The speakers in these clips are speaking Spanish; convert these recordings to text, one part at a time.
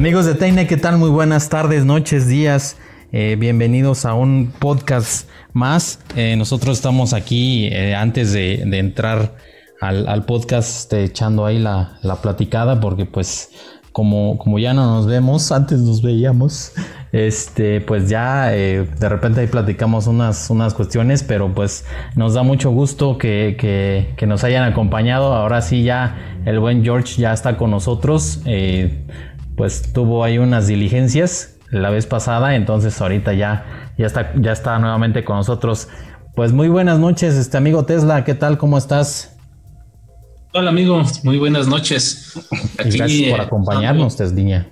Amigos de Teine, ¿qué tal? Muy buenas tardes, noches, días. Eh, bienvenidos a un podcast más. Eh, nosotros estamos aquí eh, antes de, entrar al, podcast echando ahí la, platicada porque pues como, como ya no nos vemos, antes nos veíamos, este, pues ya de repente ahí platicamos unas, unas cuestiones, pero pues nos da mucho gusto que, que, nos hayan acompañado. Ahora sí ya el buen George ya está con nosotros pues tuvo ahí unas diligencias la vez pasada, entonces ahorita ya, ya, está, ya está nuevamente con nosotros. Pues muy buenas noches, este amigo Tesla, ¿qué tal? ¿Cómo estás? Hola amigo, muy buenas noches. Gracias por acompañarnos, Tesla.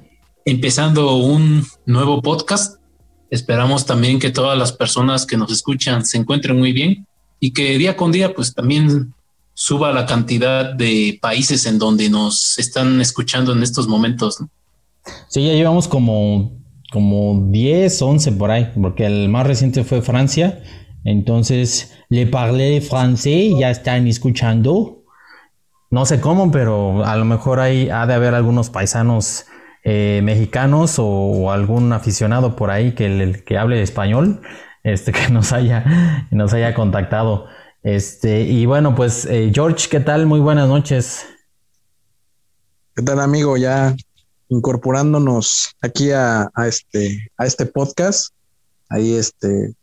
Empezando un nuevo podcast. Esperamos también que todas las personas que nos escuchan se encuentren muy bien y que día con día pues también suba la cantidad de países en donde nos están escuchando en estos momentos. Sí, ya llevamos como, como 10, 11 por ahí, porque el más reciente fue Francia. Entonces, le parlé francés, ya están escuchando. No sé cómo, pero a lo mejor ahí ha de haber algunos paisanos eh, mexicanos o, algún aficionado por ahí que, que hable español, este, que nos haya, nos haya contactado. Este, y bueno, pues eh, George, ¿qué tal? Muy buenas noches. ¿Qué tal, amigo? Ya incorporándonos aquí a, este, a este podcast. Ahí este,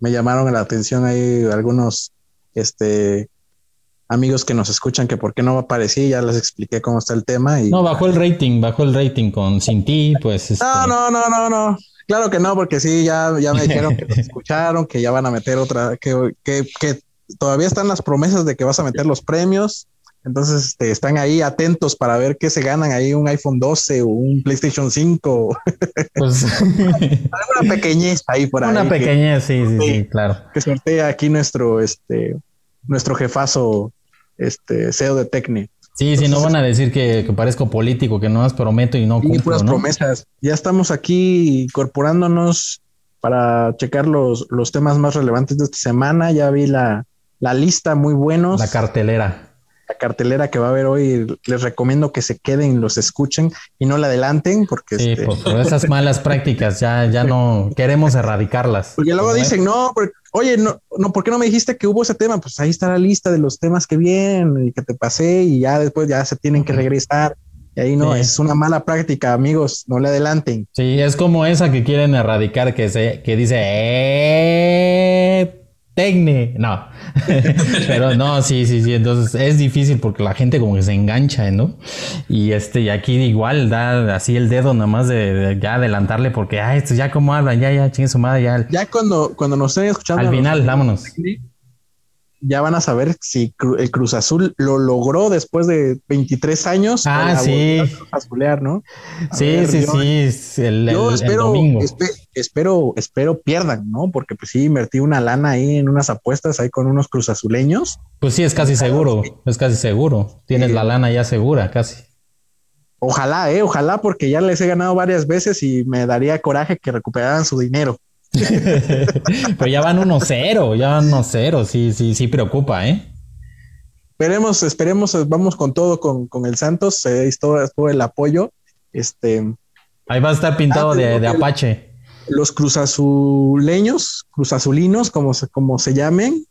me llamaron la atención ahí algunos este, amigos que nos escuchan que por qué no aparecí, ya les expliqué cómo está el tema. Y, no, bajó el rating, bajó el rating con Sin Ti, pues. Este... No, no, no, no, no. Claro que no, porque sí, ya, ya me dijeron que nos escucharon, que ya van a meter otra, que, que, que todavía están las promesas de que vas a meter los premios. Entonces este, están ahí atentos para ver qué se ganan ahí un iPhone 12 o un PlayStation 5. Pues, una pequeñez ahí por ahí. Una pequeñez, sí, sí, sí, claro. Que sortea aquí nuestro, este, nuestro jefazo, este, CEO de Tecne. Sí, sí, no van a decir que, parezco político, que no las prometo y no cumplo, puras promesas. Ya estamos aquí incorporándonos para checar los, los temas más relevantes de esta semana. Ya vi la, la lista muy buenos. La cartelera cartelera que va a haber hoy, les recomiendo que se queden, los escuchen y no la adelanten porque sí, este... esas malas prácticas ya, ya no queremos erradicarlas. Porque luego dicen, no, oye, no, no, ¿por qué no me dijiste que hubo ese tema? Pues ahí está la lista de los temas que vienen y que te pasé y ya después ya se tienen que regresar. Y ahí no, es una mala práctica, amigos, no le adelanten. Sí, es como esa que quieren erradicar, que, se, que dice, eh, Tecne, no. Pero no, sí, sí, sí. Entonces es difícil porque la gente como que se engancha, ¿no? Y este, y aquí igual da así el dedo nada más de, ya adelantarle porque, ah, esto ya como hablan, ya, ya, chingue su madre, ya. Ya cuando, cuando nos estén escuchando. Al final, vámonos ya van a saber si el Cruz Azul lo logró después de 23 años. Ah, sí. Azulear, ¿no? sí, sí, sí, el, yo espero, espero, espero pierdan, ¿no? Porque pues sí, invertí una lana ahí en unas apuestas ahí con unos Cruz Azuleños. Pues sí, es casi seguro, es casi seguro. Tienes la lana ya segura, casi. Ojalá, eh, ojalá, porque ya les he ganado varias veces y me daría coraje que recuperaran su dinero. Pero ya van 1-0, ya van 1-0, sí, sí, sí preocupa, ¿eh? Esperemos, esperemos, vamos con todo con, con el Santos, eh, todo, todo, el apoyo. Este, Ahí va a estar pintado ah, de, Apache. Los cruzazuleños, cruzazulinos, como se, como se llamen,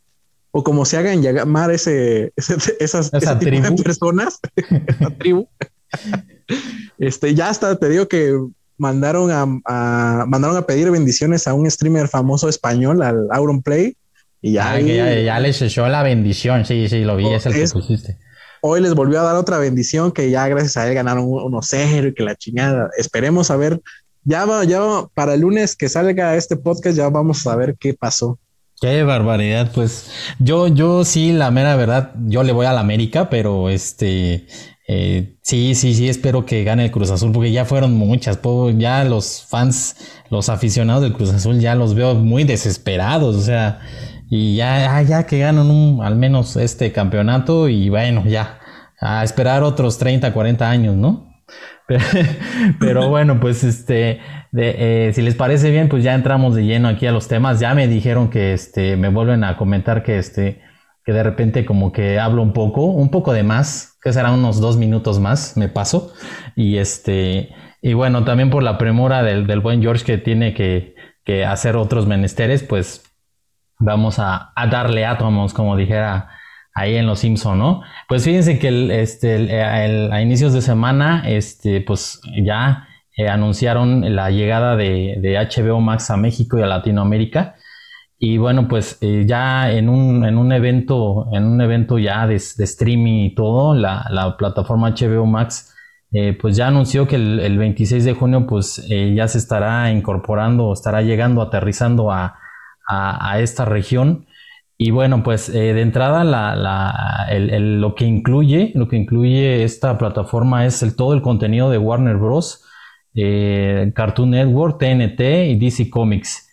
o como se hagan llamar ese, esas Esa personas, esa tribu. este, ya hasta te digo que mandaron a, mandaron a pedir bendiciones a un streamer famoso español, al Auronplay. Y ya, ya, les echó la bendición. Sí, sí, lo vi, es el que pusiste. Hoy les volvió a dar otra bendición que ya gracias a él ganaron unos cero y que la chingada. Esperemos a ver. Ya, ya para el lunes que salga este podcast, ya vamos a ver qué pasó. Qué barbaridad, pues yo, yo sí, la mera verdad, yo le voy a la América, pero este, eh, sí, sí, sí, espero que gane el Cruz Azul, porque ya fueron muchas, ya los fans, los aficionados del Cruz Azul, ya los veo muy desesperados, o sea, y ya, ah, ya que ganan un, al menos este campeonato, y bueno, ya, a esperar otros 30, 40 años, ¿no? Pero, bueno, pues este, eh, si les parece bien, pues ya entramos de lleno aquí a los temas. Ya me dijeron que este, me vuelven a comentar que este, que de repente como que hablo un poco, un poco de más, que será unos dos minutos más, me paso. Y este, y bueno, también por la premura del, del buen George que tiene que, que, hacer otros menesteres, pues vamos a, a darle átomos, como dijera ahí en Los Simpson, ¿no? Pues fíjense que el, este, a inicios de semana, este, pues ya eh, anunciaron la llegada de, de, HBO Max a México y a Latinoamérica. Y bueno, pues eh, ya en un, en un evento, en un evento ya de, streaming y todo, la, la plataforma HBO Max, eh, pues ya anunció que el, 26 de junio, pues eh, ya se estará incorporando, estará llegando, aterrizando a, a, esta región. Y bueno, pues de entrada la, la, el, lo que incluye, lo que incluye esta plataforma es el, todo el contenido de Warner Bros., Cartoon Network, TNT y DC Comics.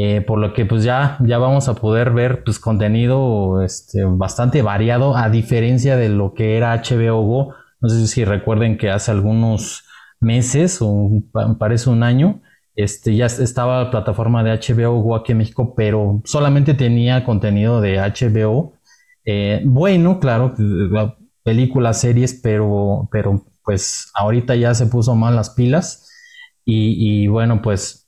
Eh, por lo que pues ya, ya vamos a poder ver pues contenido este, bastante variado a diferencia de lo que era HBO Go. No sé si recuerden que hace algunos meses o parece un año, este, ya estaba la plataforma de HBO Go aquí en México, pero solamente tenía contenido de HBO. Eh, bueno, claro, películas, series, pero, pero pues ahorita ya se puso mal las pilas. Y, y bueno, pues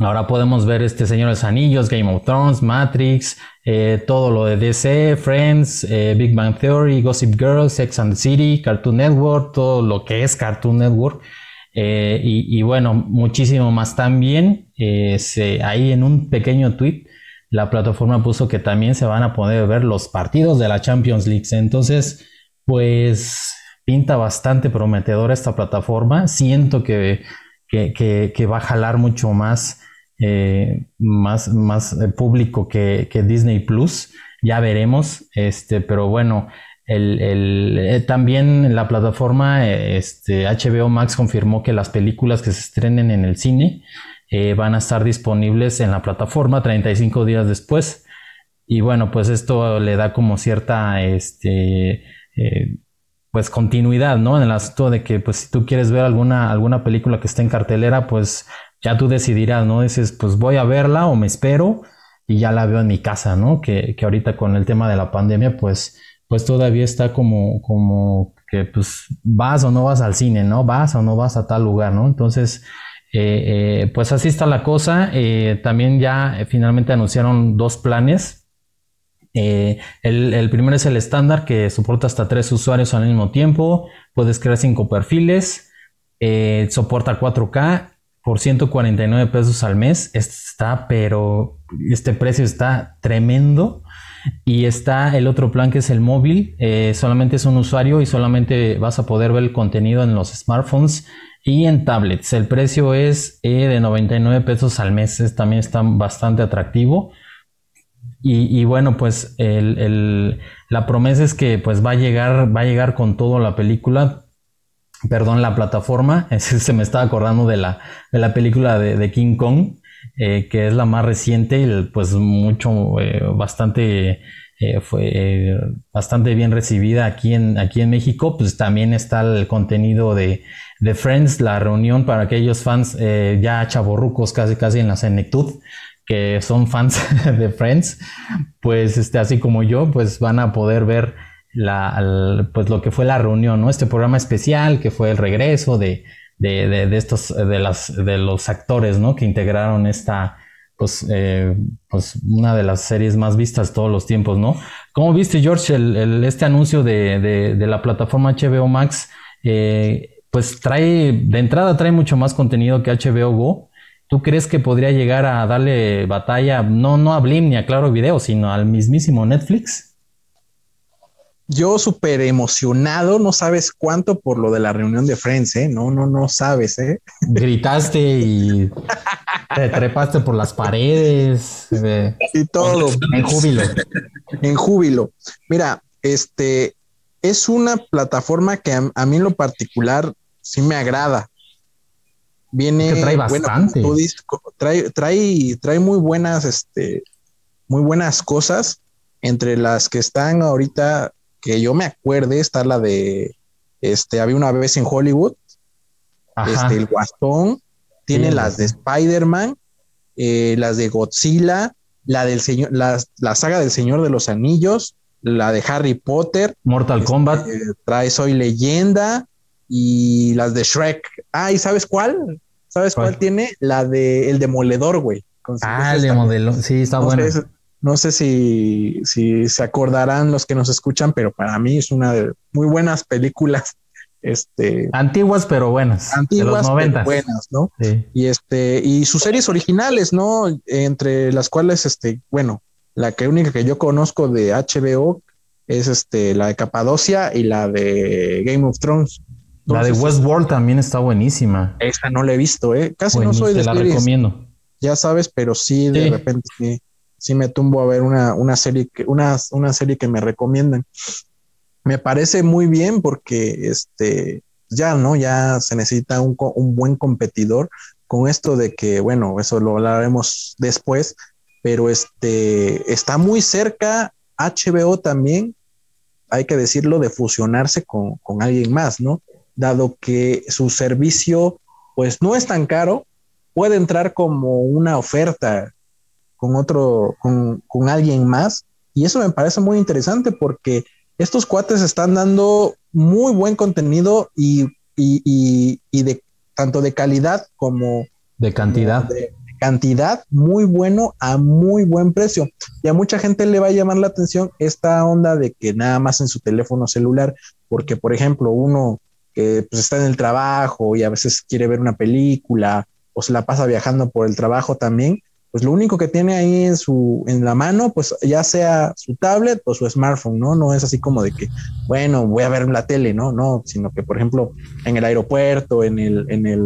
Ahora podemos ver este Señor los Anillos, Game of Thrones, Matrix, eh, todo lo de DC, Friends, eh, Big Bang Theory, Gossip Girl, Sex and the City, Cartoon Network, todo lo que es Cartoon Network. Eh, y, bueno, muchísimo más también. ahí en un pequeño tweet, la plataforma puso que también se van a poder ver los partidos de la Champions League. Entonces, pues pinta bastante prometedora esta plataforma. Siento que que, va a jalar mucho más, eh, más, más eh, público que, Disney Plus. Ya veremos, este, pero bueno, el, eh, también la plataforma este, HBO Max confirmó que las películas que se estrenen en el cine van a estar disponibles en la plataforma 35 días después. Y bueno, pues esto le da como cierta este, pues continuidad, ¿no? En el asunto de que pues si tú quieres ver alguna, alguna película que esté en cartelera, pues ya tú decidirás, ¿no? Dices, pues voy a verla o me espero y ya la veo en mi casa, ¿no? Que, que ahorita con el tema de la pandemia, pues, pues todavía está como, como que pues vas o no vas al cine, ¿no? Vas o no vas a tal lugar, ¿no? Entonces, eh, eh, pues así está la cosa. Eh, también ya finalmente anunciaron dos planes eh, el, primero es el estándar que soporta hasta tres usuarios al mismo tiempo. Puedes crear cinco perfiles. Soporta 4K por 149 pesos al mes. Este está, pero este precio está tremendo. Y está el otro plan que es el móvil. Eh, solamente es un usuario y solamente vas a poder ver el contenido en los smartphones y en tablets. El precio es de 99 pesos al mes. también está bastante atractivo. Y, bueno, pues la promesa es que pues va a llegar, va a llegar con todo la película, perdón, la plataforma. Se me estaba acordando de la, de la película de, King Kong, eh, que es la más reciente y pues mucho, eh, bastante, eh, fue bastante bien recibida aquí en, aquí en México. Pues también está el contenido de, de Friends, la reunión para aquellos fans ya chaborrucos casi casi en la senectud que son fans de Friends, pues este, así como yo, pues van a poder ver la, pues lo que fue la reunión, ¿no? Este programa especial que fue el regreso de, estos, de, las, de los actores, ¿no? Que integraron esta, pues, eh, pues una de las series más vistas todos los tiempos, ¿no? ¿Cómo viste, George, este anuncio de, la plataforma HBO Max? Eh, pues trae, de entrada trae mucho más contenido que HBO Go. ¿Tú crees que podría llegar a darle batalla, no, no a Blim ni a Claro Video, sino al mismísimo Netflix? Yo súper emocionado, no sabes cuánto por lo de la reunión de Friends, ¿eh? No, no, no sabes, ¿eh? Gritaste y te trepaste por las paredes. y todo. En júbilo. En júbilo. Mira, este es una plataforma que a mí en lo particular sí me agrada viene trae bastante. trae, trae, trae muy buenas, este, muy buenas cosas. Entre las que están ahorita, que yo me acuerde, está la de este, había una vez en Hollywood, este, el Guastón, tiene las de Spider-Man, eh, las de Godzilla, la del señor, la, la saga del Señor de los Anillos, la de Harry Potter, Mortal este, Kombat, trae Soy Leyenda y las de Shrek. Ah, ¿y sabes cuál? ¿Sabes cuál, ¿Cuál? tiene? La de El Demoledor, güey. ah, el de Stallone. modelo, sí, está No bueno. No sé si, si se acordarán los que nos escuchan, pero para mí es una de muy buenas películas, este, Antiguas pero buenas. de antiguas, pero 90. buenas, ¿no? Sí. Y este, y sus series originales, ¿no? Entre las cuales, este, bueno, la que única que yo conozco de HBO es este, la de Capadocia y la de Game of Thrones. La de Westworld también está buenísima. Esta no la he visto, ¿eh? Casi no soy de te la series, recomiendo. ya sabes, pero sí, de Sí. repente sí, sí me tumbo a ver una, una serie que, una, una serie que me recomiendan. Me parece muy bien porque este ya no, ya se necesita un, un buen competidor con esto de que, bueno, eso lo hablaremos después, pero este está muy cerca HBO también, hay que decirlo, de fusionarse con, con alguien más, ¿no? Dado que su servicio, pues no es tan caro, puede entrar como una oferta con otro, con, con alguien más. Y eso me parece muy interesante porque estos cuates están dando muy buen contenido y, y, y, y de tanto de calidad como De cantidad. de cantidad muy bueno a muy buen precio. Y a mucha gente le va a llamar la atención esta onda de que nada más en su teléfono celular, porque por ejemplo uno que pues, está en el trabajo y a veces quiere ver una película o se la pasa viajando por el trabajo también, pues lo único que tiene ahí en su en la mano, pues ya sea su tablet o su smartphone, ¿no? No es así como de que, bueno, voy a ver la tele, ¿no? No, sino que por ejemplo en el aeropuerto, en el en el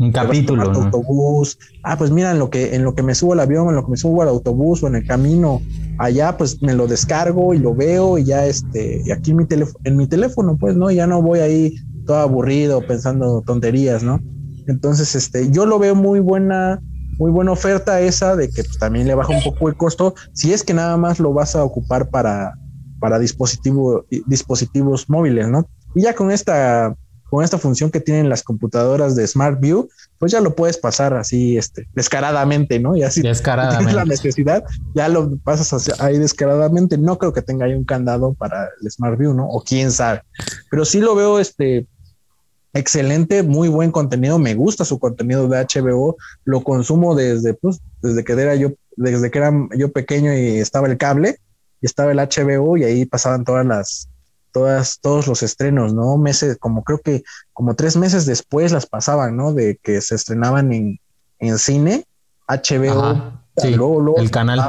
Un capítulo, ¿no? autobús. Ah, pues mira, en lo que en lo que me subo al avión, en lo que me subo al autobús o en el camino allá, pues me lo descargo y lo veo y ya este, y aquí en mi teléfono, en mi teléfono, pues no, ya no voy ahí todo aburrido pensando tonterías, ¿no? Entonces, este, yo lo veo muy buena, muy buena oferta esa de que pues, también le baja un poco el costo, si es que nada más lo vas a ocupar para, para dispositivo, dispositivos móviles, ¿no? Y ya con esta, con esta función que tienen las computadoras de Smart View, pues ya lo puedes pasar así, este, descaradamente, ¿no? Y así tienes la Descaradamente. necesidad, ya lo pasas hacia ahí descaradamente. No creo que tenga ahí un candado para el Smart View, ¿no? O quién sabe. Pero sí lo veo, este, excelente, muy buen contenido. Me gusta su contenido de HBO. Lo consumo desde, pues, desde que era yo, desde que era yo pequeño y estaba el cable y estaba el HBO y ahí pasaban todas las, todas, todos los estrenos, ¿no? Meses, como creo que como tres meses después las pasaban, ¿no? De que se estrenaban en, en cine, HBO, Ajá, sí, luego, luego el canal.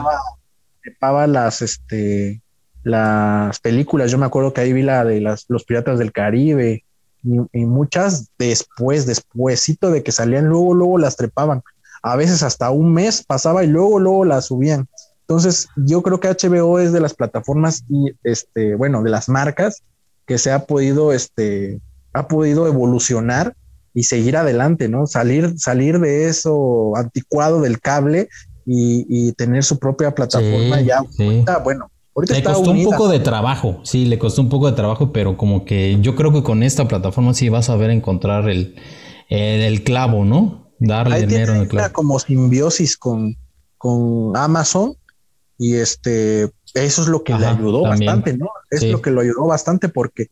trepaba las, este, las películas. Yo me acuerdo que ahí vi la de las, los Piratas del Caribe y, y muchas después, despuésito de que salían, luego, luego las trepaban. A veces hasta un mes pasaba y luego, luego las subían. Entonces, yo creo que HBO es de las plataformas y, este, bueno, de las marcas que se ha podido, este, ha podido evolucionar y seguir adelante, ¿no? Salir, salir de eso anticuado del cable y, y tener su propia plataforma Sí, ya. sí. Bueno, ahorita Le costó unida. un poco de trabajo, sí, le costó un poco de trabajo, pero como que yo creo que con esta plataforma sí vas a ver encontrar el, el, el clavo, ¿no? Darle Ahí dinero en el clavo. como simbiosis con, con Amazon y este eso es lo que le ayudó también. bastante, ¿no? Es Sí. lo que lo ayudó bastante porque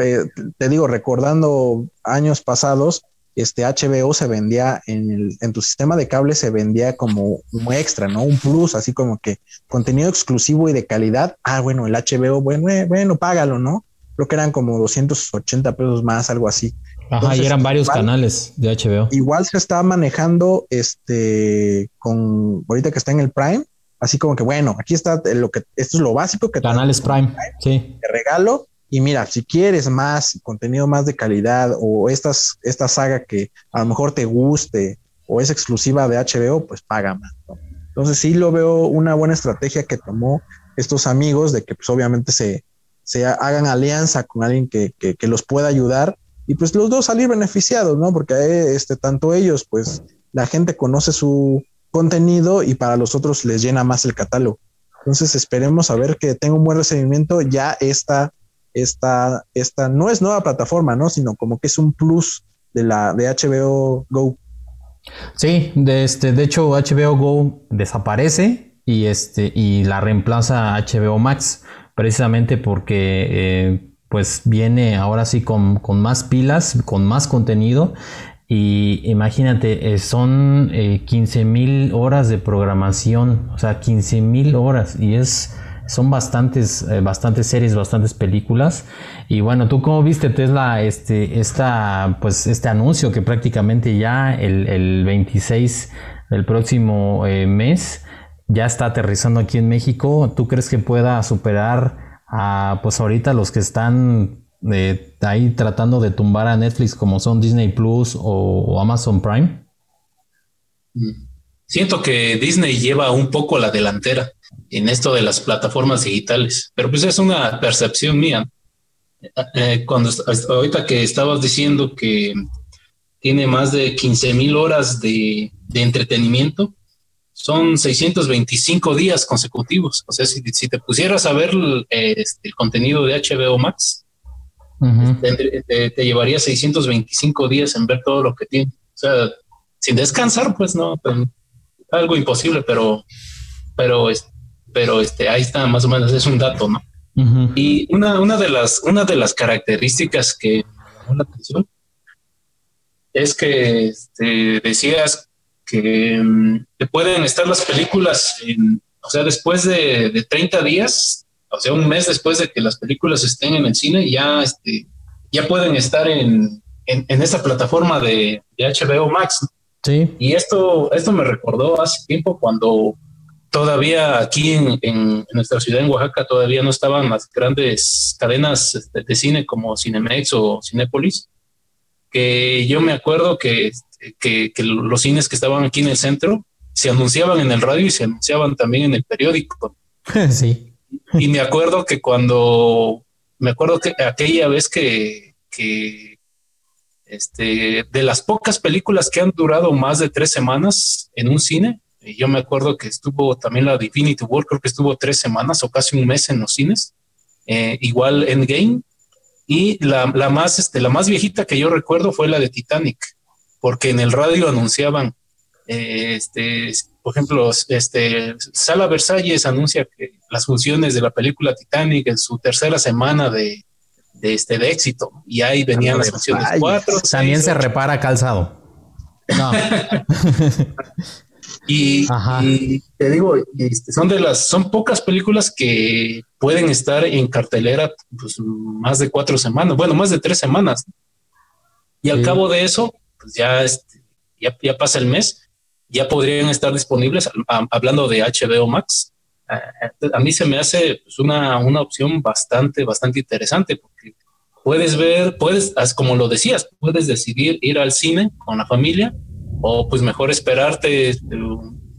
eh, te digo, recordando años pasados, este HBO se vendía en, el, en tu sistema de cable, se vendía como un extra, ¿no? Un plus, así como que contenido exclusivo y de calidad. Ah, bueno, el HBO, bueno, eh, bueno, págalo, ¿no? Creo que eran como 280 pesos más, algo así. Ajá, entonces, y eran varios igual- canales de HBO. Igual se está manejando este con ahorita que está en el Prime, así como que bueno, aquí está lo que esto es lo básico que Canales Prime, sí. te regalo. Y mira, si quieres más contenido más de calidad o estas, esta saga que a lo mejor te guste o es exclusiva de HBO, pues paga más. Entonces sí lo veo una buena estrategia que tomó estos amigos de que pues obviamente se, se hagan alianza con alguien que, que, los pueda ayudar y pues los dos salir beneficiados, ¿no? Porque este, tanto ellos, pues la gente conoce su contenido y para los otros les llena más el catálogo. Entonces esperemos a ver que tenga un buen recibimiento ya esta, esta, esta no es nueva plataforma, ¿no? Sino como que es un plus de la de HBO Go. Sí, de, este, de hecho HBO Go desaparece y, este, y la reemplaza HBO Max, precisamente porque eh, pues viene ahora sí con, con, más pilas, con más contenido. Y imagínate, eh, son 15 mil horas de programación, o sea, 15 mil horas. Y es, son bastantes, bastantes series, bastantes películas. Y bueno, ¿tú cómo viste Tesla este, esta, pues, este anuncio que prácticamente ya el, el 26 del próximo mes ya está aterrizando aquí en México. ¿Tú crees que pueda superar a, pues ahorita los que están eh, ahí tratando de tumbar a Netflix como son Disney Plus o, Amazon Prime? Siento que Disney lleva un poco la delantera en esto de las plataformas digitales, pero pues es una percepción mía. Eh, cuando ahorita que estabas diciendo que tiene más de 15 mil horas de, de entretenimiento, son 625 días consecutivos. O sea, si, te pusieras a ver este, el, contenido de HBO Max, te, llevaría 625 días en ver todo lo que tiene. O sea, sin descansar, pues no, pues, algo imposible, pero, pero, pero este, ahí está, más o menos, es un dato, ¿no? Y una, una, de las, una de las características que me llamó la atención es que este, decías que, mm, pueden estar las películas, en, o sea, después de, de, 30 días, o sea, un mes después de que las películas estén en el cine, ya, este, ya pueden estar en, en, en esta plataforma de, de, HBO Max. Sí. Y esto, esto me recordó hace tiempo cuando todavía aquí en, en, nuestra ciudad, en Oaxaca, todavía no estaban las grandes cadenas de cine como Cinemex o Cinépolis, que yo me acuerdo que que, los cines que estaban aquí en el centro se anunciaban en el radio y se anunciaban también en el periódico. Sí. Y me acuerdo que cuando, me acuerdo que aquella vez que, que este, de las pocas películas que han durado más de tres semanas en un cine, yo me acuerdo que estuvo también la Divinity War, creo que estuvo tres semanas o casi un mes en los cines. Eh, igual Endgame. Y la, la, más, este, la más viejita que yo recuerdo fue la de Titanic, porque en el radio anunciaban, eh, este, por ejemplo, este, Sala Versalles anuncia que las funciones de la película Titanic en su tercera semana de, de este, de éxito, y ahí venían las funciones cuatro. También se repara calzado. No. y, te digo, son de las, son pocas películas que pueden estar en cartelera pues, más de cuatro semanas, bueno, más de tres semanas. Y al cabo de eso, pues ya, este, ya, ya, pasa el mes, ya podrían estar disponibles, hablando de HBO Max. A, mí se me hace pues, una, una opción bastante, bastante interesante porque puedes ver, puedes, como lo decías, puedes decidir ir al cine con la familia o pues mejor esperarte este,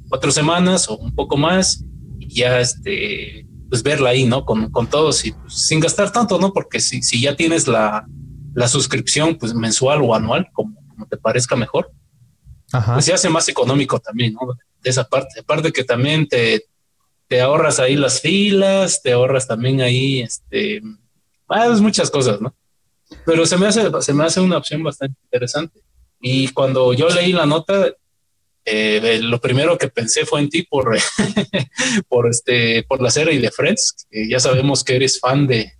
cuatro semanas o un poco más y ya este, pues verla ahí, ¿no? Con, con todos y pues, sin gastar tanto, ¿no? Porque si, si ya tienes la, la suscripción pues mensual o anual, como te parezca mejor, pues se hace más económico también, ¿no? De esa parte. Aparte que también te, te ahorras ahí las filas, te ahorras también ahí, este, pues muchas cosas, ¿no? Pero se me hace, se me hace una opción bastante interesante. Y cuando yo leí la nota, eh, lo primero que pensé fue en ti por, por, este, por la serie de Friends, que ya sabemos que eres fan de,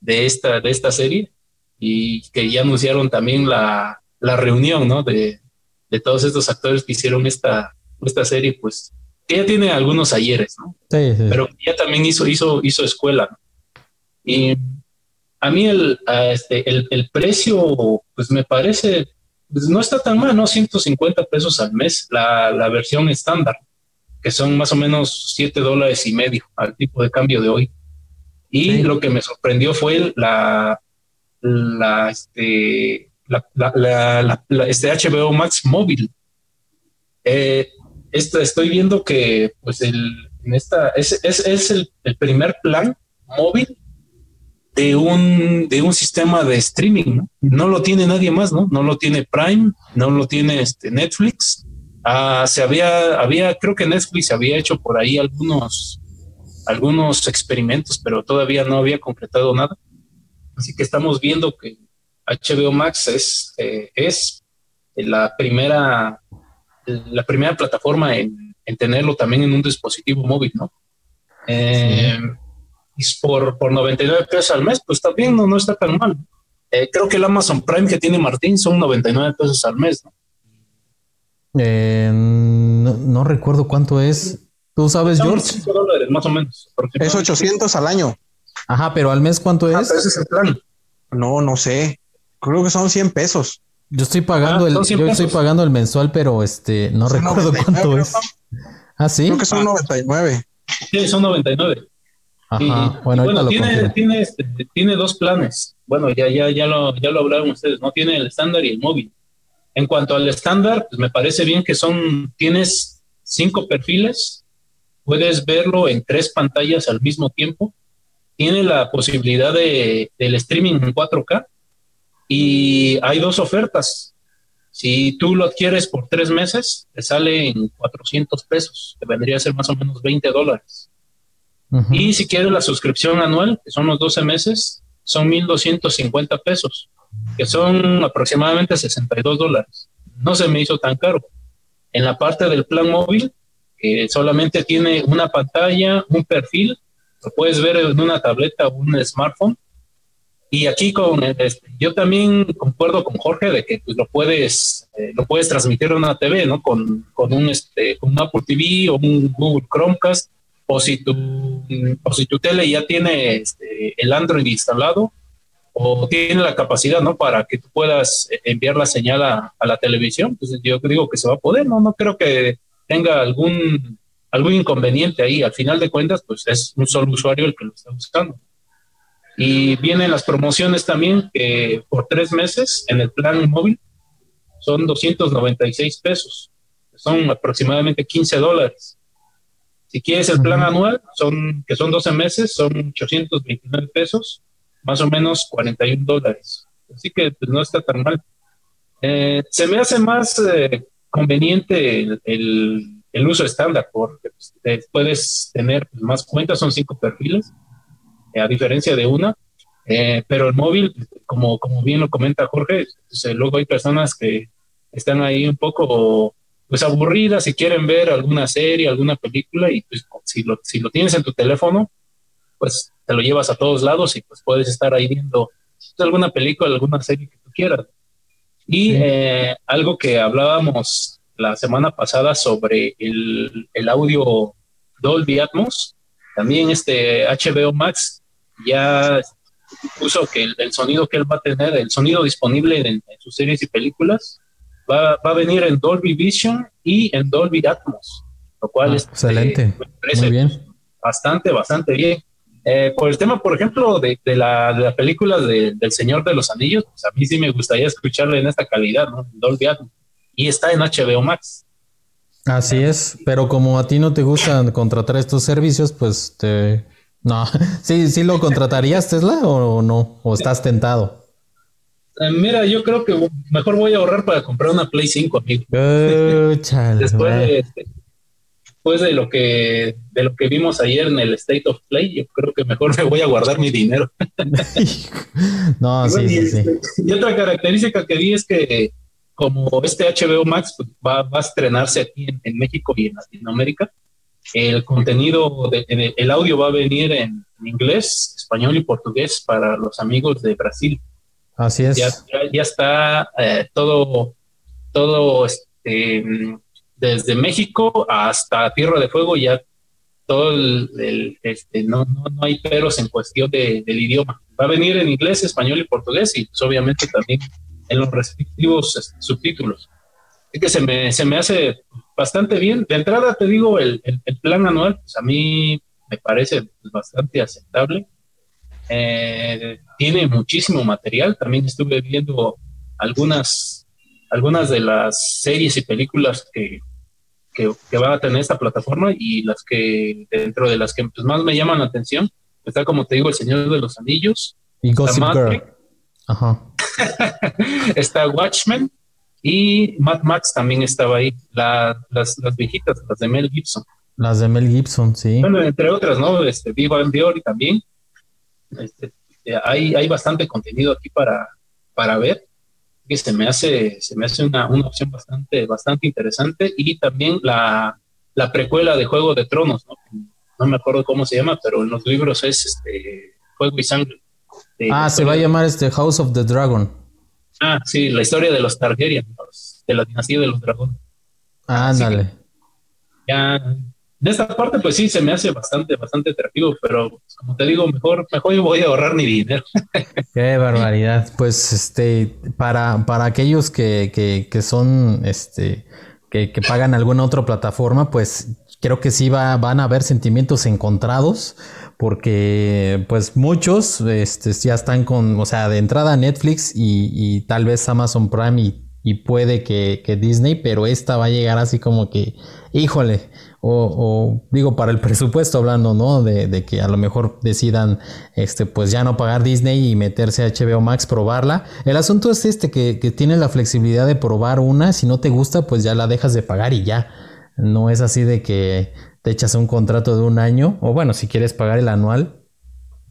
de, esta, de esta serie y que ya anunciaron también la, la reunión, ¿no? De, de todos estos actores que hicieron esta, esta serie, pues, que ya tiene algunos ayeres, ¿no? Sí, sí. Pero ya también hizo, hizo, hizo escuela. Y a mí el, este, el, el, precio, pues me parece, pues no está tan mal, ¿no? 150 pesos al mes, la, la versión estándar, que son más o menos 7 dólares y medio al tipo de cambio de hoy. Y lo que me sorprendió fue la, la, este, la, este HBO Max móvil. Eh, estoy viendo que pues el, en esta, es, es, el, primer plan móvil de un, de un sistema de streaming, ¿no? No lo tiene nadie más, ¿no? No lo tiene Prime, no lo tiene este Netflix. Ah, se había, había, creo que Netflix había hecho por ahí algunos, algunos experimentos, pero todavía no había concretado nada. Así que estamos viendo que HBO Max es, eh, es la primera la primera plataforma en, en tenerlo también en un dispositivo móvil, ¿no? Eh, por, por 99 pesos al mes, pues también no, no está tan mal. Eh, creo que el Amazon Prime que tiene Martín son 99 pesos al mes, ¿no? Eh, no, recuerdo cuánto es. ¿Tú sabes, George? dólares, más o menos. Es 800 al año. Ajá, pero al mes, ¿cuánto ah, es? ese es el plan. No, no sé. Creo que son 100 pesos. Yo estoy pagando ah, el, yo estoy pagando el mensual, pero este, no recuerdo cuánto es. Ah, sí. Creo que son 99. Sí, son 99. Ajá. bueno, bueno tiene, tiene, este, tiene, dos planes. Bueno, ya, ya, ya lo, ya lo hablaron ustedes, ¿no? Tiene el estándar y el móvil. En cuanto al estándar, pues me parece bien que son, tienes cinco perfiles, puedes verlo en tres pantallas al mismo tiempo, tiene la posibilidad de, del streaming en 4K y hay dos ofertas. Si tú lo adquieres por tres meses, te sale en 400 pesos, que vendría a ser más o menos 20 dólares. Y si quieres la suscripción anual, que son los 12 meses, son 1.250 pesos, que son aproximadamente 62 dólares. No se me hizo tan caro. En la parte del plan móvil, que solamente tiene una pantalla, un perfil, lo puedes ver en una tableta o un smartphone. Y aquí con este, yo también concuerdo con Jorge de que pues, lo puedes eh, lo puedes transmitir a una TV, ¿no? Con, con un este con un Apple TV o un Google Chromecast o si tu, o si tu tele ya tiene este, el Android instalado o tiene la capacidad, ¿no? Para que tú puedas enviar la señal a, la televisión, pues yo digo que se va a poder, ¿no? No creo que tenga algún, algún inconveniente ahí. Al final de cuentas, pues es un solo usuario el que lo está buscando. Y vienen las promociones también, que por tres meses en el plan móvil son 296 pesos, son aproximadamente 15 dólares. Si quieres el plan anual, son, que son 12 meses, son 829 pesos, más o menos 41 dólares. Así que pues, no está tan mal. Eh, se me hace más eh, conveniente el, el, uso estándar porque pues, puedes tener pues, más cuentas, son cinco perfiles, eh, a diferencia de una. pero el móvil, como, como bien lo comenta Jorge, luego hay personas que están ahí un poco pues aburridas, si quieren ver alguna serie, alguna película, y pues si lo, si lo tienes en tu teléfono, pues te lo llevas a todos lados y pues puedes estar ahí viendo alguna película, alguna serie que tú quieras. Y eh, algo que hablábamos la semana pasada sobre el, el, audio Dolby Atmos, también este HBO Max ya puso que el, sonido que él va a tener, el sonido disponible en sus series y películas, va, a venir en Dolby Vision y en Dolby Atmos, lo cual ah, es excelente. Muy bien. Bastante, bastante bien. Eh, por el tema, por ejemplo, de, la, de la película del Señor de los Anillos, pues a mí sí me gustaría escucharle en esta calidad, ¿no? Dolby Atmos. Y está en HBO Max. Así es, pero como a ti no te gusta contratar estos servicios, pues te... No, sí, sí lo contratarías, Tesla, o no, o estás tentado. Eh, mira, yo creo que mejor voy a ahorrar para comprar una Play 5, amigo. después, de, este, después de lo que de lo que vimos ayer en el State of Play, yo creo que mejor me voy a guardar mi dinero. no, sí, sí, sí. Este, y otra característica que vi es que como este HBO Max pues, va, a estrenarse aquí en, México y en Latinoamérica, el contenido, de, el audio va a venir en inglés, español y portugués para los amigos de Brasil. Así es. Ya, ya, está eh, todo, todo este, desde México hasta Tierra de Fuego, ya todo el, este, no, no, no, hay peros en cuestión de, del idioma. Va a venir en inglés, español y portugués y pues, obviamente también en los respectivos este, subtítulos. Es que se me, se me hace bastante bien. De entrada te digo, el, el, plan anual, pues a mí me parece bastante aceptable. Eh, tiene muchísimo material. También estuve viendo algunas, algunas de las series y películas que, que, va a tener esta plataforma y las que dentro de las que pues, más me llaman la atención está como te digo El Señor de los Anillos. Y Gossip Girl. Ajá. está Watchmen y Mad Max también estaba ahí. las, las viejitas, las de Mel Gibson. Las de Mel Gibson, sí. Bueno, entre otras, ¿no? Este, Viva en Dior y también. Este, eh, hay, hay bastante contenido aquí para, para ver que se me hace, se me hace una, una opción bastante, bastante interesante y también la, la precuela de Juego de Tronos, ¿no? No me acuerdo cómo se llama, pero en los libros es este Fuego y Sangre. ah, se va a llamar este House of the Dragon. Ah, sí, la historia de los Targaryen, de la dinastía de los dragones. Ándale. Ya, de esta parte, pues sí, se me hace bastante, bastante atractivo, pero pues, como te digo, mejor, mejor yo voy a ahorrar mi dinero. Qué barbaridad. Pues, este, para, para aquellos que, que, que son, este, que, que, pagan alguna otra plataforma, pues creo que sí va, van a haber sentimientos encontrados, porque pues muchos este, ya están con, o sea, de entrada Netflix y, y tal vez Amazon Prime y, y puede que, que Disney, pero esta va a llegar así como que, híjole, o, digo para el presupuesto hablando, ¿no? De, que a lo mejor decidan, este, pues ya no pagar Disney y meterse a HBO Max, probarla. El asunto es este, que, que tiene la flexibilidad de probar una, si no te gusta, pues ya la dejas de pagar y ya. No es así de que te echas un contrato de un año, o bueno, si quieres pagar el anual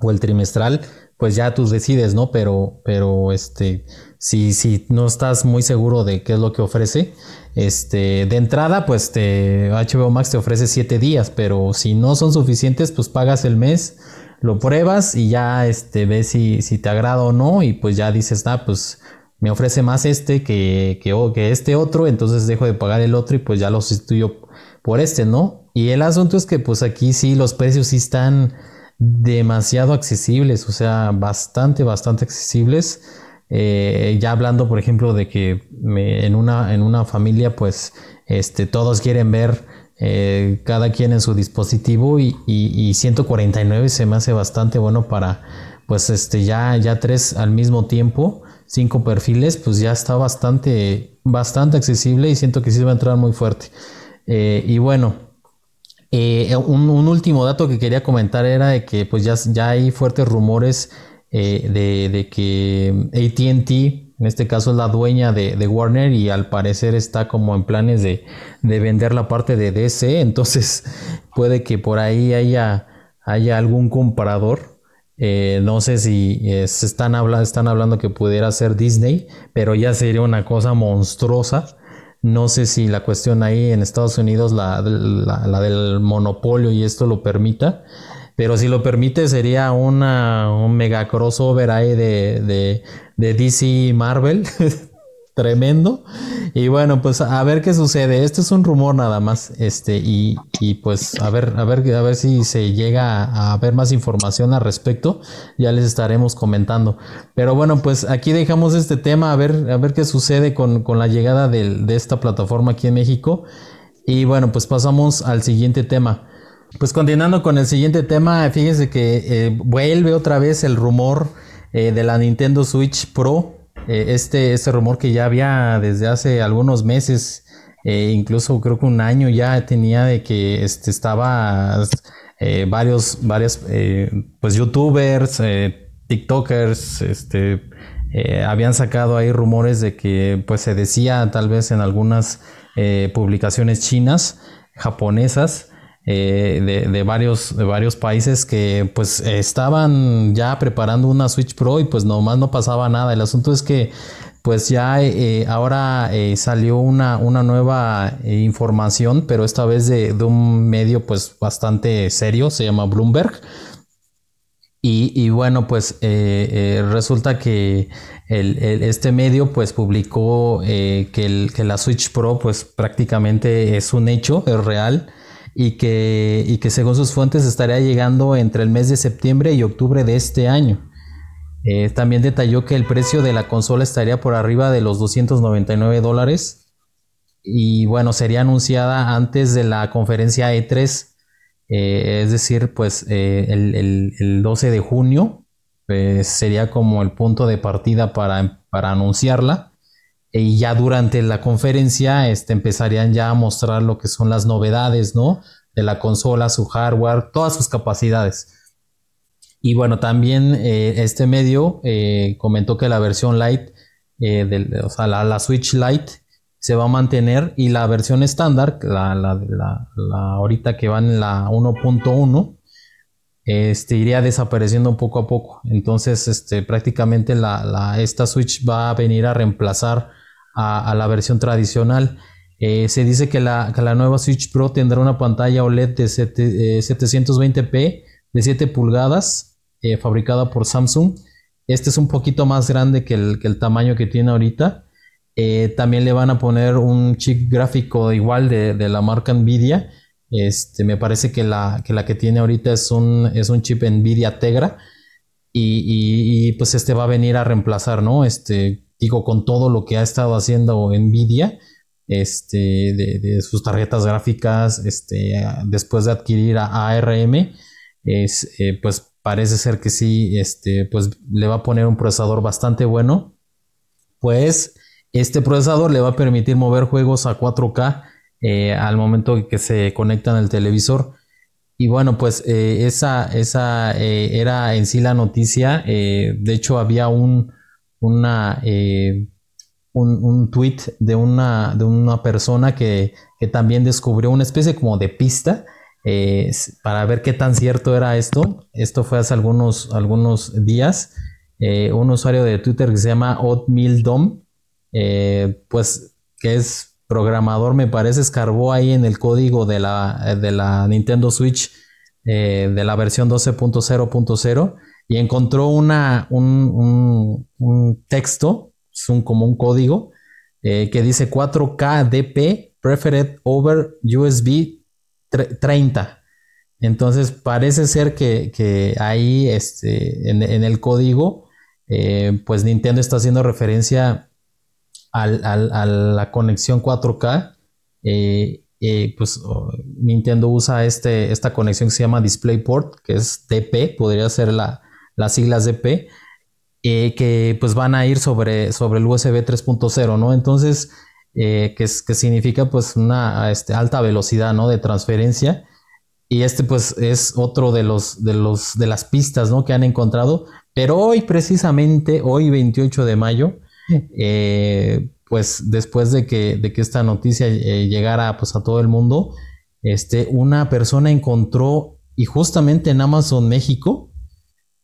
o el trimestral, pues ya tú decides, ¿no? Pero, pero este, si, si no estás muy seguro de qué es lo que ofrece, este, de entrada, pues te, HBO Max te ofrece 7 días, pero si no son suficientes, pues pagas el mes, lo pruebas y ya este, ves si, te agrada o no, y pues ya dices, ah, pues me ofrece más este que, que, que este otro, entonces dejo de pagar el otro y pues ya lo sustituyo por este, ¿no? Y el asunto es que pues aquí sí los precios sí están demasiado accesibles, o sea, bastante, bastante accesibles. Eh, ya hablando, por ejemplo, de que en, una, en una familia, pues, este, todos quieren ver eh, cada quien en su dispositivo y, y, 149 se me hace bastante bueno para, pues, este, ya, ya tres al mismo tiempo, cinco perfiles, pues ya está bastante, bastante accesible y siento que sí va a entrar muy fuerte. Eh, y bueno, eh, un, último dato que quería comentar era de que pues ya, ya hay fuertes rumores eh, de, que ATT, en este caso es la dueña de, Warner y al parecer está como en planes de, vender la parte de DC, entonces puede que por ahí haya, haya algún comprador. Eh, no sé si se están, están hablando que pudiera ser Disney, pero ya sería una cosa monstruosa. No sé si la cuestión ahí en Estados Unidos, la, del monopolio y esto lo permita, pero si lo permite sería una, un mega crossover ahí de, de, de DC y Marvel. tremendo. Y bueno, pues a ver qué sucede. Este es un rumor nada más. Este, y, y pues a ver, a ver, a ver si se llega a ver más información al respecto. Ya les estaremos comentando. Pero bueno, pues aquí dejamos este tema, a ver, a ver qué sucede con, con la llegada de, esta plataforma aquí en México. Y bueno, pues pasamos al siguiente tema. Pues continuando con el siguiente tema, fíjense que eh, vuelve otra vez el rumor eh, de la Nintendo Switch Pro. Eh, este, este rumor que ya había desde hace algunos meses, incluso creo que un año ya tenía de que este, estaba varios, varios pues youtubers, tiktokers, este, habían sacado ahí rumores de que pues se decía tal vez en algunas publicaciones chinas, japonesas, eh, de, varios, de varios países que pues estaban ya preparando una Switch Pro y pues nomás no pasaba nada. El asunto es que pues ya eh, ahora eh, salió una, una nueva información, pero esta vez de, un medio pues bastante serio, se llama Bloomberg. Y, bueno, pues resulta que este medio pues publicó que, el, que la Switch Pro pues prácticamente es un hecho, es real y que, y que según sus fuentes estaría llegando entre el mes de septiembre y octubre de este año. Eh, también detalló que el precio de la consola estaría por arriba de los 299 dólares y bueno, sería anunciada antes de la conferencia E3, eh, es decir, pues eh, el, 12 de junio sería como el punto de partida para, para anunciarla y ya durante la conferencia este, empezarían ya a mostrar lo que son las novedades, ¿no? De la consola, su hardware, todas sus capacidades. Y bueno, también eh, este medio eh, comentó que la versión Lite, eh, o sea, la, Switch Lite, se va a mantener y la versión estándar, la, la, la, ahorita que va en la 1.1, este, iría desapareciendo poco a poco. Entonces, este, prácticamente la, esta Switch va a venir a reemplazar a, la versión tradicional. Eh, se dice que la, nueva Switch Pro tendrá una pantalla OLED de 720p eh, de 7 pulgadas, eh, fabricada por Samsung. Este es un poquito más grande que el, tamaño que tiene ahorita. también le van a poner un chip gráfico igual de, la marca Nvidia. Este, me parece que la, que la que tiene ahorita es un, es un chip Nvidia Tegra. Y, pues este va a venir a reemplazar, ¿no? Este, digo, con todo lo que ha estado haciendo Nvidia, este, de, sus tarjetas gráficas, este, después de adquirir a ARM, eh, pues parece ser que sí, este, pues le va a poner un procesador bastante bueno. Pues este procesador le va a permitir mover juegos a 4K eh, al momento que se conectan al televisor. Y bueno, pues eh, esa, esa era en sí la noticia. de hecho, había un, una, un, un, tweet de una, de una persona que, también descubrió una especie como de pista eh, para ver qué tan cierto era esto. Esto fue hace algunos, algunos días. Eh, un usuario de Twitter que se llama Oatmeal eh, pues que es programador, me parece, escarbó ahí en el código de la, de la Nintendo Switch de la versión 12.0.0 y encontró una, un, un texto es un, como un código eh, que dice 4K DP Preferred over USB 30. Entonces parece ser que, ahí este, en, el código, eh, pues Nintendo está haciendo referencia a la conexión 4K. Eh, pues Nintendo usa este, esta conexión que se llama DisplayPort, que es DP, podría ser la, las siglas DP, eh, que pues van a ir sobre, sobre el USB 3.0, ¿no? Entonces, eh, que, significa pues una este, alta velocidad, ¿no? De transferencia. Y este pues es otro de los, de los, de las pistas, ¿no? Que han encontrado. Pero hoy, precisamente, hoy 28 de mayo, eh, pues después de que, de que esta noticia llegara pues a todo el mundo, este, una persona encontró, y justamente en Amazon México,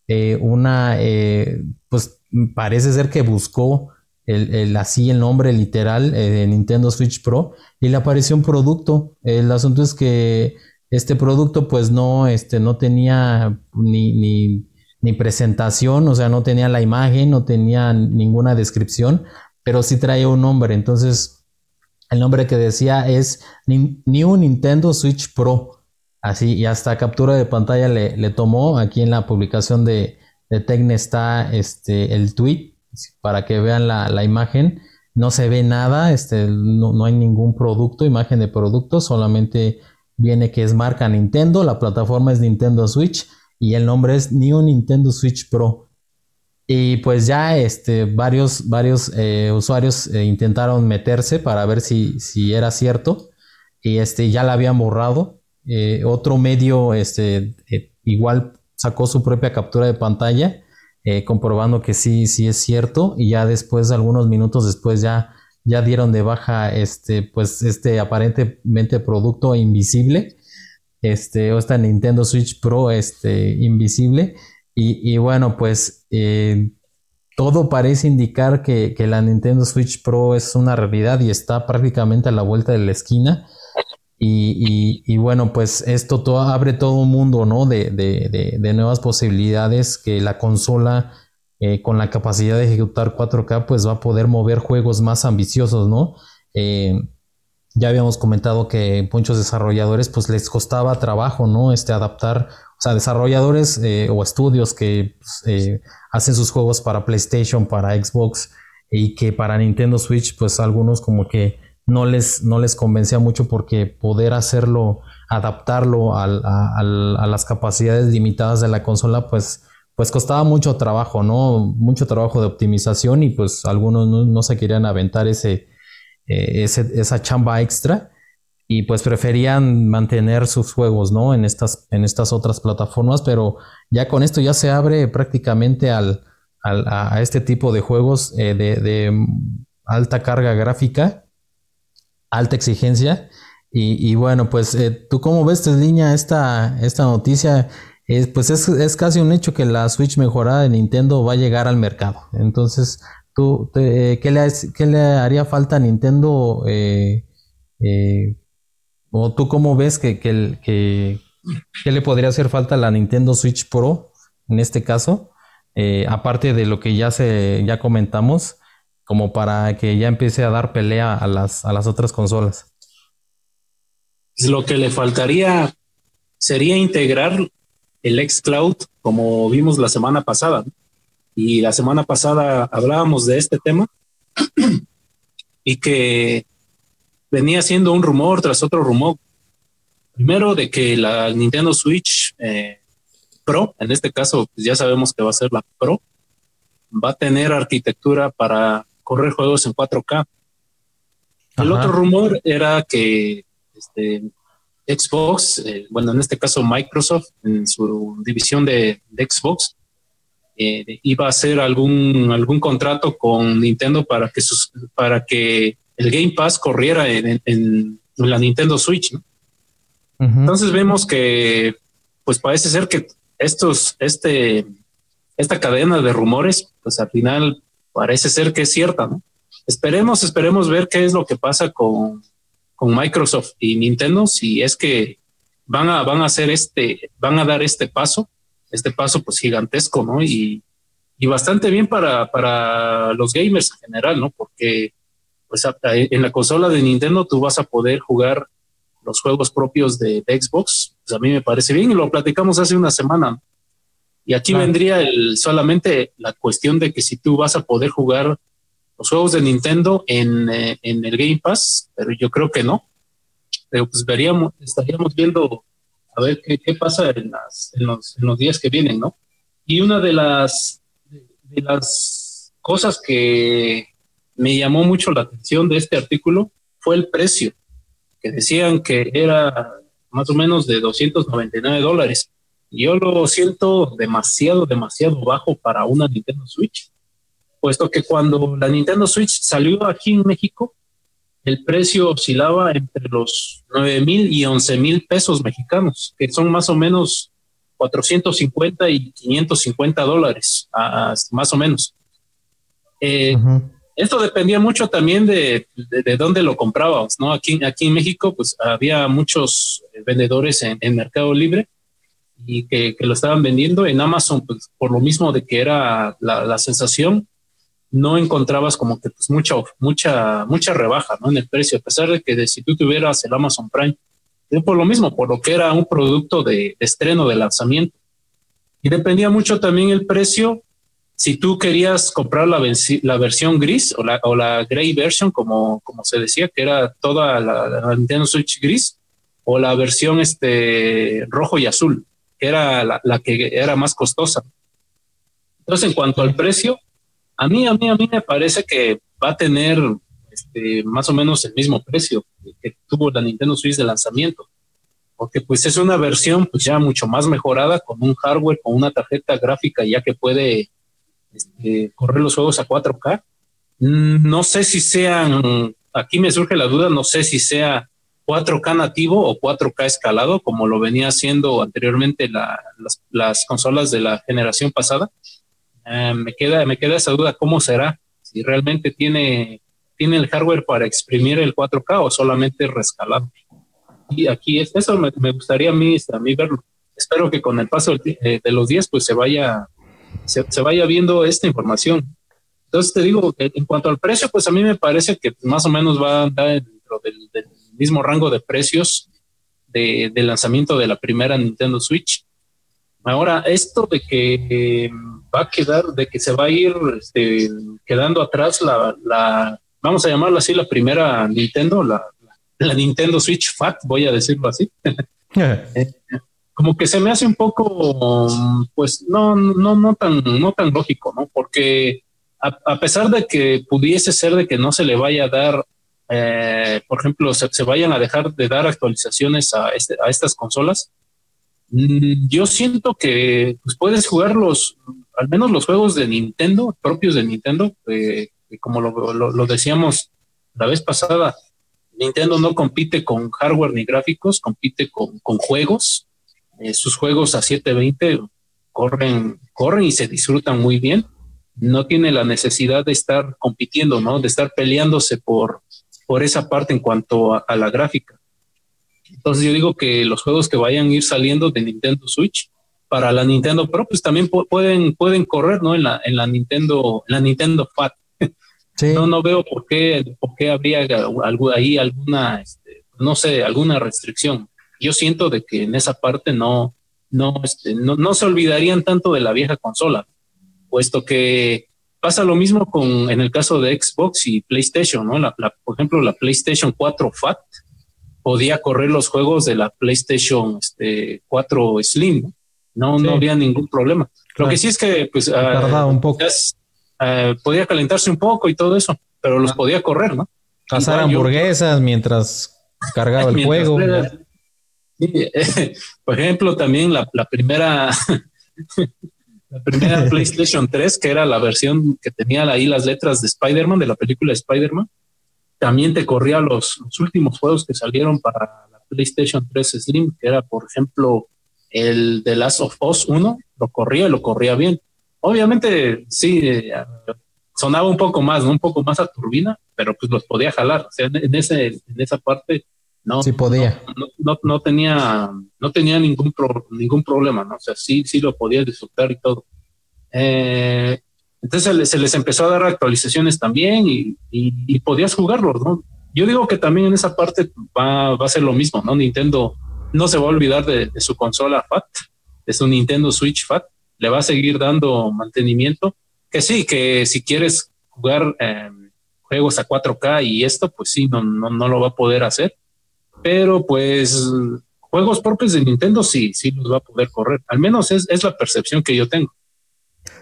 eh, una, eh, pues parece ser que buscó el, así el nombre literal eh, de Nintendo Switch Pro y le apareció un producto. El asunto es que este producto pues no, este, no tenía ni, ni, presentación, o sea, no tenía la imagen, no tenía ninguna descripción, pero sí traía un nombre. Entonces, el nombre que decía es New Nintendo Switch Pro. Así, y hasta captura de pantalla le, tomó. Aquí en la publicación de, de Tecne está este, el tweet para que vean la, imagen. No se ve nada, este, no, hay ningún producto, imagen de producto, solamente viene que es marca Nintendo, la plataforma es Nintendo Switch y el nombre es New Nintendo Switch Pro. Y pues ya este, varios, varios eh, usuarios eh, intentaron meterse para ver si, si era cierto y este, ya la habían borrado eh, otro medio este, eh, igual sacó su propia captura de pantalla, eh, comprobando que sí, sí es cierto, y ya después, algunos minutos después, ya, ya dieron de baja este, pues, este aparentemente producto invisible, este, o esta Nintendo Switch Pro este, invisible, y, bueno, pues todo parece indicar que, que la Nintendo Switch Pro es una realidad y está prácticamente a la vuelta de la esquina. Y, bueno, pues esto abre todo un mundo, ¿no? De, de, nuevas posibilidades que la consola eh, con la capacidad de ejecutar 4K pues va a poder mover juegos más ambiciosos, ¿no? Eh, ya habíamos comentado que muchos desarrolladores pues les costaba trabajo, ¿no? Este adaptar, o sea, desarrolladores eh, o estudios que pues, hacen sus juegos para PlayStation, para Xbox y que para Nintendo Switch pues algunos como que no les, no les convencía mucho porque poder hacerlo, adaptarlo a, las capacidades limitadas de la consola, pues, pues costaba mucho trabajo, ¿no? Mucho trabajo de optimización y pues algunos no, se querían aventar ese, eh, esa chamba extra y pues preferían mantener sus juegos, ¿no? En estas, en estas otras plataformas, pero ya con esto ya se abre prácticamente al, a, este tipo de juegos eh, de, de alta carga gráfica alta exigencia. Y, bueno, pues eh, tú cómo ves, línea esta, esta noticia, pues es, casi un hecho que la Switch mejorada de Nintendo va a llegar al mercado. Entonces, tú, ¿qué, le, ¿qué, le, haría falta a Nintendo? Eh, Eh, ¿O tú cómo ves que, que, que, le podría hacer falta a la Nintendo Switch Pro en este caso? Eh, aparte de lo que ya, se, ya comentamos, como para que ya empiece a dar pelea a las, a las otras consolas. Lo que le faltaría sería integrar el xCloud como vimos la semana pasada. Y la semana pasada hablábamos de este tema y que venía siendo un rumor tras otro rumor. Primero de que la Nintendo Switch eh, Pro, en este caso pues ya sabemos que va a ser la Pro, va a tener arquitectura para correr juegos en 4K. El otro rumor era que este, Xbox, eh, bueno, en este caso Microsoft, en su división de, Xbox, eh, iba a hacer algún, algún contrato con Nintendo para que, sus, para que el Game Pass corriera en, la Nintendo Switch. Entonces vemos que, pues parece ser que estos, este, esta cadena de rumores, pues al final parece ser que es cierta, ¿no? Esperemos, esperemos ver qué es lo que pasa con, Microsoft y Nintendo, si es que van a, van a hacer este, van a dar este paso, este paso pues gigantesco, ¿no? Y, bastante bien para, para los gamers en general, ¿no? Porque pues en la consola de Nintendo tú vas a poder jugar los juegos propios de, Xbox. Pues a mí me parece bien y lo platicamos hace una semana. Y aquí vendría el, solamente la cuestión de que si tú vas a poder jugar los juegos de Nintendo en, eh, en el Game Pass, pero yo creo que no. Pero pues veríamos, estaríamos viendo a ver qué, qué pasa en, las, en, los, en, los, días que vienen, ¿no? Y una de las, de las cosas que me llamó mucho la atención de este artículo fue el precio, que decían que era más o menos de 299 dólares. Yo lo siento demasiado, demasiado bajo para una Nintendo Switch, puesto que cuando la Nintendo Switch salió aquí en México, el precio oscilaba entre los 9 mil y 11 mil pesos mexicanos, que son más o menos 450 y 550 dólares, más o menos. Eh, esto dependía mucho también de, de, dónde lo comprábamos, ¿no? Aquí, aquí en México, pues había muchos vendedores en, en Mercado Libre y que, lo estaban vendiendo en Amazon, pues, por lo mismo de que era la, sensación, no encontrabas como que pues mucha, mucha, mucha rebaja ¿no? en el precio, a pesar de que de, si tú tuvieras el Amazon Prime, por lo mismo, por lo que era un producto de, estreno, de lanzamiento. Y dependía mucho también el precio, si tú querías comprar la, la versión gris o la, o la gray version, como, como se decía, que era toda la, la Nintendo Switch gris, o la versión este, rojo y azul era la, que era más costosa. Entonces, en cuanto al precio, a mí, a mí, a mí me parece que va a tener este, más o menos el mismo precio que tuvo la Nintendo Switch de lanzamiento, porque pues es una versión pues ya mucho más mejorada con un hardware, con una tarjeta gráfica ya que puede este, correr los juegos a 4K. Mm, no sé si sean, aquí me surge la duda, no sé si sea 4K nativo o 4K escalado, como lo venía haciendo anteriormente las, consolas de la generación pasada. Eh, me, queda, me queda esa duda, ¿cómo será? Si realmente tiene, tiene el hardware para exprimir el 4K o solamente rescalado. Y aquí es, eso me, gustaría a mí, a mí verlo. Espero que con el paso eh, de los días pues se vaya, se, vaya viendo esta información. Entonces te digo, en cuanto al precio, pues a mí me parece que más o menos va a andar dentro del mismo rango de precios de, lanzamiento de la primera Nintendo Switch. Ahora, esto de que va a quedar, de que se va a ir este, quedando atrás la, vamos a llamarla así, la primera Nintendo, la, la Nintendo Switch Fat, voy a decirlo así. Eh, como que se me hace un poco, pues no, no, no tan, no tan lógico, ¿no? Porque a, a, pesar de que pudiese ser de que no se le vaya a dar eh, por ejemplo, se, vayan a dejar de dar actualizaciones a, este, estas consolas, mm, yo siento que pues, puedes jugar los, al menos los juegos de Nintendo, propios de Nintendo, como lo, decíamos la vez pasada, Nintendo no compite con hardware ni gráficos, compite con, juegos. Eh, sus juegos a 720 corren, corren y se disfrutan muy bien. No tiene la necesidad de estar compitiendo, ¿no? De estar peleándose por, por esa parte en cuanto a, la gráfica. Entonces yo digo que los juegos que vayan a ir saliendo de Nintendo Switch para la Nintendo Pro, pues también pueden, pueden correr, ¿no? En la, en la Nintendo, la Nintendo Fat. No, no veo por qué, por qué habría algo, ahí alguna, este, no sé, alguna restricción. Yo siento de que en esa parte no, no, este, no, no se olvidarían tanto de la vieja consola, puesto que pasa lo mismo con en el caso de Xbox y PlayStation, ¿no? La, por ejemplo, la PlayStation 4 Fat podía correr los juegos de la PlayStation este, 4 Slim, no, no había ningún problema. Lo que sí es que, pues, tardaba un poco. Eh, podía calentarse un poco y todo eso, pero los ah. podía correr, ¿no? Cazar hamburguesas mientras cargaba el juego. por ejemplo, también la, primera la primera PlayStation 3, que era la versión que tenía ahí las letras de Spider-Man, de la película Spider-Man, también te corría los, últimos juegos que salieron para la PlayStation 3 Slim, que era, por ejemplo, el de Last of Us 1, lo corría y lo corría bien. Obviamente, sí, eh, sonaba un poco más, ¿no? un poco más a turbina, pero pues los podía jalar. O sea, en, ese, en esa parte no, sí podía. No, no, tenía, no tenía ningún, ningún problema, ¿no? O sea, sí, sí lo podía disfrutar y todo. Eh, entonces se les, empezó a dar actualizaciones también y, y, podías jugarlos, ¿no? Yo digo que también en esa parte va, va, a ser lo mismo, ¿no? Nintendo no se va a olvidar de, su consola FAT, de su Nintendo Switch FAT, le va a seguir dando mantenimiento, que sí, que si quieres jugar eh, juegos a 4K y esto, pues sí, no, no, no lo va a poder hacer pero pues juegos propios de Nintendo sí, sí los va a poder correr. Al menos es, es, la percepción que yo tengo.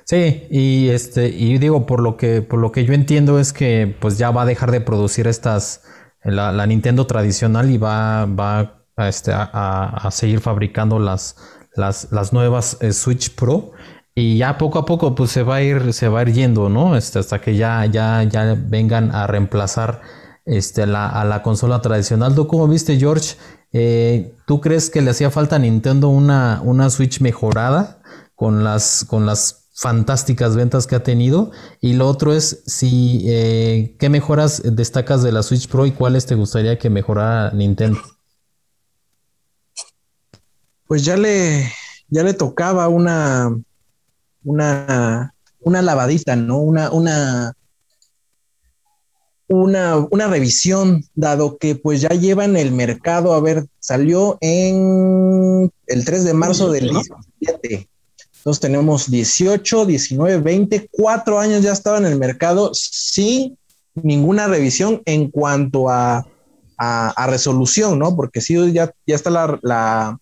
Sí, y este, y digo, por lo que, por lo que yo entiendo es que pues ya va a dejar de producir estas, la, Nintendo tradicional y va, va a, este, a, seguir fabricando las, las, las nuevas eh, Switch Pro. Y ya poco a poco pues se va a ir, se va a ir yendo, ¿no? Este, hasta que ya, ya, ya vengan a reemplazar este, a la consola tradicional. ¿Tú cómo viste, George? Eh, ¿Tú crees que le hacía falta a Nintendo una, una Switch mejorada con las, con las fantásticas ventas que ha tenido? Y lo otro es, si, eh, ¿qué mejoras destacas de la Switch Pro y cuáles te gustaría que mejorara Nintendo? Pues ya le, ya le tocaba una, una, una lavadita, ¿no? Una, una, una, una, revisión, dado que pues ya llevan el mercado, a ver, salió en el 3 de marzo del 17. Entonces tenemos 18, 19, 20, cuatro años ya estaba en el mercado sin ninguna revisión en cuanto a, a, resolución, ¿no? Porque sí, ya, ya está la, la,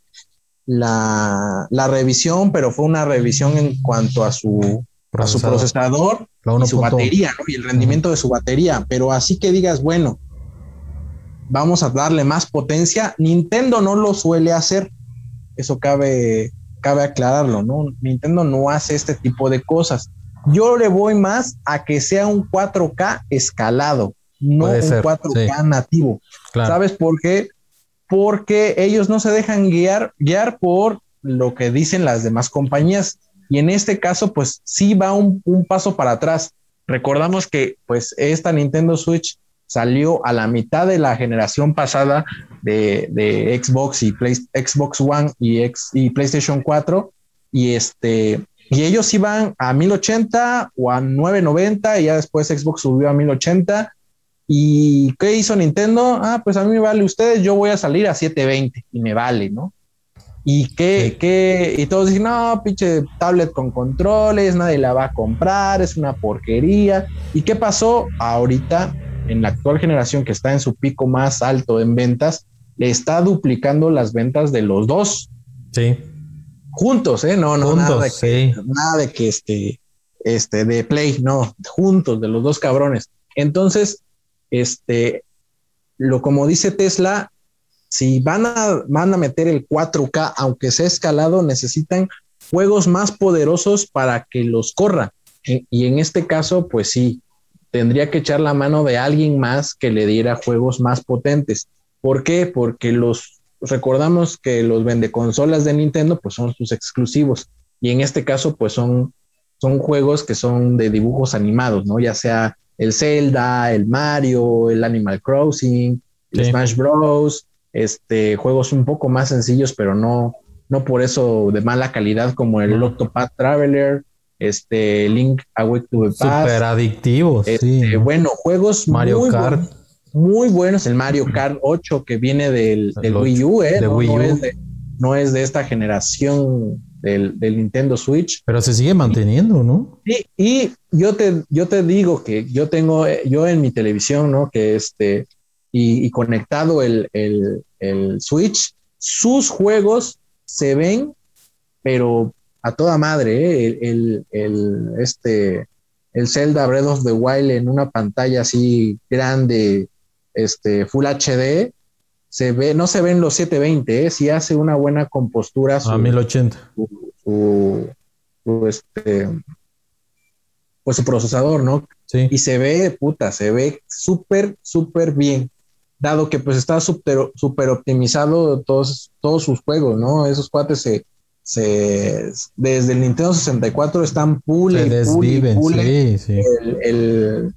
la, la revisión, pero fue una revisión en cuanto a su, a su procesador y su batería, ¿no? Y el rendimiento de su batería. Pero así que digas, bueno, vamos a darle más potencia. Nintendo no lo suele hacer. Eso cabe, cabe aclararlo, ¿no? Nintendo no hace este tipo de cosas. Yo le voy más a que sea un 4K escalado, no un 4K nativo. ¿Sabes por qué? Porque ellos no se dejan guiar, guiar por lo que dicen las demás compañías. Y en este caso, pues sí va un, paso para atrás. Recordamos que pues esta Nintendo Switch salió a la mitad de la generación pasada de, Xbox y Xbox One y, y PlayStation 4 y este y ellos iban a 1080 o a 990 y ya después Xbox subió a 1080 y ¿qué hizo Nintendo? Ah, pues a mí me vale ustedes, yo voy a salir a 720 y me vale, ¿no? Y que, y todos dicen, no, pinche tablet con controles, nadie la va a comprar, es una porquería. ¿Y qué pasó? Ahorita, en la actual generación que está en su pico más alto en ventas, le está duplicando las ventas de los dos. Sí. Juntos, ¿eh? No, no, nada de que, nada de que este, este, de Play, no, juntos, de los dos cabrones. Entonces, este, lo como dice Tesla, si van a, van a meter el 4K, aunque sea escalado, necesitan juegos más poderosos para que los corra. Y en este caso, pues sí, tendría que echar la mano de alguien más que le diera juegos más potentes. ¿Por qué? Porque los recordamos que los vende consolas de Nintendo pues son sus exclusivos y en este caso pues son son juegos que son de dibujos animados, ¿no? Ya sea el Zelda, el Mario, el Animal Crossing, el Smash Bros. Este, juegos un poco más sencillos, pero no, no por eso de mala calidad como el Octopath Traveler, este Link Awake to the Past. Super adictivos. Este, bueno, juegos Mario muy Kart. muy buenos. El Mario Kart 8 que viene del, Wii U, ¿eh? no, es de, no, es de, esta generación del, Nintendo Switch. Pero se sigue manteniendo, ¿no? Y, y yo, te, yo te digo que yo tengo, yo en mi televisión, ¿no? Que este, y, conectado el, el, el Switch, sus juegos se ven, pero a toda madre, ¿eh? el, el, este, el Zelda Breath of the Wild en una pantalla así grande, este, Full HD, se ve, no se ven los 720, ¿eh? si hace una buena compostura. a 1080. Su, este, pues su procesador, ¿no? Sí. Y se ve, puta, se ve súper, súper bien. Dado que pues está súper super optimizado todos, todos sus juegos, ¿no? Esos cuates se, se, desde el Nintendo 64 están pule y pule, El,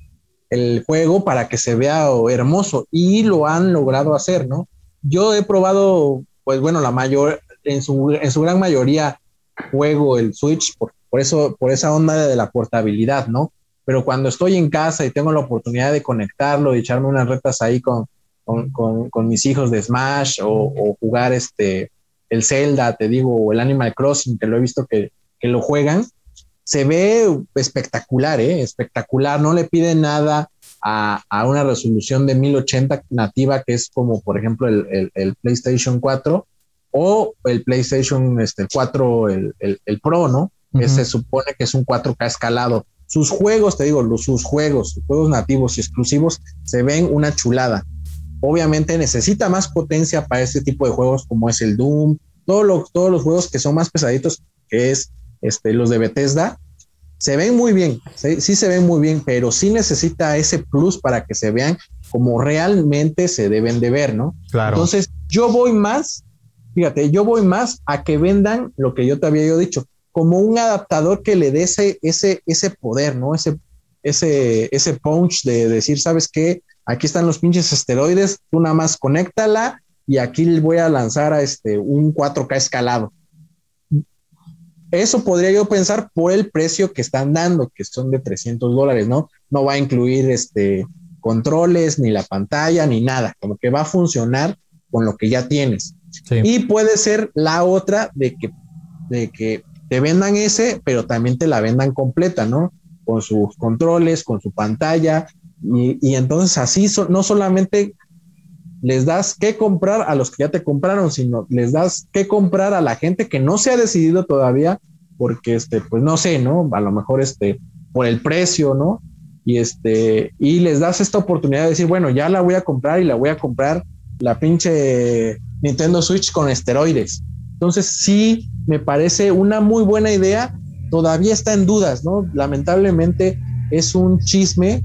el, juego para que se vea hermoso y lo han logrado hacer, ¿no? Yo he probado, pues bueno, la mayor, en su, en su gran mayoría juego el Switch por, por eso, por esa onda de la portabilidad, ¿no? Pero cuando estoy en casa y tengo la oportunidad de conectarlo y echarme unas retas ahí con, con, con, con mis hijos de Smash o, o jugar este el Zelda, te digo, o el Animal Crossing, que lo he visto que, lo juegan, se ve espectacular, ¿eh? espectacular. No le pide nada a, una resolución de 1080 nativa, que es como, por ejemplo, el, PlayStation 4 o el PlayStation este, 4, el, Pro, ¿no? Que se supone que es un 4K escalado. Sus juegos, te digo, los, sus juegos, sus juegos nativos y exclusivos, se ven una chulada obviamente necesita más potencia para este tipo de juegos como es el Doom, todos los, todos los juegos que son más pesaditos, que es este, los de Bethesda, se ven muy bien, sí, se ven muy bien, pero sí necesita ese plus para que se vean como realmente se deben de ver, ¿no? Claro. Entonces, yo voy más, fíjate, yo voy más a que vendan lo que yo te había yo dicho, como un adaptador que le dé ese, ese, ese poder, ¿no? Ese, ese, ese punch de decir, ¿sabes qué? Aquí están los pinches esteroides, tú nada más conéctala y aquí voy a lanzar a este un 4K escalado. Eso podría yo pensar por el precio que están dando, que son de 300 dólares, ¿no? No va a incluir este controles, ni la pantalla, ni nada, como que va a funcionar con lo que ya tienes. Y puede ser la otra de que, de que te vendan ese, pero también te la vendan completa, ¿no? Con sus controles, con su pantalla, y, entonces así no solamente les das que comprar a los que ya te compraron, sino les das que comprar a la gente que no se ha decidido todavía, porque este, pues no sé, ¿no? A lo mejor este, por el precio, ¿no? Y este, y les das esta oportunidad de decir, bueno, ya la voy a comprar y la voy a comprar la pinche Nintendo Switch con esteroides. Entonces, sí, me parece una muy buena idea. Todavía está en dudas, ¿no? Lamentablemente es un chisme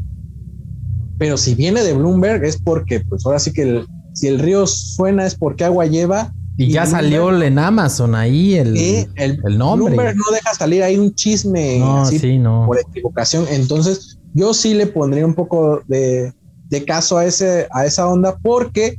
pero si viene de Bloomberg es porque, pues ahora sí que si el río suena es porque agua lleva. Y, ya salió en Amazon ahí el, el, nombre. Bloomberg no deja salir ahí un chisme por equivocación. Entonces, yo sí le pondría un poco de, caso a, ese, a esa onda porque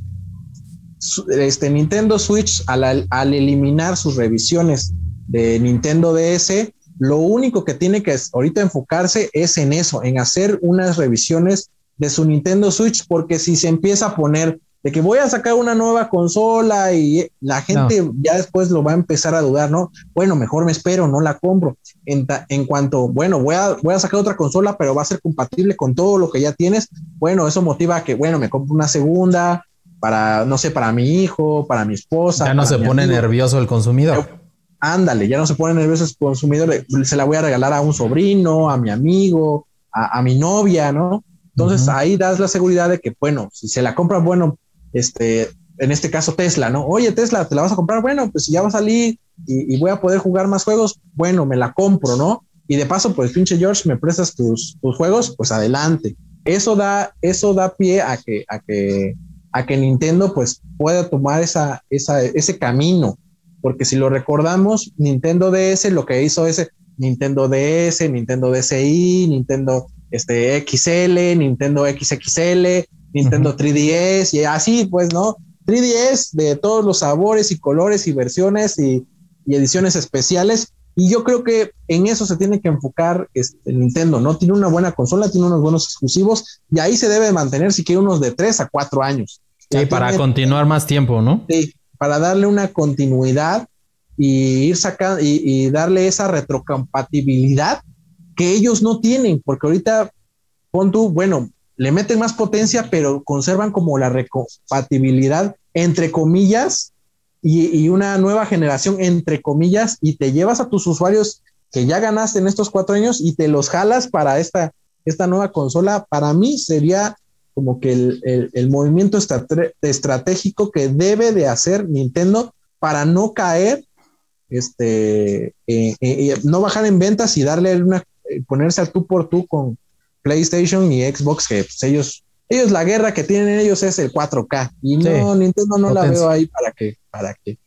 este Nintendo Switch al, al eliminar sus revisiones de Nintendo DS, lo único que tiene que ahorita enfocarse es en eso, en hacer unas revisiones de su Nintendo Switch, porque si se empieza a poner de que voy a sacar una nueva consola y la gente ya después lo va a empezar a dudar, ¿no? Bueno, mejor me espero, no la compro. En, en, cuanto, bueno, voy a, voy a sacar otra consola, pero va a ser compatible con todo lo que ya tienes. Bueno, eso motiva a que, bueno, me compro una segunda para, no sé, para mi hijo, para mi esposa. Ya no se pone nervioso el consumidor. Ándale, ya no se pone nervioso el consumidor, se la voy a regalar a un sobrino, a mi amigo, a, a mi novia, ¿no? Entonces ahí das la seguridad de que, bueno, si se la compra, bueno, este, en este caso Tesla, ¿no? Oye, Tesla, ¿te la vas a comprar? Bueno, pues si ya va a salir y, voy a poder jugar más juegos, bueno, me la compro, ¿no? Y de paso, pues pinche George, me prestas tus, tus juegos, pues adelante. Eso da, eso da pie a que, a que, a que Nintendo pues pueda tomar esa, esa, ese camino. Porque si lo recordamos, Nintendo DS lo que hizo es Nintendo DS, Nintendo DSi, Nintendo este XL, Nintendo XXL, Nintendo 3DS y así, pues, ¿no? 3DS de todos los sabores y colores y versiones y, ediciones especiales. Y yo creo que en eso se tiene que enfocar este, Nintendo, ¿no? Tiene una buena consola, tiene unos buenos exclusivos y ahí se debe mantener si quiere unos de 3 a 4 años. Sí, para continuar más tiempo, ¿no? Sí, para darle una continuidad y ir sacando y, darle esa retrocompatibilidad que ellos no tienen, porque ahorita pon tú, bueno, le meten más potencia, pero conservan como la recompatibilidad entre comillas y, una nueva generación entre comillas y te llevas a tus usuarios que ya ganaste en estos cuatro años y te los jalas para esta, esta nueva consola. Para mí sería como que el, movimiento estratégico que debe de hacer Nintendo para no caer, este, eh, eh, no bajar en ventas y darle una, eh, ponerse al tú por tú con PlayStation y Xbox, que pues, ellos, ellos la guerra que tienen ellos es el 4K y no, Nintendo no la veo ahí para que, para que,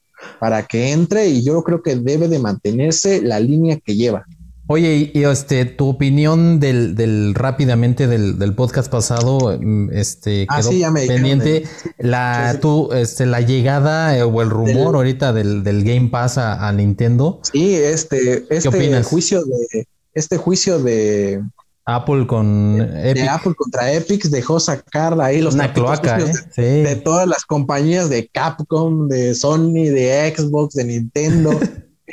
para que entre y yo creo que debe de mantenerse la línea que lleva. Oye, y, este, tu opinión del, del rápidamente del, del, podcast pasado, mm, este, ah, quedó pendiente. la, tu, este, la llegada eh, o el rumor ahorita del, del, Game Pass a, Nintendo. Sí, este, este juicio de, este juicio de Apple con de, Epic. De Apple contra Epic dejó sacar ahí los Una cloaca, ¿eh? de, de todas las compañías de Capcom, de Sony, de Xbox, de Nintendo.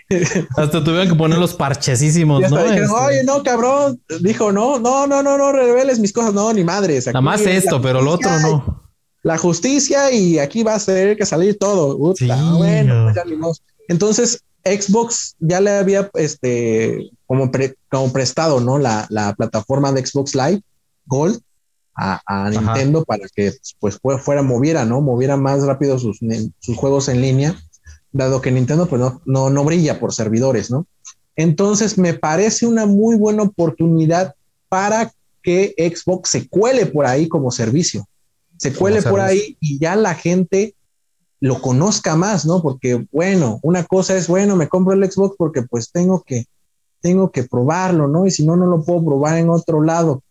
Hasta tuvieron que poner los parchesísimos, ¿no? Dijeron, este. Oye, no, cabrón. Dijo, no, no, no, no, no reveles mis cosas, no, ni madres. Nada más esto, pero lo otro no. La justicia y aquí va a tener que salir todo. bueno, pues Entonces, Xbox ya le había este como, como prestado, ¿no? La, la, plataforma de Xbox Live Gold a, a Nintendo para que pues fuera, moviera, ¿no? Moviera más rápido sus, sus juegos en línea dado que Nintendo pues no, no, brilla por servidores, ¿no? Entonces me parece una muy buena oportunidad para que Xbox se cuele por ahí como servicio, se cuele por ahí y ya la gente lo conozca más, ¿no? Porque bueno, una cosa es, bueno, me compro el Xbox porque pues tengo que, tengo que probarlo, ¿no? Y si no, no lo puedo probar en otro lado.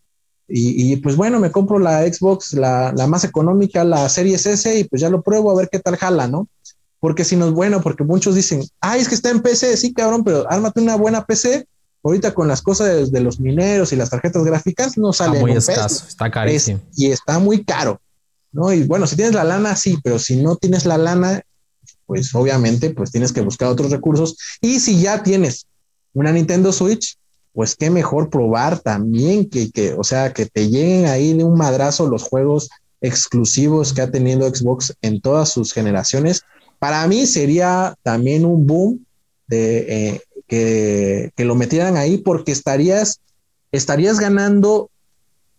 Y, pues bueno, me compro la Xbox, la, la, más económica, la Series S, y pues ya lo pruebo a ver qué tal jala, ¿no? Porque si no es bueno, porque muchos dicen, ay, es que está en PC, sí, cabrón, pero ármate una buena PC. Ahorita con las cosas de, los mineros y las tarjetas gráficas no sale. Está muy escaso, está carísimo. y está muy caro, ¿no? Y bueno, si tienes la lana, sí, pero si no tienes la lana, pues obviamente, pues tienes que buscar otros recursos. Y si ya tienes una Nintendo Switch, pues qué mejor probar también que, que, o sea, que te lleguen ahí de un madrazo los juegos exclusivos que ha tenido Xbox en todas sus generaciones para mí sería también un boom de, eh, que, lo metieran ahí porque estarías, estarías ganando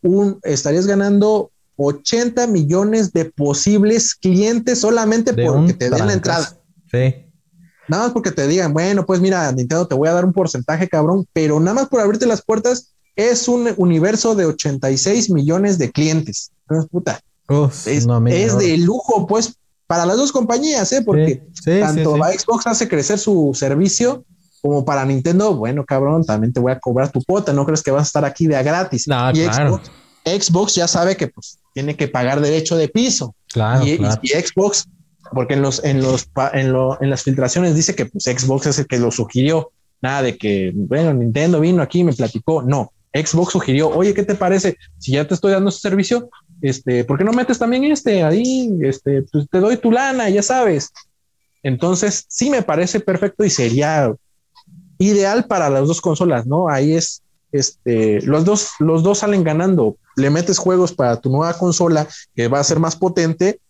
un, estarías ganando 80 millones de posibles clientes solamente porque te den la entrada. Sí. Nada más porque te digan, bueno, pues mira, Nintendo te voy a dar un porcentaje, cabrón, pero nada más por abrirte las puertas es un universo de 86 millones de clientes. Entonces, puta, es, es de lujo, pues, para las dos compañías, ¿eh? porque tanto Xbox hace crecer su servicio como para Nintendo, bueno, cabrón, también te voy a cobrar tu cuota, no crees que vas a estar aquí de a gratis. y Xbox, ya sabe que pues tiene que pagar derecho de piso. Claro, y, Xbox, porque en los, en los, en, lo, en las filtraciones dice que pues Xbox es el que lo sugirió. Nada de que, bueno, Nintendo vino aquí y me platicó. No, Xbox sugirió, oye, ¿qué te parece? Si ya te estoy dando ese servicio, este, ¿por qué no metes también este ahí? Este, pues te doy tu lana, ya sabes. Entonces, sí me parece perfecto y sería ideal para las dos consolas, ¿no? Ahí es, este, los dos, los dos salen ganando. Le metes juegos para tu nueva consola que va a ser más potente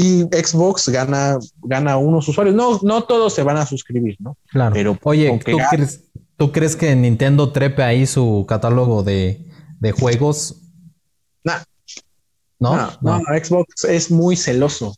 y Xbox gana, gana unos usuarios. No, no todos se van a suscribir, ¿no? Claro. Pero oye, ¿tú, crees, ¿tú crees que Nintendo trepe ahí su catálogo de, de juegos? Nah, ¿No? No, Xbox es muy celoso.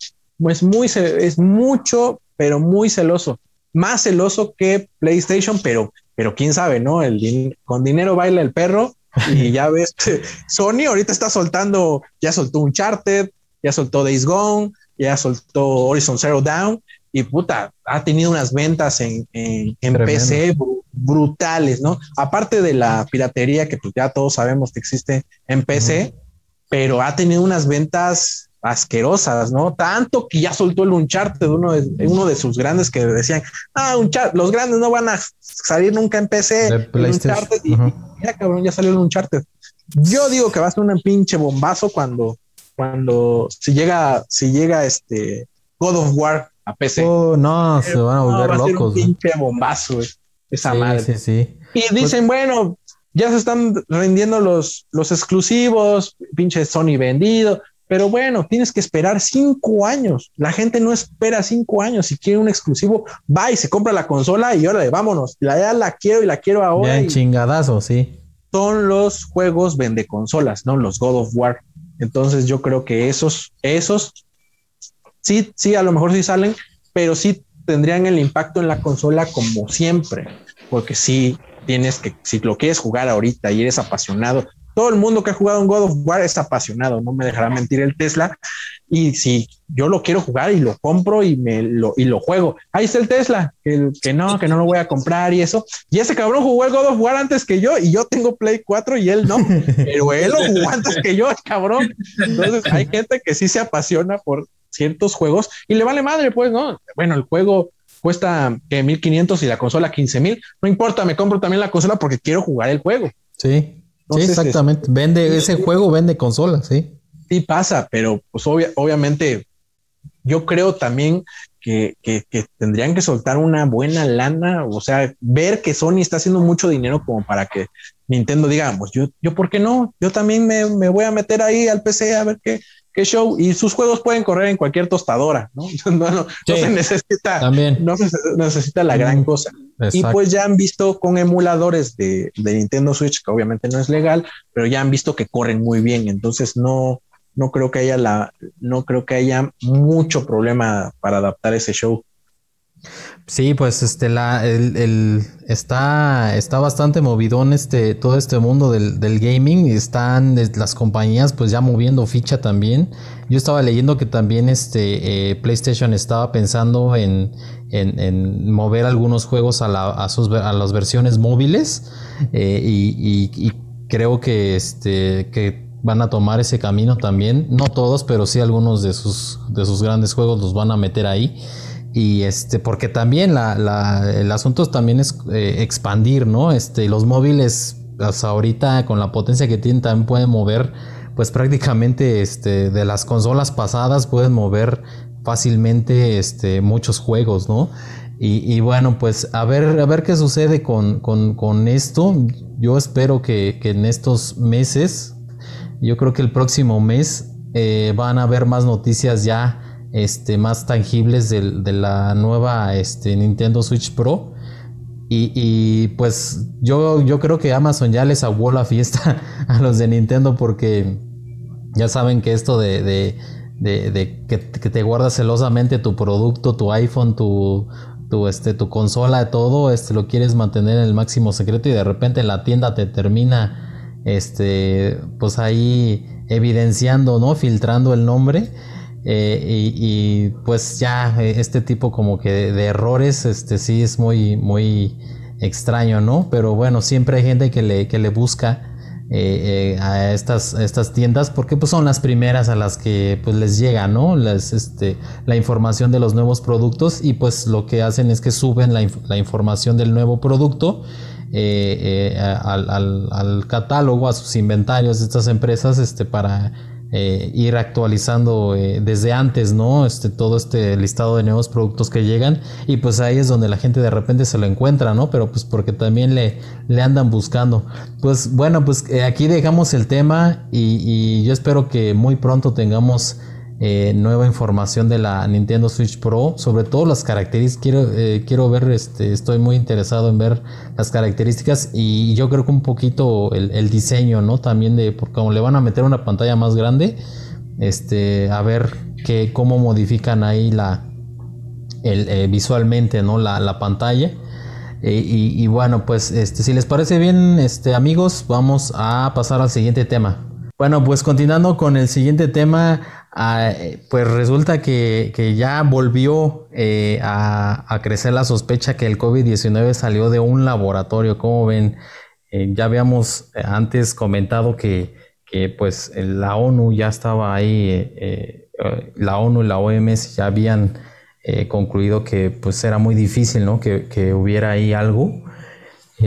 Es muy, es mucho, pero muy celoso. Más celoso que PlayStation, pero, pero quién sabe, ¿no? El con dinero baila el perro y ya ves, Sony ahorita está soltando, ya soltó Uncharted, ya soltó Days Gone, ya soltó Horizon Zero Down y puta, ha tenido unas ventas en, en, PC brutales, ¿no? Aparte de la piratería que pues ya todos sabemos que existe en PC, pero ha tenido unas ventas asquerosas, ¿no? Tanto que ya soltó el Uncharted, uno de, uno de sus grandes que decían, ah, Uncharted, los grandes no van a salir nunca en PC. Uncharted, y, ya cabrón, ya salió el Uncharted. Yo digo que va a ser un pinche bombazo cuando, cuando si llega, si llega este God of War a PC. Oh, no, se van a volver va locos. A ser un pinche bombazo, esa madre. Sí, sí. Y dicen, bueno, ya se están vendiendo los, los exclusivos, pinche Sony vendido. Pero bueno, tienes que esperar cinco años. La gente no espera cinco años. Si quiere un exclusivo, va y se compra la consola y órale, vámonos. La ya la quiero y la quiero ahora. Ya chingadazo, sí. Son los juegos vende consolas, ¿no? Los God of War. Entonces yo creo que esos, esos, sí, sí, a lo mejor sí salen, pero sí tendrían el impacto en la consola como siempre. Porque si tienes que, si lo quieres jugar ahorita y eres apasionado todo el mundo que ha jugado un God of War es apasionado, no me dejará mentir el Tesla. Y si yo lo quiero jugar y lo compro y me lo, y lo juego, ahí está el Tesla, que, que no, que no lo voy a comprar y eso. Y ese cabrón jugó el God of War antes que yo y yo tengo Play 4 y él no, pero él lo jugó antes que yo, cabrón. Entonces hay gente que sí se apasiona por ciertos juegos y le vale madre, pues, ¿no? Bueno, el juego cuesta que 1500 y la consola 15000, no importa, me compro también la consola porque quiero jugar el juego. Sí sí, exactamente. Vende ese juego, vende consolas, sí. Sí pasa, pero pues obviamente yo creo también que, tendrían que soltar una buena lana, o sea, ver que Sony está haciendo mucho dinero como para que Nintendo diga, pues yo, yo, ¿por qué no? Yo también me, voy a meter ahí al PC a ver qué, qué show. Y sus juegos pueden correr en cualquier tostadora, ¿no? No, se necesita, también. no se necesita la gran cosa. Y pues ya han visto con emuladores de, Nintendo Switch, que obviamente no es legal, pero ya han visto que corren muy bien. Entonces no, no creo que haya la, no creo que haya mucho problema para adaptar ese show. Sí, pues este la el, está está bastante movidón este todo este mundo del, del, gaming están las compañías pues ya moviendo ficha también. Yo estaba leyendo que también este eh, PlayStation estaba pensando en, en, mover algunos juegos a, la, a, sus, a las versiones móviles eh, y, creo que, este, que van a tomar ese camino también. No todos, pero sí algunos de sus, de sus grandes juegos los van a meter ahí. Y este, porque también la, el asunto también es eh, expandir, ¿no? Este, los móviles, hasta ahorita con la potencia que tienen, también pueden mover, pues prácticamente este, de las consolas pasadas, pueden mover fácilmente este, muchos juegos, ¿no? Y, bueno, pues a ver, a ver qué sucede con, con, esto. Yo espero que, en estos meses, yo creo que el próximo mes eh, van a haber más noticias ya este, más tangibles de, la nueva este, Nintendo Switch Pro. Y, pues yo, yo creo que Amazon ya les aguó la fiesta a los de Nintendo porque ya saben que esto de de, que, te guardas celosamente tu producto, tu iPhone, tu, tu, este, tu consola, todo, este, lo quieres mantener en el máximo secreto y de repente la tienda te termina, este, pues ahí evidenciando, ¿no? Filtrando el nombre. Eh, y, pues ya eh, este tipo como que de, errores, este sí es muy, muy extraño, ¿no? Pero bueno, siempre hay gente que le, que le busca eh, eh, a estas, estas tiendas porque pues son las primeras a las que pues les llega ¿no? Las, este, la información de los nuevos productos y pues lo que hacen es que suben la, la información del nuevo producto eh, al, al, al, catálogo, a sus inventarios de estas empresas este, para eh, ir actualizando eh, desde antes, ¿no? Este, todo este listado de nuevos productos que llegan y pues ahí es donde la gente de repente se lo encuentra, ¿no? Pero pues porque también le, le andan buscando. Pues bueno, pues eh, aquí dejamos el tema y yo espero que muy pronto tengamos eh, nueva información de la Nintendo Switch Pro, sobre todo las características. Quiero, eh, quiero ver, este, estoy muy interesado en ver las características y yo creo que un poquito el, diseño, ¿no? También de, porque como le van a meter una pantalla más grande, este, a ver que, cómo modifican ahí la, el, eh, visualmente, ¿no? La, la pantalla. Y, y, bueno, pues este, si les parece bien, este, amigos, vamos a pasar al siguiente tema. Bueno, pues continuando con el siguiente tema, ah, pues resulta que, ya volvió eh, a, crecer la sospecha que el COVID-19 salió de un laboratorio. Como ven, eh, ya habíamos eh, antes comentado que, pues la ONU ya estaba ahí, la ONU y la OMS ya habían concluido que pues era muy difícil, ¿no? Que, que hubiera ahí algo.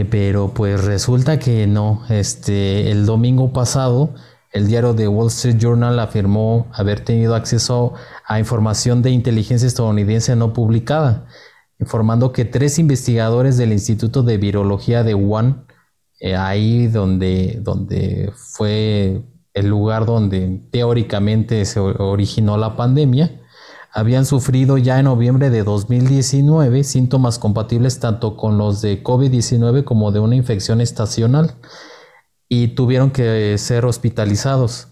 pero pues resulta que no, este, el domingo pasado el diario The Wall Street Journal afirmó haber tenido acceso a información de inteligencia estadounidense no publicada, informando que tres investigadores del Instituto de Virología de Wuhan, eh, ahí donde, donde fue el lugar donde teóricamente se originó la pandemia, habían sufrido ya en noviembre de 2019 síntomas compatibles tanto con los de COVID-19 como de una infección estacional y tuvieron que ser hospitalizados.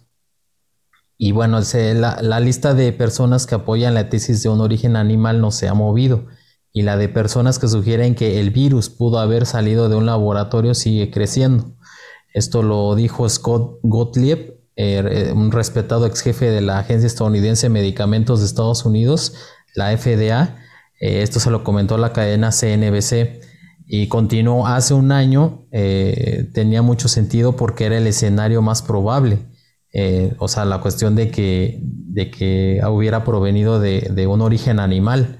Y bueno, la, la, lista de personas que apoyan la tesis de un origen animal no se ha movido y la de personas que sugieren que el virus pudo haber salido de un laboratorio sigue creciendo. Esto lo dijo Scott Gottlieb, eh, un respetado ex jefe de la Agencia Estadounidense de Medicamentos de Estados Unidos, la FDA. Eh, esto se lo comentó la cadena CNBC y continuó hace un año, eh, tenía mucho sentido porque era el escenario más probable. Eh, o sea, la cuestión de que, de que hubiera provenido de, un origen animal.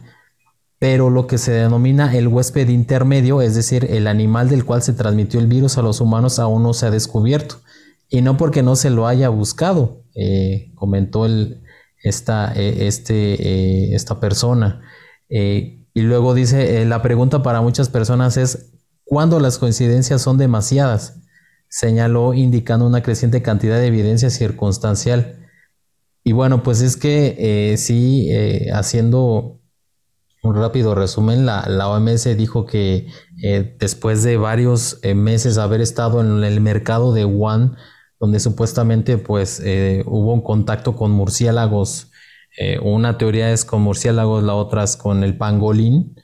Pero lo que se denomina el huésped intermedio, es decir, el animal del cual se transmitió el virus a los humanos, aún no se ha descubierto. Y no porque no se lo haya buscado, eh, comentó el, esta, este, esta persona. Y luego dice, eh, la pregunta para muchas personas es, ¿cuándo las coincidencias son demasiadas? Señaló indicando una creciente cantidad de evidencia circunstancial. Y bueno, pues es que eh, sí, eh, haciendo un rápido resumen, la, la OMS dijo que después de varios meses haber estado en el mercado de Wuhan, donde supuestamente pues hubo un contacto con murciélagos eh, una teoría es con murciélagos, la otra es con el pangolín.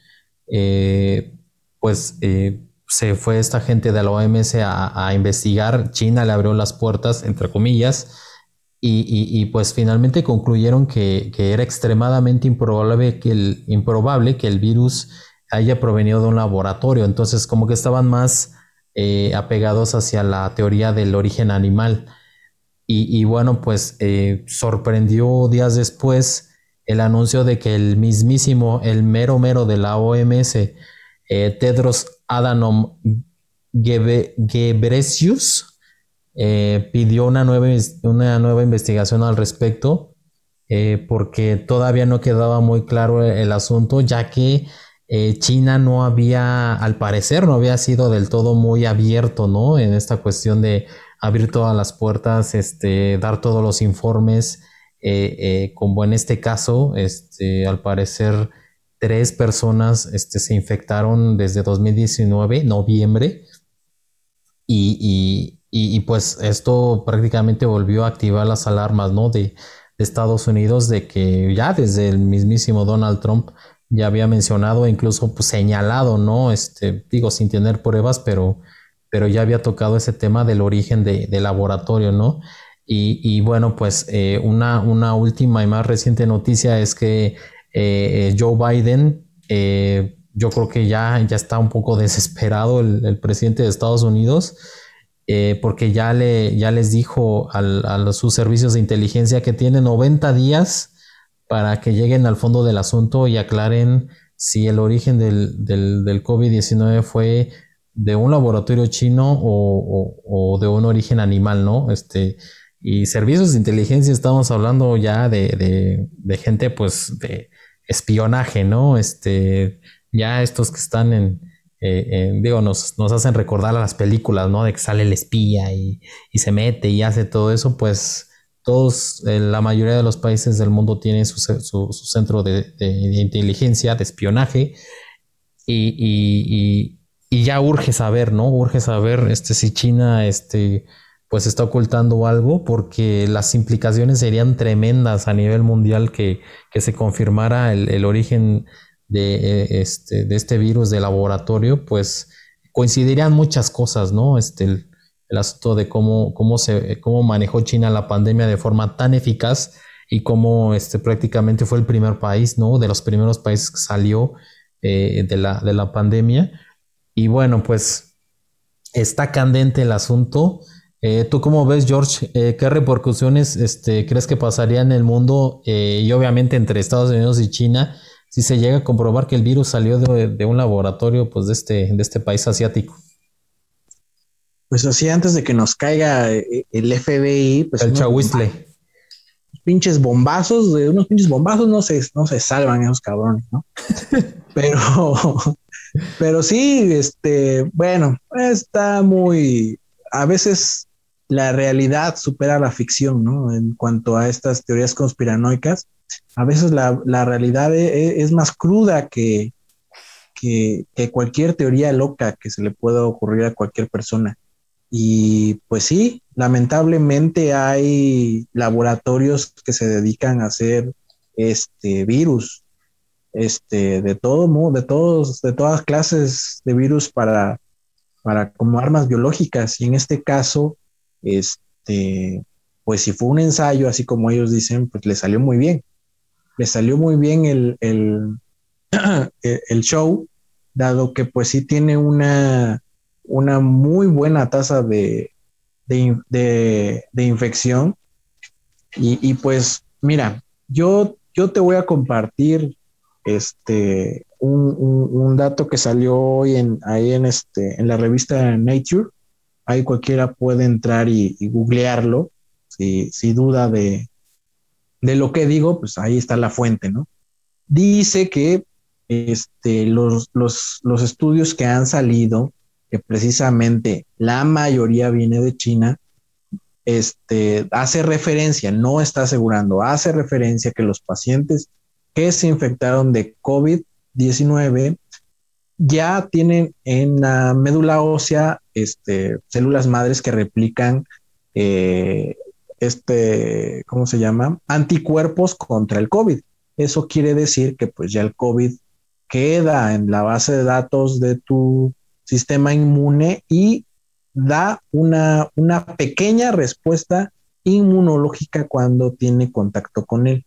Eh, pues eh, se fue esta gente de la OMS a, investigar. China le abrió las puertas, entre comillas, y, pues finalmente concluyeron que, era extremadamente improbable que, improbable que el virus haya provenido de un laboratorio. Entonces, como que estaban más apegados hacia la teoría del origen animal. Y, bueno, pues eh, sorprendió días después el anuncio de que el mismísimo, el mero mero de la OMS, eh, Tedros Adhanom Ghebreyesus, eh, pidió una nueva, una nueva investigación al respecto, porque todavía no quedaba muy claro el, asunto, ya que China no había, al parecer, no había sido del todo muy abierto, ¿no? En esta cuestión de abrir todas las puertas, este, dar todos los informes, eh, eh, como en este caso, este, al parecer tres personas este, se infectaron desde 2019, noviembre, y, pues esto prácticamente volvió a activar las alarmas ¿no? de, Estados Unidos de que ya desde el mismísimo Donald Trump ya había mencionado, incluso pues, señalado, ¿no? Digo, sin tener pruebas, pero pero ya había tocado ese tema del origen de, laboratorio, ¿no? Y, bueno, pues eh, una, una, última y más reciente noticia es que eh, Joe Biden, eh, yo creo que ya, ya está un poco desesperado el, presidente de Estados Unidos, porque ya, le, ya les dijo a sus servicios de inteligencia que tiene 90 días para que lleguen al fondo del asunto y aclaren si el origen del, del, del COVID-19 fue de un laboratorio chino o, de un origen animal, ¿no? Este, y servicios de inteligencia estamos hablando ya de, gente, pues, de espionaje, ¿no? Este, ya estos que están en, eh, digo, nos, nos, hacen recordar a las películas, ¿no? De que sale el espía y, se mete y hace todo eso, pues todos, eh, la mayoría de los países del mundo tienen su, centro de, inteligencia, de espionaje, y, y ya urge saber, ¿no? Urge saber este, si China este, pues está ocultando algo, porque las implicaciones serían tremendas a nivel mundial que, se confirmara el, origen de eh, este, de este virus de laboratorio, pues coincidirían muchas cosas, ¿no? Este, el asunto de cómo, cómo, se, cómo manejó China la pandemia de forma tan eficaz y cómo este, prácticamente fue el primer país, ¿no? De los primeros países que salió eh, de, la, de la pandemia. Y bueno, pues está candente el asunto. Eh, ¿Tú cómo ves, George? Eh, ¿Qué repercusiones este, crees que pasaría en el mundo y obviamente entre Estados Unidos y China si se llega a comprobar que el virus salió de, un laboratorio pues, de, este, de este país asiático? Pues así antes de que nos caiga el FBI, pues... El chahuistle pinches bombazos, de unos pinches bombazos no se, no se salvan esos cabrones, ¿no? pero, pero sí, este, bueno, está muy, a veces la realidad supera la ficción, ¿no? En cuanto a estas teorías conspiranoicas, a veces la, realidad e, e, es, más cruda que, que, que, cualquier teoría loca que se le pueda ocurrir a cualquier persona. Y pues sí, lamentablemente hay laboratorios que se dedican a hacer este virus, este, de todo de todos, de todas clases de virus para, para como armas biológicas. Y en este caso, este, pues si fue un ensayo, así como ellos dicen, pues le salió muy bien. Le salió muy bien el, el, el show, dado que pues sí tiene una, una muy buena tasa de, de, infección. Y, pues, mira, yo, yo te voy a compartir este, un, dato que salió hoy en, ahí en, este, en la revista Nature. Ahí cualquiera puede entrar y, googlearlo. Si, si duda de, de lo que digo, pues ahí está la fuente, ¿no? Dice que este, los, los, los estudios que han salido que precisamente la mayoría viene de China, este, hace referencia, no está asegurando, hace referencia que los pacientes que se infectaron de COVID-19 ya tienen en la médula ósea este, células madres que replican eh, este, ¿cómo se llama? Anticuerpos contra el COVID. Eso quiere decir que pues ya el COVID queda en la base de datos de tu sistema inmune y da una, una pequeña respuesta inmunológica cuando tiene contacto con él.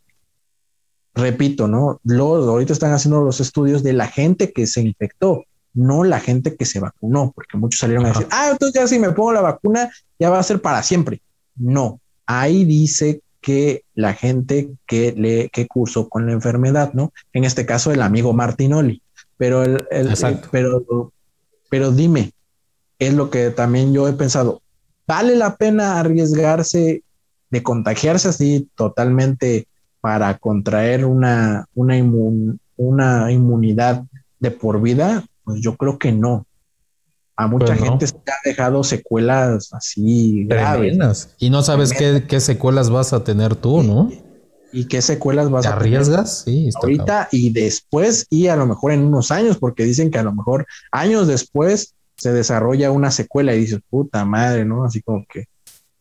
Repito, ¿no? Los, ahorita están haciendo los estudios de la gente que se infectó, no la gente que se vacunó, porque muchos salieron a decir, ah, entonces ya si me pongo la vacuna, ya va a ser para siempre. No, ahí dice que la gente que le que cursó con la enfermedad, ¿no? En este caso el amigo Martinoli, pero el, el pero pero dime, es lo que también yo he pensado, ¿vale la pena arriesgarse de contagiarse así totalmente para contraer una, una, una inmunidad de por vida? Pues yo creo que no. A mucha pues gente se ha dejado secuelas así graves. Y no sabes qué, qué, secuelas vas a tener tú, ¿no? ¿Y qué secuelas vas a arriesgas? Sí, ahorita y después y a lo mejor en unos años, porque dicen que a lo mejor años después se desarrolla una secuela y dices, puta madre, ¿no? Así como que,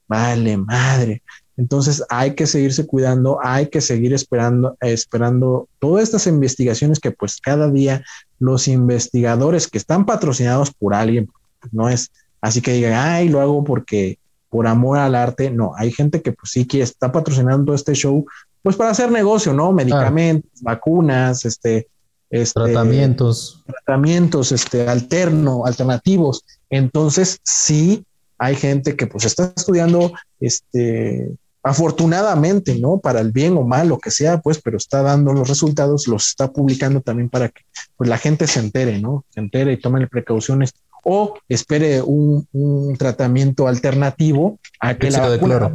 vale, madre. Entonces hay que seguirse cuidando, hay que seguir esperando, esperando todas estas investigaciones que pues cada día los investigadores que están patrocinados por alguien, pues, no es así que digan, ay, lo hago porque por amor al arte, no, hay gente que pues sí que está patrocinando este show pues para hacer negocio, ¿no? Medicamentos, vacunas, este, este, tratamientos, tratamientos, este, alterno, alternativos. Entonces, sí, hay gente que pues está estudiando, este, afortunadamente, ¿no? Para el bien o mal, lo que sea, pues, pero está dando los resultados, los está publicando también para que pues, la gente se entere, ¿no? Se entere y tome precauciones o espere un, tratamiento alternativo a que la vacuna,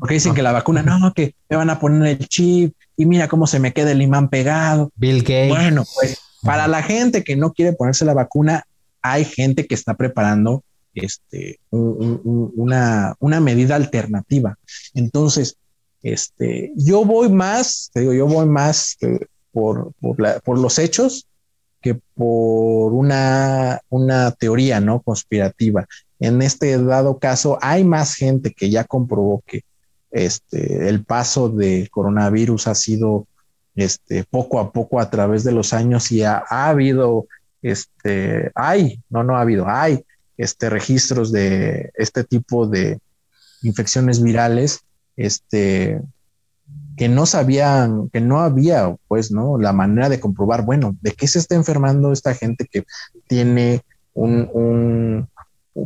porque dicen que la vacuna, no, que me van a poner el chip y mira cómo se me queda el imán pegado. Bill Gates. Bueno, pues para la gente que no quiere ponerse la vacuna, hay gente que está preparando este, una, una medida alternativa. Entonces, este, yo voy más, te digo, yo voy más eh, por, por, los hechos que por una, una teoría no conspirativa. En este dado caso, hay más gente que ya comprobó que este, el paso del coronavirus ha sido este, poco a poco a través de los años y ha, habido, este, hay, no, no ha habido, hay este, registros de este tipo de infecciones virales, este, que no sabían, que no había, pues, ¿no? La manera de comprobar, bueno, de qué se está enfermando esta gente que tiene un, un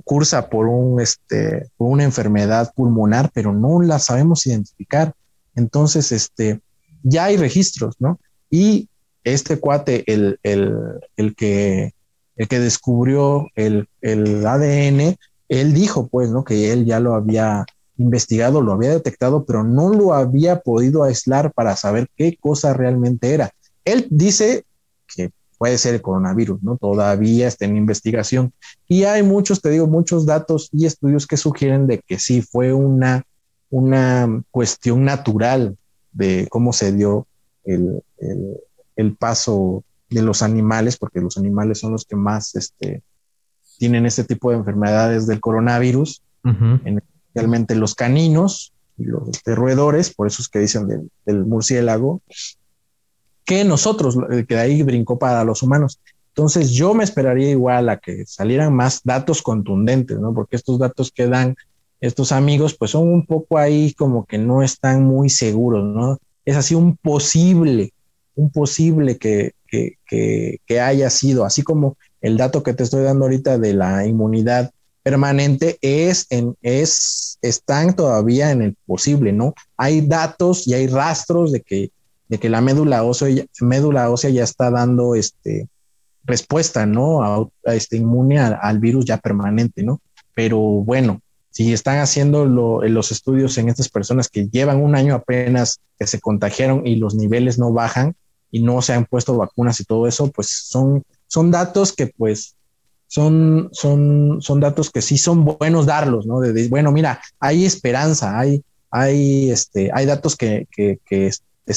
cursa por un, este, una enfermedad pulmonar, pero no la sabemos identificar. Entonces, este, ya hay registros, ¿no? Y este cuate, el, el, el que, el que descubrió el, el ADN, él dijo, pues, ¿no? Que él ya lo había investigado, lo había detectado, pero no lo había podido aislar para saber qué cosa realmente era. Él dice que puede ser el coronavirus, ¿no? Todavía está en investigación. Y hay muchos, te digo, muchos datos y estudios que sugieren de que sí fue una, una cuestión natural de cómo se dio el, el, paso de los animales, porque los animales son los que más este, tienen este tipo de enfermedades del coronavirus, especialmente los caninos y los roedores, por eso es que dicen del, del murciélago, que nosotros, que de ahí brincó para los humanos. Entonces yo me esperaría igual a que salieran más datos contundentes, ¿no? Porque estos datos que dan estos amigos, pues son un poco ahí como que no están muy seguros, ¿no? Es así un posible, un posible que, que, que, haya sido, así como el dato que te estoy dando ahorita de la inmunidad permanente es en, es, están todavía en el posible, ¿no? Hay datos y hay rastros de que de que la médula ósea, médula ósea ya está dando este, respuesta, ¿no? A, este inmune al virus ya permanente, ¿no? Pero bueno, si están haciendo los estudios en estas personas que llevan un año apenas que se contagiaron y los niveles no bajan y no se han puesto vacunas y todo eso, pues son, son datos que pues son, son, son datos que sí son buenos darlos, ¿no? De, bueno, mira, hay esperanza, hay, hay, este, hay datos que, que, que,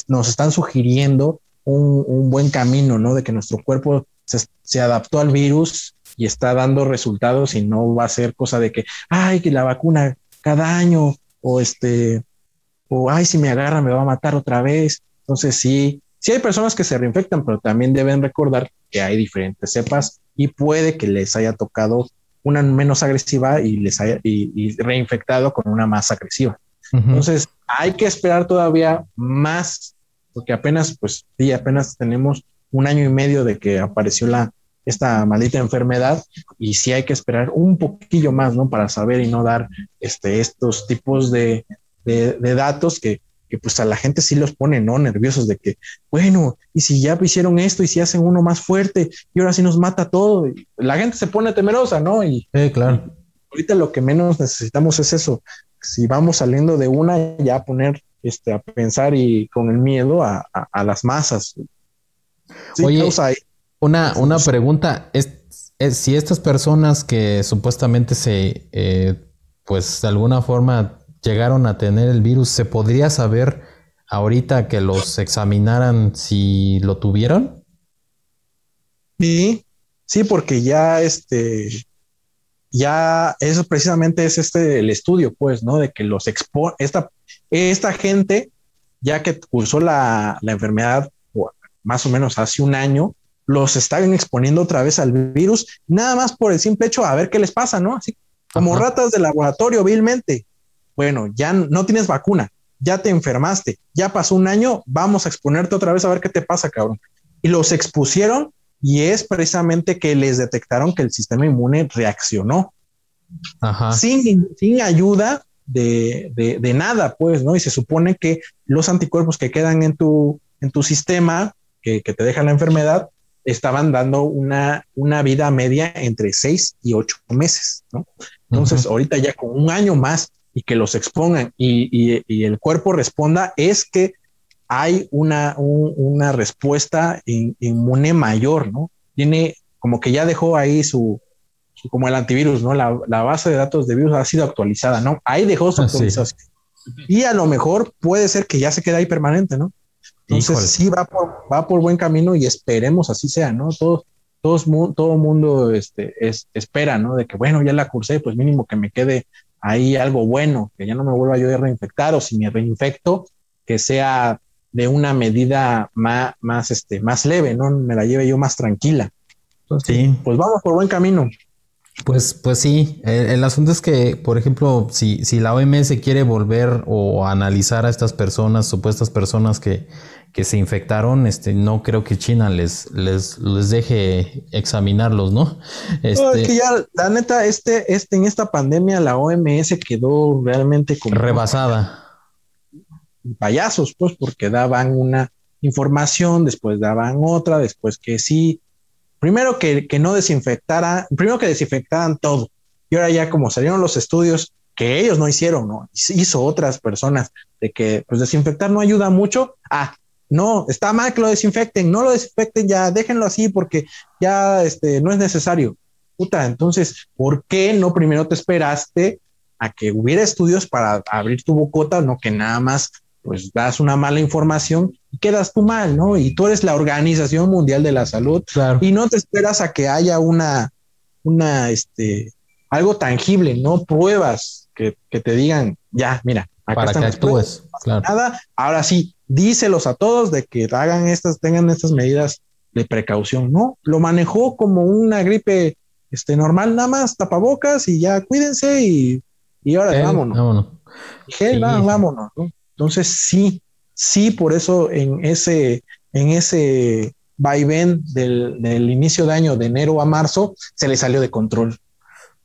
nos están sugiriendo un, buen camino, ¿no? De que nuestro cuerpo se, adaptó al virus y está dando resultados y no va a ser cosa de que, ay, que la vacuna cada año o este, o ay, si me agarra me va a matar otra vez. Entonces sí, sí hay personas que se reinfectan, pero también deben recordar que hay diferentes cepas y puede que les haya tocado una menos agresiva y les haya y reinfectado con una más agresiva. Entonces, hay que esperar todavía más, porque apenas, pues sí, apenas tenemos un año y medio de que apareció la, esta maldita enfermedad y sí hay que esperar un poquillo más, ¿no? Para saber y no dar este, estos tipos de, datos que, que, pues a la gente sí los pone, ¿no? Nerviosos de que, bueno, y si ya hicieron esto y si hacen uno más fuerte y ahora sí nos mata todo, la gente se pone temerosa, ¿no? Y claro. Ahorita lo que menos necesitamos es eso, si vamos saliendo de una, ya poner este, a pensar y con el miedo a, las masas. Oye, una, una pregunta, es, si estas personas que supuestamente se, eh, pues de alguna forma llegaron a tener el virus, ¿se podría saber ahorita que los examinaran si lo tuvieron? Sí, sí, porque ya este, ya eso precisamente es este el estudio, pues, ¿no? De que los expo esta, esta gente, ya que cursó la, la enfermedad más o menos hace un año, los están exponiendo otra vez al virus, nada más por el simple hecho a ver qué les pasa, ¿no? Así como ratas de laboratorio, vilmente. Bueno, ya no tienes vacuna, ya te enfermaste, ya pasó un año, vamos a exponerte otra vez a ver qué te pasa, cabrón. Y los expusieron y es precisamente que les detectaron que el sistema inmune reaccionó Sin, sin ayuda de, de, nada, pues, ¿no? Y se supone que los anticuerpos que quedan en tu, en tu sistema, que, que te dejan la enfermedad, estaban dando una, una vida media entre seis y ocho meses, ¿no? Entonces, ahorita ya con un año más y que los expongan y, y, y el cuerpo responda, es que hay una, una respuesta inmune mayor, ¿no? Tiene como que ya dejó ahí su, como el antivirus, ¿no? La, base de datos de virus ha sido actualizada, ¿no? Ahí dejó su actualización. Y a lo mejor puede ser que ya se quede ahí permanente, ¿no? Entonces sí va por, va por buen camino y esperemos así sea, ¿no? Todos, todos todo mundo este, es, espera, ¿no? De que, bueno, ya la cursé, pues mínimo que me quede ahí algo bueno, que ya no me vuelva yo a reinfectar o si me reinfecto, que sea de una medida más, más, este, más leve, ¿no? Me la lleve yo más tranquila. Entonces, sí. pues vamos por buen camino. Pues, pues sí, el, asunto es que, por ejemplo, si, si la OMS quiere volver o analizar a estas personas, supuestas personas que, que se infectaron, este, no creo que China les, les, les deje examinarlos, ¿no? Este, es que ya, la neta, este, este, en esta pandemia la OMS quedó realmente como rebasada. Payasos, pues, porque daban una información, después daban otra, después que sí, primero que, no desinfectara, primero que desinfectaran todo. Y ahora ya como salieron los estudios que ellos no hicieron, ¿no? Hizo otras personas de que pues desinfectar no ayuda mucho. Ah, no, está mal que lo desinfecten, no lo desinfecten ya, déjenlo así porque ya este, no es necesario. Puta, entonces, ¿por qué no primero te esperaste a que hubiera estudios para abrir tu bocota, no que nada más pues das una mala información y quedas tú mal, ¿no? Y tú eres la Organización Mundial de la Salud y no te esperas a que haya una, una, este, algo tangible, ¿no? Pruebas que, te digan, ya, mira, acá Para están que claro. Nada, ahora sí, díselos a todos de que hagan estas, tengan estas medidas de precaución, ¿no? Lo manejó como una gripe este, normal, nada más, tapabocas y ya cuídense y, y ahora vámonos. vámonos. vámonos, ¿no? Entonces, sí, sí, por eso en ese, en ese vaivén del, del inicio de año, de enero a marzo, se le salió de control.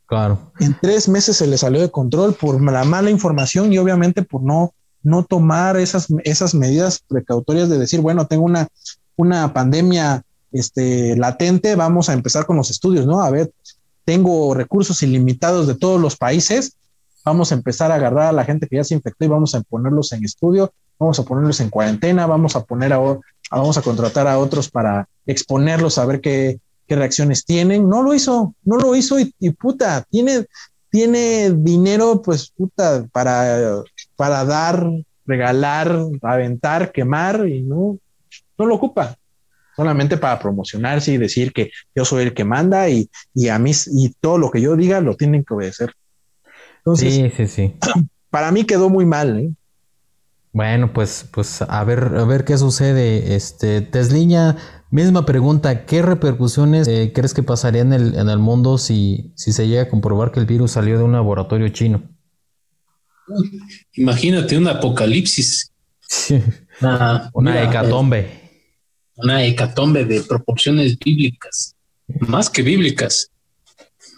Claro. En tres meses se le salió de control por la mala información y obviamente por no, no tomar esas, esas medidas precautorias de decir, bueno, tengo una, una pandemia este, latente, vamos a empezar con los estudios, ¿no? A ver, tengo recursos ilimitados de todos los países, vamos a empezar a agarrar a la gente que ya se infectó y vamos a ponerlos en estudio, vamos a ponerlos en cuarentena, vamos a poner a, vamos a contratar a otros para exponerlos a ver qué, qué reacciones tienen. No lo hizo, no lo hizo y, puta, tiene, tiene dinero, pues puta, para, para dar, regalar, aventar, quemar y no, no lo ocupa. Solamente para promocionarse y decir que yo soy el que manda y, y a mí y todo lo que yo diga lo tienen que obedecer sí, sí, sí. Para mí quedó muy mal. ¿eh? Bueno, pues, pues a ver, a ver qué sucede. Este, Tesliña, misma pregunta, ¿qué repercusiones eh, crees que pasaría en el, en el mundo si, si se llega a comprobar que el virus salió de un laboratorio chino? Imagínate un apocalipsis. Una, hecatombe. una hecatombe de proporciones bíblicas, más que bíblicas.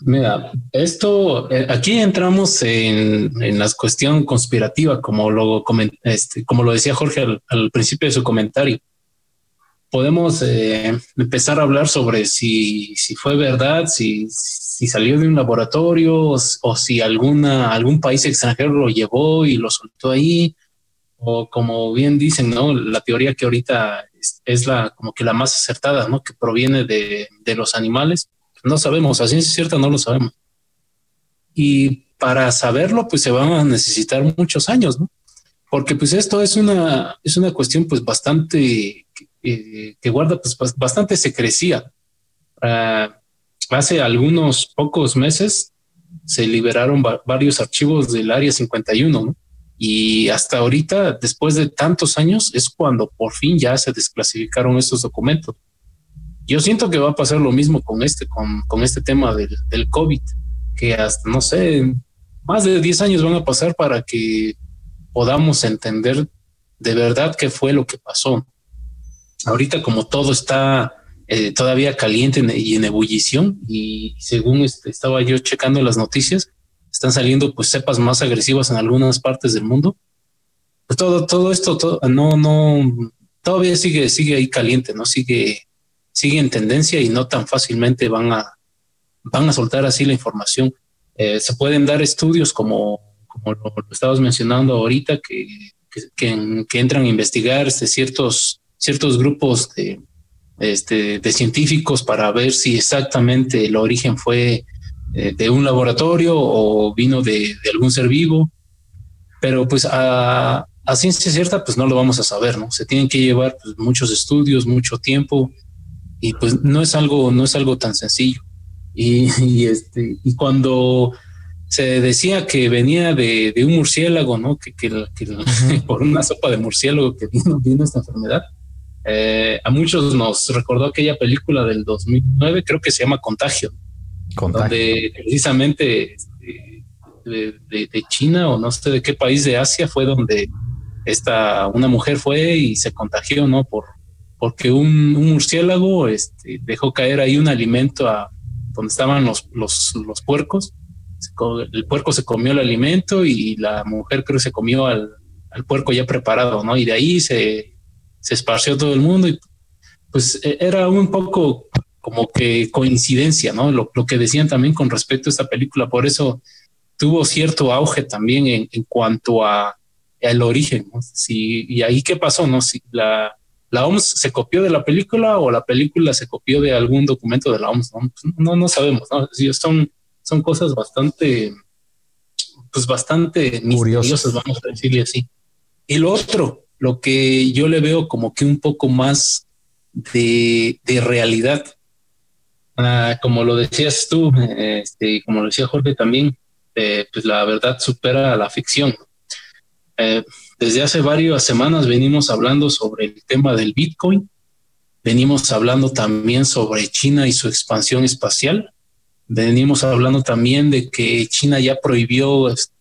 Mira, esto eh, aquí entramos en, en, la cuestión conspirativa, como lo, este, como lo decía Jorge al, principio de su comentario. Podemos eh, empezar a hablar sobre si, si fue verdad, si, si salió de un laboratorio o, si alguna, algún país extranjero lo llevó y lo soltó ahí. O como bien dicen, ¿no? La teoría que ahorita es, es la como que la más acertada, ¿no? Que proviene de, de los animales no sabemos, así es cierta no lo sabemos. Y para saberlo, pues se van a necesitar muchos años, ¿no? Porque pues esto es una, es una cuestión pues bastante, que guarda pues bastante secrecía. Ah, hace algunos pocos meses se liberaron varios archivos del Área 51, ¿no? Y hasta ahorita, después de tantos años, es cuando por fin ya se desclasificaron estos documentos. Yo siento que va a pasar lo mismo con este, con, este tema del, del, COVID, que hasta, no sé, más de 10 años van a pasar para que podamos entender de verdad qué fue lo que pasó. Ahorita como todo está eh, todavía caliente y en ebullición y según este, estaba yo checando las noticias, están saliendo pues cepas más agresivas en algunas partes del mundo. Pues todo, todo esto no, no, todavía sigue, sigue ahí caliente, no sigue sigue en tendencia y no tan fácilmente van a, van a soltar así la información. Eh, se pueden dar estudios como, como lo, estabas mencionando ahorita, que, que, entran a investigar ciertos, ciertos grupos de, este, de científicos para ver si exactamente el origen fue eh, de un laboratorio o vino de, de, algún ser vivo. Pero pues a, a ciencia cierta, pues no lo vamos a saber, ¿no? Se tienen que llevar pues, muchos estudios, mucho tiempo y pues no es algo, no es algo tan sencillo. Y, este, y cuando se decía que venía de, de un murciélago, ¿no? Que, que, por una sopa de murciélago que vino, vino esta enfermedad. Eh, a muchos nos recordó aquella película del 2009, creo que se llama Contagio. donde precisamente este, de, China o no sé de qué país de Asia fue donde esta, una mujer fue y se contagió, ¿no? Por, porque un, murciélago este, dejó caer ahí un alimento a donde estaban los, los, los puercos. El puerco se comió el alimento y la mujer creo que se comió al, al puerco ya preparado, ¿no? Y de ahí se, se esparció todo el mundo y pues e, era un poco como que coincidencia, ¿no? Lo, lo, que decían también con respecto a esta película, por eso tuvo cierto auge también en, en cuanto a el origen, ¿no? Si, y ahí qué pasó, ¿no? Si la, la OMS se copió de la película o la película se copió de algún documento de la OMS, ¿no? Pues, no, no sabemos, ¿no? son, son cosas bastante, pues bastante misteriosas, vamos a decirle así. Y lo otro, lo que yo le veo como que un poco más de, de realidad, ah, como lo decías tú, este, como lo decía Jorge también, eh, pues la verdad supera a la ficción. Eh, desde hace varias semanas venimos hablando sobre el tema del Bitcoin, venimos hablando también sobre China y su expansión espacial, venimos hablando también de que China ya prohibió este,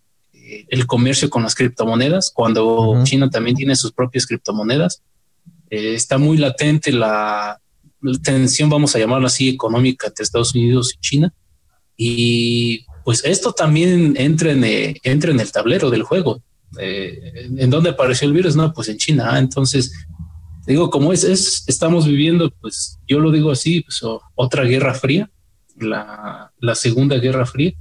el comercio con las criptomonedas, cuando China también tiene sus propias criptomonedas. Eh, está muy latente la, tensión, vamos a llamarlo así, económica entre Estados Unidos y China. Y pues esto también entra en, eh, entra en el tablero del juego. Eh, ¿En dónde apareció el virus? No, pues en China. Ah, entonces, digo, como es, es, estamos viviendo, pues yo lo digo así, pues, otra guerra fría, la, la Segunda Guerra Fría,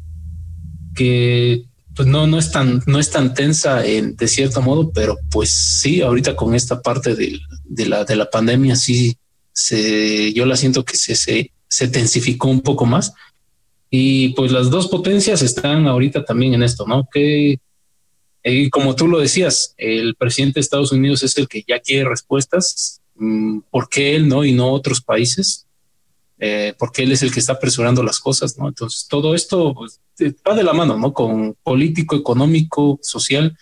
que pues no, no es tan, no es tan tensa en, de cierto modo, pero pues sí, ahorita con esta parte de, la, de la pandemia, sí, yo la siento que se, se, se tensificó un poco más. Y pues las dos potencias están ahorita también en esto, ¿no? Que, y como tú lo decías, el presidente de Estados Unidos es el que ya quiere respuestas. Mm, ¿Por qué él no y no otros países? Eh, porque él es el que está apresurando las cosas, ¿no? Entonces, todo esto pues, va de la mano, ¿no? Con político, económico, social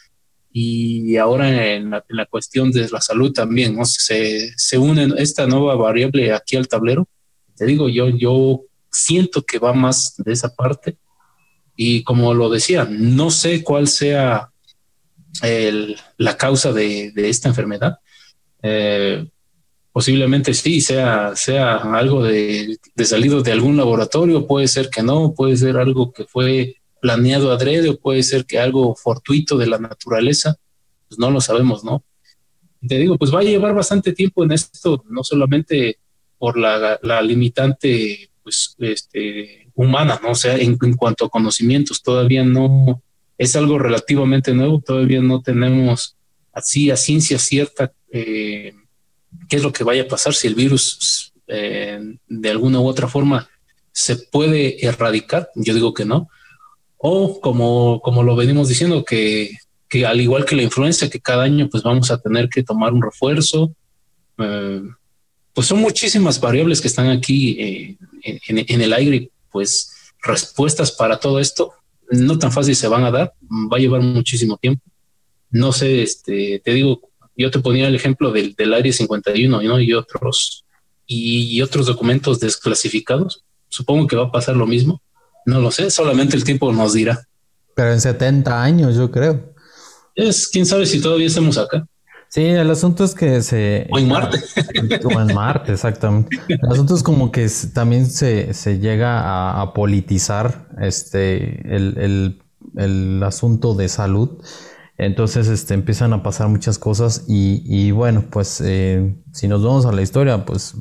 y ahora en la, cuestión de la salud también, ¿no? Se, se une esta nueva variable aquí al tablero. Te digo, yo, yo siento que va más de esa parte y como lo decía, no sé cuál sea el, la causa de, de esta enfermedad. Eh, posiblemente sí sea, sea algo de, de, salido de algún laboratorio, puede ser que no, puede ser algo que fue planeado adrede o puede ser que algo fortuito de la naturaleza, pues no lo sabemos, ¿no? Te digo, pues va a llevar bastante tiempo en esto, no solamente por la, limitante pues, este, humana, ¿no? O sea, en, en, cuanto a conocimientos, todavía no es algo relativamente nuevo, todavía no tenemos así a ciencia cierta eh, qué es lo que vaya a pasar si el virus eh, de alguna u otra forma se puede erradicar. Yo digo que no. O como, como lo venimos diciendo, que, que al igual que la influencia, que cada año pues vamos a tener que tomar un refuerzo. Eh, pues son muchísimas variables que están aquí eh, en, en, el aire, pues respuestas para todo esto no tan fácil se van a dar, va a llevar muchísimo tiempo. No sé, este, te digo, yo te ponía el ejemplo del, del Área 51 ¿no? y otros y, otros documentos desclasificados. Supongo que va a pasar lo mismo. No lo sé, solamente el tiempo nos dirá. Pero en 70 años, yo creo. Es, quién sabe si todavía estamos acá. Sí, el asunto es que se... O en Marte. O en Marte, exactamente. El asunto es como que también se, se llega a, a, politizar este, el, el, el asunto de salud entonces este, empiezan a pasar muchas cosas y, y bueno, pues eh, si nos vamos a la historia, pues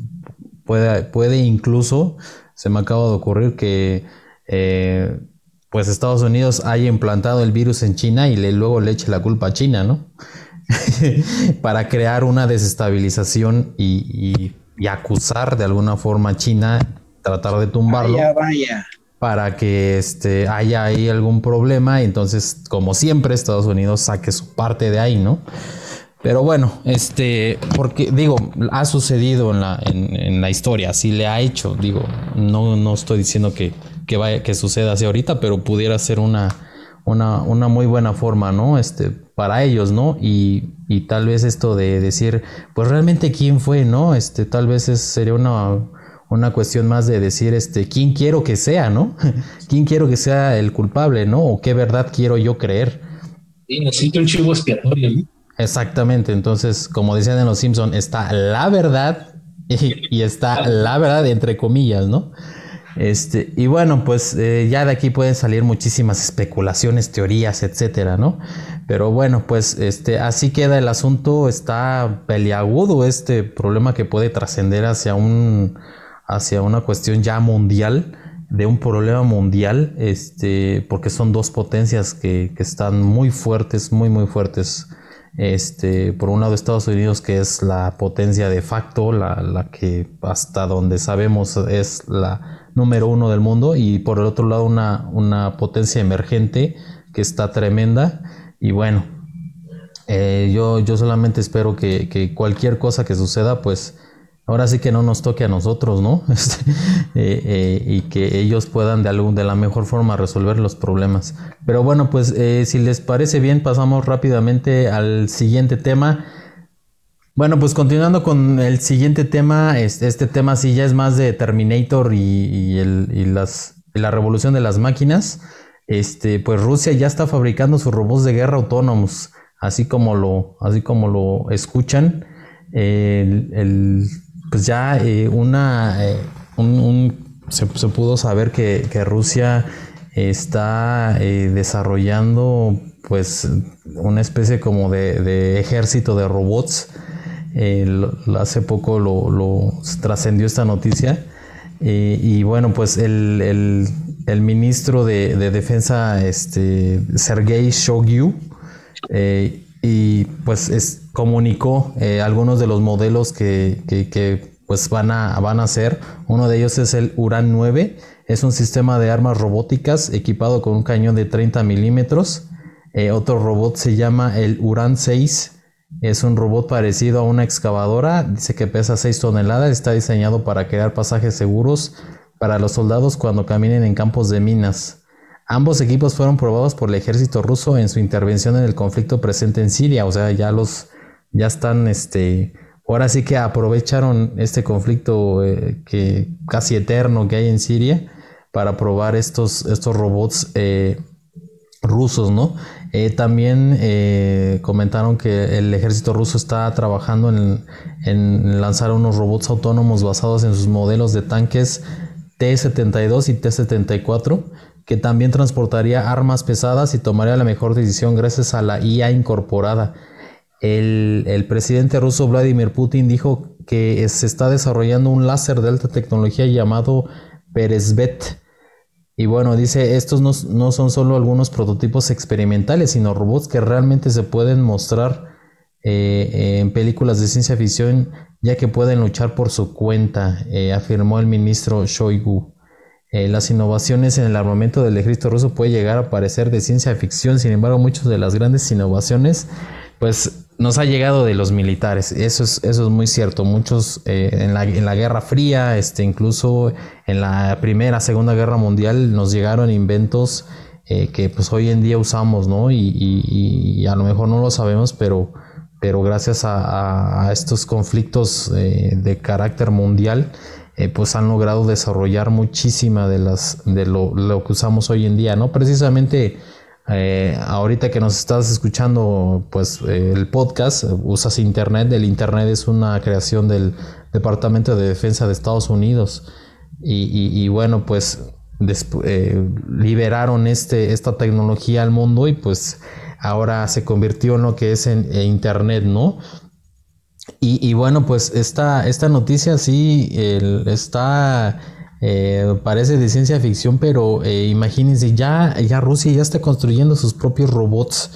puede, puede incluso, se me acaba de ocurrir que eh, pues Estados Unidos haya implantado el virus en China y luego le eche la culpa a China, ¿no? Para crear una desestabilización y, y, y, acusar de alguna forma a China, tratar de tumbarlo. Vaya, vaya para que este, haya ahí algún problema y entonces, como siempre, Estados Unidos saque su parte de ahí, ¿no? Pero bueno, este, porque digo, ha sucedido en la, en, la historia, sí le ha hecho, digo, no, no estoy diciendo que, que, vaya, que suceda así ahorita, pero pudiera ser una, una, una muy buena forma, ¿no? Este, para ellos, ¿no? Y, y, tal vez esto de decir, pues realmente quién fue, ¿no? Este, tal vez sería una una cuestión más de decir, este, quién quiero que sea, ¿no? ¿Quién quiero que sea el culpable, ¿no? O qué verdad quiero yo creer. Sí, necesito un chivo expiatorio, ¿no? Exactamente, entonces, como decían en Los Simpson, está la verdad y, está la verdad entre comillas, ¿no? Este, y bueno, pues eh, ya de aquí pueden salir muchísimas especulaciones, teorías, etcétera, ¿no? Pero bueno, pues este, así queda el asunto, está peliagudo este problema que puede trascender hacia un hacia una cuestión ya mundial, de un problema mundial, este, porque son dos potencias que, que están muy fuertes, muy, muy fuertes. Este, por un lado Estados Unidos, que es la potencia de facto, la, la, que hasta donde sabemos es la número uno del mundo, y por el otro lado una, una potencia emergente que está tremenda. Y bueno, eh, yo, yo solamente espero que, que cualquier cosa que suceda, pues ahora sí que no nos toque a nosotros, ¿no? Este, eh, eh, y que ellos puedan de, algún, de la mejor forma resolver los problemas. Pero bueno, pues eh, si les parece bien, pasamos rápidamente al siguiente tema. Bueno, pues continuando con el siguiente tema, este, tema sí ya es más de Terminator y, el, las, la revolución de las máquinas. Este, pues Rusia ya está fabricando sus robots de guerra autónomos, así como lo, así como lo escuchan. el, pues ya eh, una, eh, se, pudo saber que, Rusia está eh, desarrollando pues una especie como de, ejército de robots. hace poco lo, trascendió esta noticia. y bueno, pues el, ministro de, defensa, este, Sergei Shoigu, y pues es, comunicó eh, algunos de los modelos que, que, pues van a, van a ser. Uno de ellos es el Uran 9, es un sistema de armas robóticas equipado con un cañón de 30 milímetros. Eh, otro robot se llama el Uran 6. Es un robot parecido a una excavadora, dice que pesa 6 toneladas, está diseñado para crear pasajes seguros para los soldados cuando caminen en campos de minas. Ambos equipos fueron probados por el ejército ruso en su intervención en el conflicto presente en Siria, o sea, ya los ya están este ahora sí que aprovecharon este conflicto eh, que casi eterno que hay en Siria para probar estos estos robots eh, rusos, ¿no? Eh, también comentaron que el ejército ruso está trabajando en, en lanzar unos robots autónomos basados en sus modelos de tanques T-72 y T-74 que también transportaría armas pesadas y tomaría la mejor decisión gracias a la IA incorporada. El, presidente ruso Vladimir Putin dijo que se está desarrollando un láser de alta tecnología llamado Peresvet. Y bueno, dice, estos no, son solo algunos prototipos experimentales, sino robots que realmente se pueden mostrar eh, en películas de ciencia ficción, ya que pueden luchar por su cuenta, eh, afirmó el ministro Shoigu. Eh, las innovaciones en el armamento del ejército ruso puede llegar a parecer de ciencia ficción, sin embargo muchas de las grandes innovaciones pues nos ha llegado de los militares, eso es, eso es muy cierto, muchos eh, en, la, en, la, Guerra Fría, este, incluso en la Primera, Segunda Guerra Mundial nos llegaron inventos eh, que pues hoy en día usamos, ¿no? Y, a lo mejor no lo sabemos, pero, pero gracias a, estos conflictos de carácter mundial, eh, pues han logrado desarrollar muchísima de las de lo, que usamos hoy en día, ¿no? Precisamente eh, ahorita que nos estás escuchando, pues eh, el podcast, usas internet, el internet es una creación del Departamento de Defensa de Estados Unidos y, bueno, pues liberaron este, esta tecnología al mundo y pues ahora se convirtió en lo que es en internet, ¿no? Y, bueno, pues esta, esta noticia sí está, eh, parece de ciencia ficción, pero eh, imagínense, ya, ya Rusia ya está construyendo sus propios robots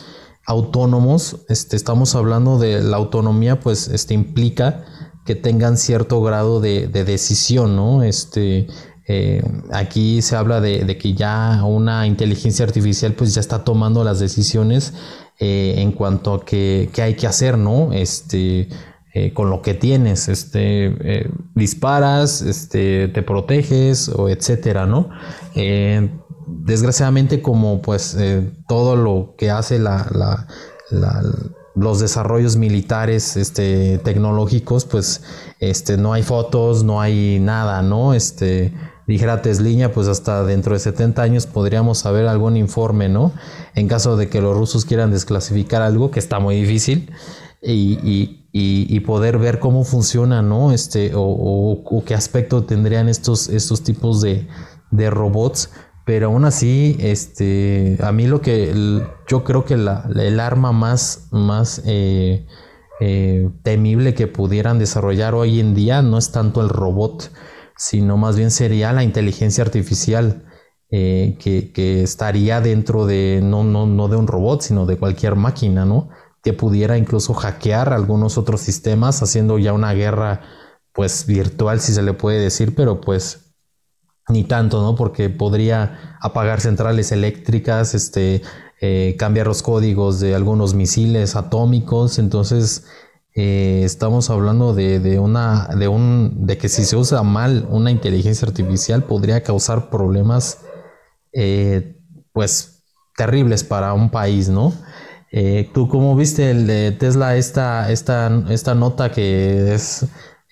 autónomos. Este, estamos hablando de la autonomía, pues este, implica que tengan cierto grado de, decisión, ¿no? Este, eh, aquí se habla de, que ya una inteligencia artificial pues ya está tomando las decisiones en cuanto a qué hay que hacer, ¿no? Este, eh, con lo que tienes, este, eh, disparas, este, te proteges o etcétera, ¿no? Eh, desgraciadamente como pues todo lo que hace la, los desarrollos militares este, tecnológicos, pues este, no hay fotos, no hay nada, ¿no? Este, dijera Tesliña, pues hasta dentro de 70 años podríamos saber algún informe, ¿no? En caso de que los rusos quieran desclasificar algo, que está muy difícil, y, poder ver cómo funciona, ¿no? Este, o, qué aspecto tendrían estos, estos tipos de, de robots pero aún así, este, a mí lo que yo creo que la, el arma más, más eh, eh, temible que pudieran desarrollar hoy en día no es tanto el robot, sino más bien sería la inteligencia artificial. Eh, que, que, estaría dentro de, no, no, no de un robot, sino de cualquier máquina, ¿no? Que pudiera incluso hackear algunos otros sistemas, haciendo ya una guerra, pues virtual, si se le puede decir, pero pues ni tanto, ¿no? Porque podría apagar centrales eléctricas, este, eh, cambiar los códigos de algunos misiles atómicos. Entonces, eh, estamos hablando de, una, de un, de que si se usa mal una inteligencia artificial podría causar problemas, eh, pues, terribles para un país, ¿no? ¿Tú cómo viste el de Tesla esta, esta, esta nota que es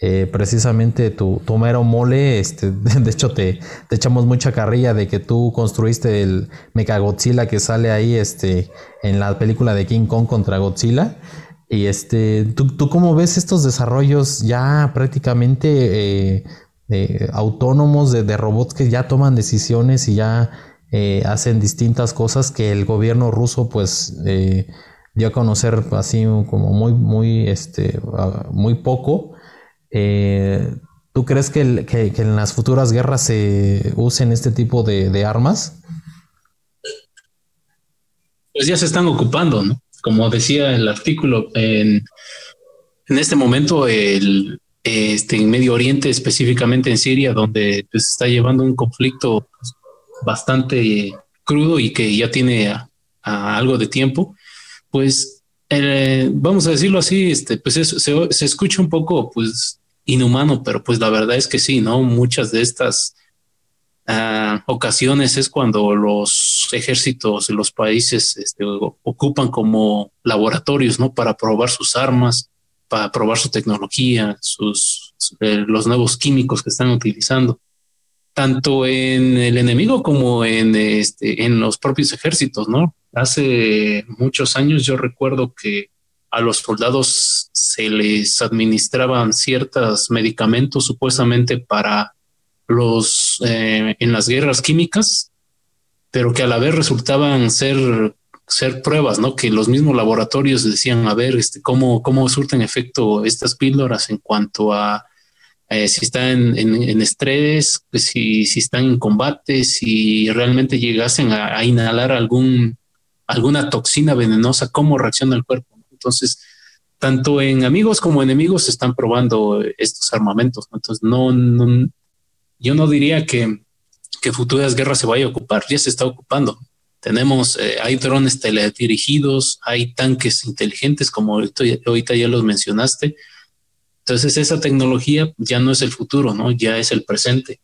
eh, precisamente tu, tu, mero mole, este, de hecho te, echamos mucha carrilla de que tú construiste el Mechagodzilla que sale ahí este, en la película de King Kong contra Godzilla. Y este, ¿tú, tú cómo ves estos desarrollos ya prácticamente eh, eh, autónomos de, de, robots que ya toman decisiones y ya hacen distintas cosas que el gobierno ruso pues dio a conocer así como muy, muy, este, muy poco? Eh, ¿Tú crees que, en las futuras guerras se usen este tipo de, armas? Pues ya se están ocupando, ¿no? Como decía el artículo, en, este momento el, este, en Medio Oriente, específicamente en Siria, donde pues, se está llevando un conflicto bastante crudo y que ya tiene algo de tiempo, pues eh, vamos a decirlo así, este, pues se, se, escucha un poco, pues inhumano, pero pues la verdad es que sí, ¿no? Muchas de estas ah, ocasiones es cuando los ejércitos los países este, ocupan como laboratorios, ¿no? Para probar sus armas, para probar su tecnología, sus, eh, los nuevos químicos que están utilizando, tanto en el enemigo como en, este, en los propios ejércitos, ¿no? Hace muchos años yo recuerdo que a los soldados se les administraban ciertos medicamentos supuestamente para los eh, en las guerras químicas, pero que a la vez resultaban ser ser pruebas, ¿no? Que los mismos laboratorios decían, a ver, este, cómo, cómo surten efecto estas píldoras en cuanto a eh, si están en, estrés, pues si, si están en combate, si realmente llegasen a, inhalar algún, alguna toxina venenosa, cómo reacciona el cuerpo. Entonces, tanto en amigos como enemigos están probando estos armamentos. Entonces, no, yo no diría que, que futuras guerras se vaya a ocupar, ya se está ocupando. Tenemos, eh, hay drones teledirigidos, hay tanques inteligentes, como ahorita ya los mencionaste. Entonces, esa tecnología ya no es el futuro, ¿no? Ya es el presente.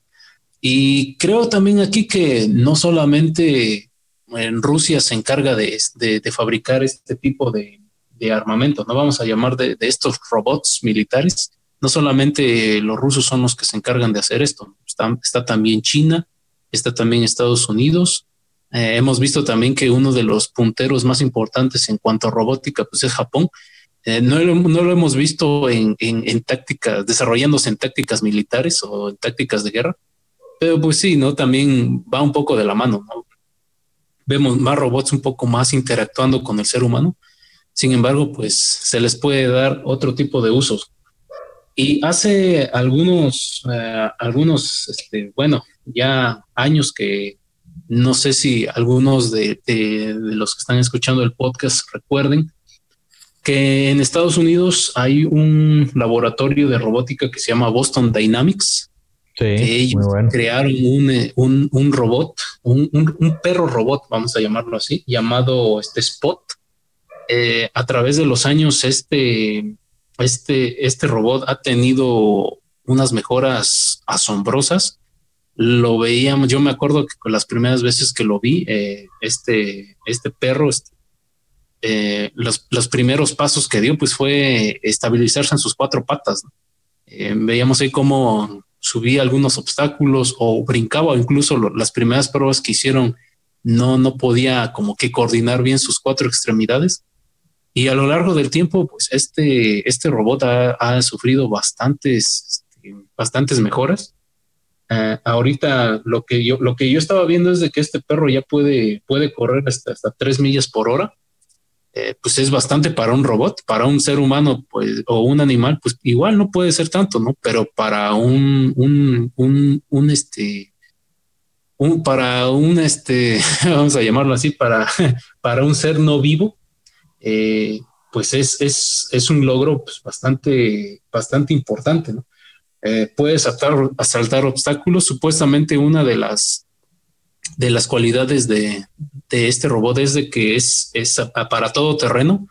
Y creo también aquí que no solamente en Rusia se encarga de fabricar este tipo de, armamento, no vamos a llamar de, estos robots militares. No solamente los rusos son los que se encargan de hacer esto, está, también China, está también Estados Unidos. Eh, hemos visto también que uno de los punteros más importantes en cuanto a robótica pues es Japón. Eh, no, lo hemos visto en, tácticas, desarrollándose en tácticas militares o en tácticas de guerra, pero pues sí, ¿no? También va un poco de la mano, Vemos más robots un poco más interactuando con el ser humano sin embargo, pues se les puede dar otro tipo de usos. Y hace algunos, eh, algunos, este, bueno, ya años que no sé si algunos de, los que están escuchando el podcast recuerden que en Estados Unidos hay un laboratorio de robótica que se llama Boston Dynamics. Sí, ellos crearon un, un, un robot, un, un, perro robot, vamos a llamarlo así, llamado este Spot eh, a través de los años este, este, este robot ha tenido unas mejoras asombrosas. Lo veíamos, yo me acuerdo que con las primeras veces que lo vi, eh, este, este perro este, eh, los, los, primeros pasos que dio, pues fue estabilizarse en sus cuatro patas. Eh, veíamos ahí cómo subía algunos obstáculos o brincaba, incluso las primeras pruebas que hicieron no, no podía como que coordinar bien sus cuatro extremidades. Y a lo largo del tiempo, pues este, este robot ha, sufrido bastantes, este, bastantes mejoras. Uh, ahorita lo que yo lo que yo estaba viendo es de que este perro ya puede puede correr hasta hasta tres millas por hora eh, pues es bastante para un robot para un ser humano pues o un animal pues igual no puede ser tanto no pero para un un un, un este un para un este vamos a llamarlo así para para un ser no vivo eh, pues es, es, es un logro pues, bastante bastante importante no eh, puede saltar, saltar obstáculos. Supuestamente una de las de las cualidades de, de este robot es de que es, es para todo terreno.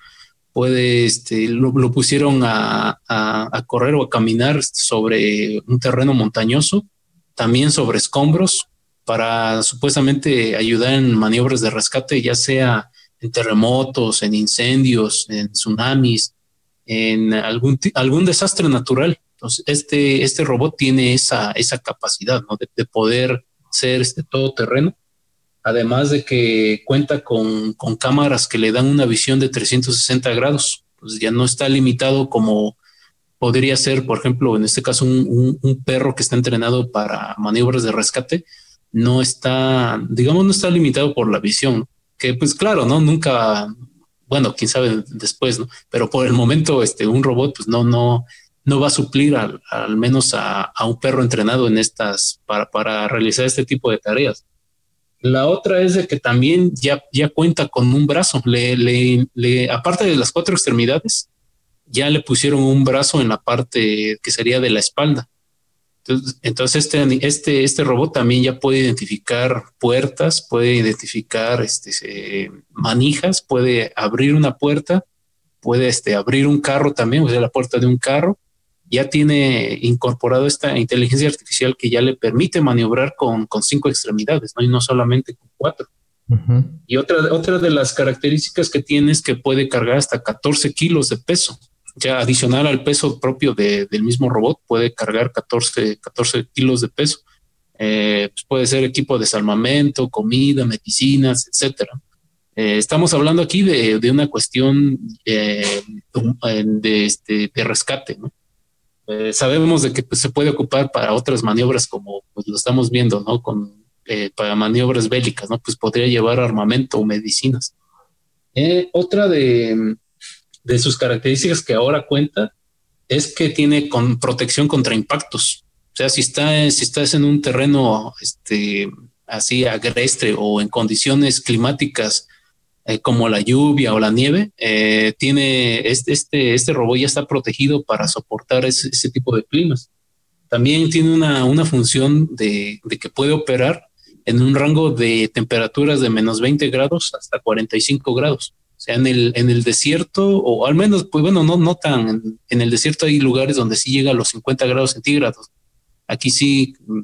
Puede, este, lo, pusieron a, a, correr o a caminar sobre un terreno montañoso, también sobre escombros, para supuestamente ayudar en maniobras de rescate, ya sea en terremotos, en incendios, en tsunamis, en algún, algún desastre natural. Entonces, este, este robot tiene esa, esa capacidad ¿no? de, poder ser este todoterreno, además de que cuenta con, con, cámaras que le dan una visión de 360 grados. Pues ya no está limitado como podría ser, por ejemplo, en este caso, un, un, perro que está entrenado para maniobras de rescate, no está, digamos, no está limitado por la visión, que pues claro, ¿no? Nunca, bueno, quién sabe después, ¿no? Pero por el momento, este, un robot, pues no, no, no va a suplir al, al menos a, un perro entrenado en estas para, para, realizar este tipo de tareas. La otra es de que también ya, ya cuenta con un brazo. Le, le, aparte de las cuatro extremidades, ya le pusieron un brazo en la parte que sería de la espalda. Entonces, este, este, este robot también ya puede identificar puertas, puede identificar este, manijas, puede abrir una puerta, puede este, abrir un carro también, o sea, la puerta de un carro, ya tiene incorporado esta inteligencia artificial que ya le permite maniobrar con, con cinco extremidades, ¿no? Y no solamente con cuatro. Y otra, otra de las características que tiene es que puede cargar hasta 14 kilos de peso. Ya adicional al peso propio del mismo robot, puede cargar 14, 14 kilos de peso. Eh, pues puede ser equipo de salvamento, comida, medicinas, etcétera. Eh, estamos hablando aquí de, de una cuestión eh, de, este, de rescate, ¿no? Eh, sabemos de que pues, se puede ocupar para otras maniobras como pues, lo estamos viendo, ¿no? Eh, para maniobras bélicas, ¿no? Pues podría llevar armamento o medicinas. Eh, otra de, sus características que ahora cuenta es que tiene protección contra impactos. O sea, si, está, si estás en un terreno este, así agreste o en condiciones climáticas eh, como la lluvia o la nieve, eh, tiene este, este, este, robot ya está protegido para soportar ese, tipo de climas. También tiene una, una función de, de, que puede operar en un rango de temperaturas de menos 20 grados hasta 45 grados. O sea, en el, en el desierto, o al menos, pues bueno, no, no tan, en el desierto hay lugares donde sí llega a los 50 grados centígrados. Aquí sí mm,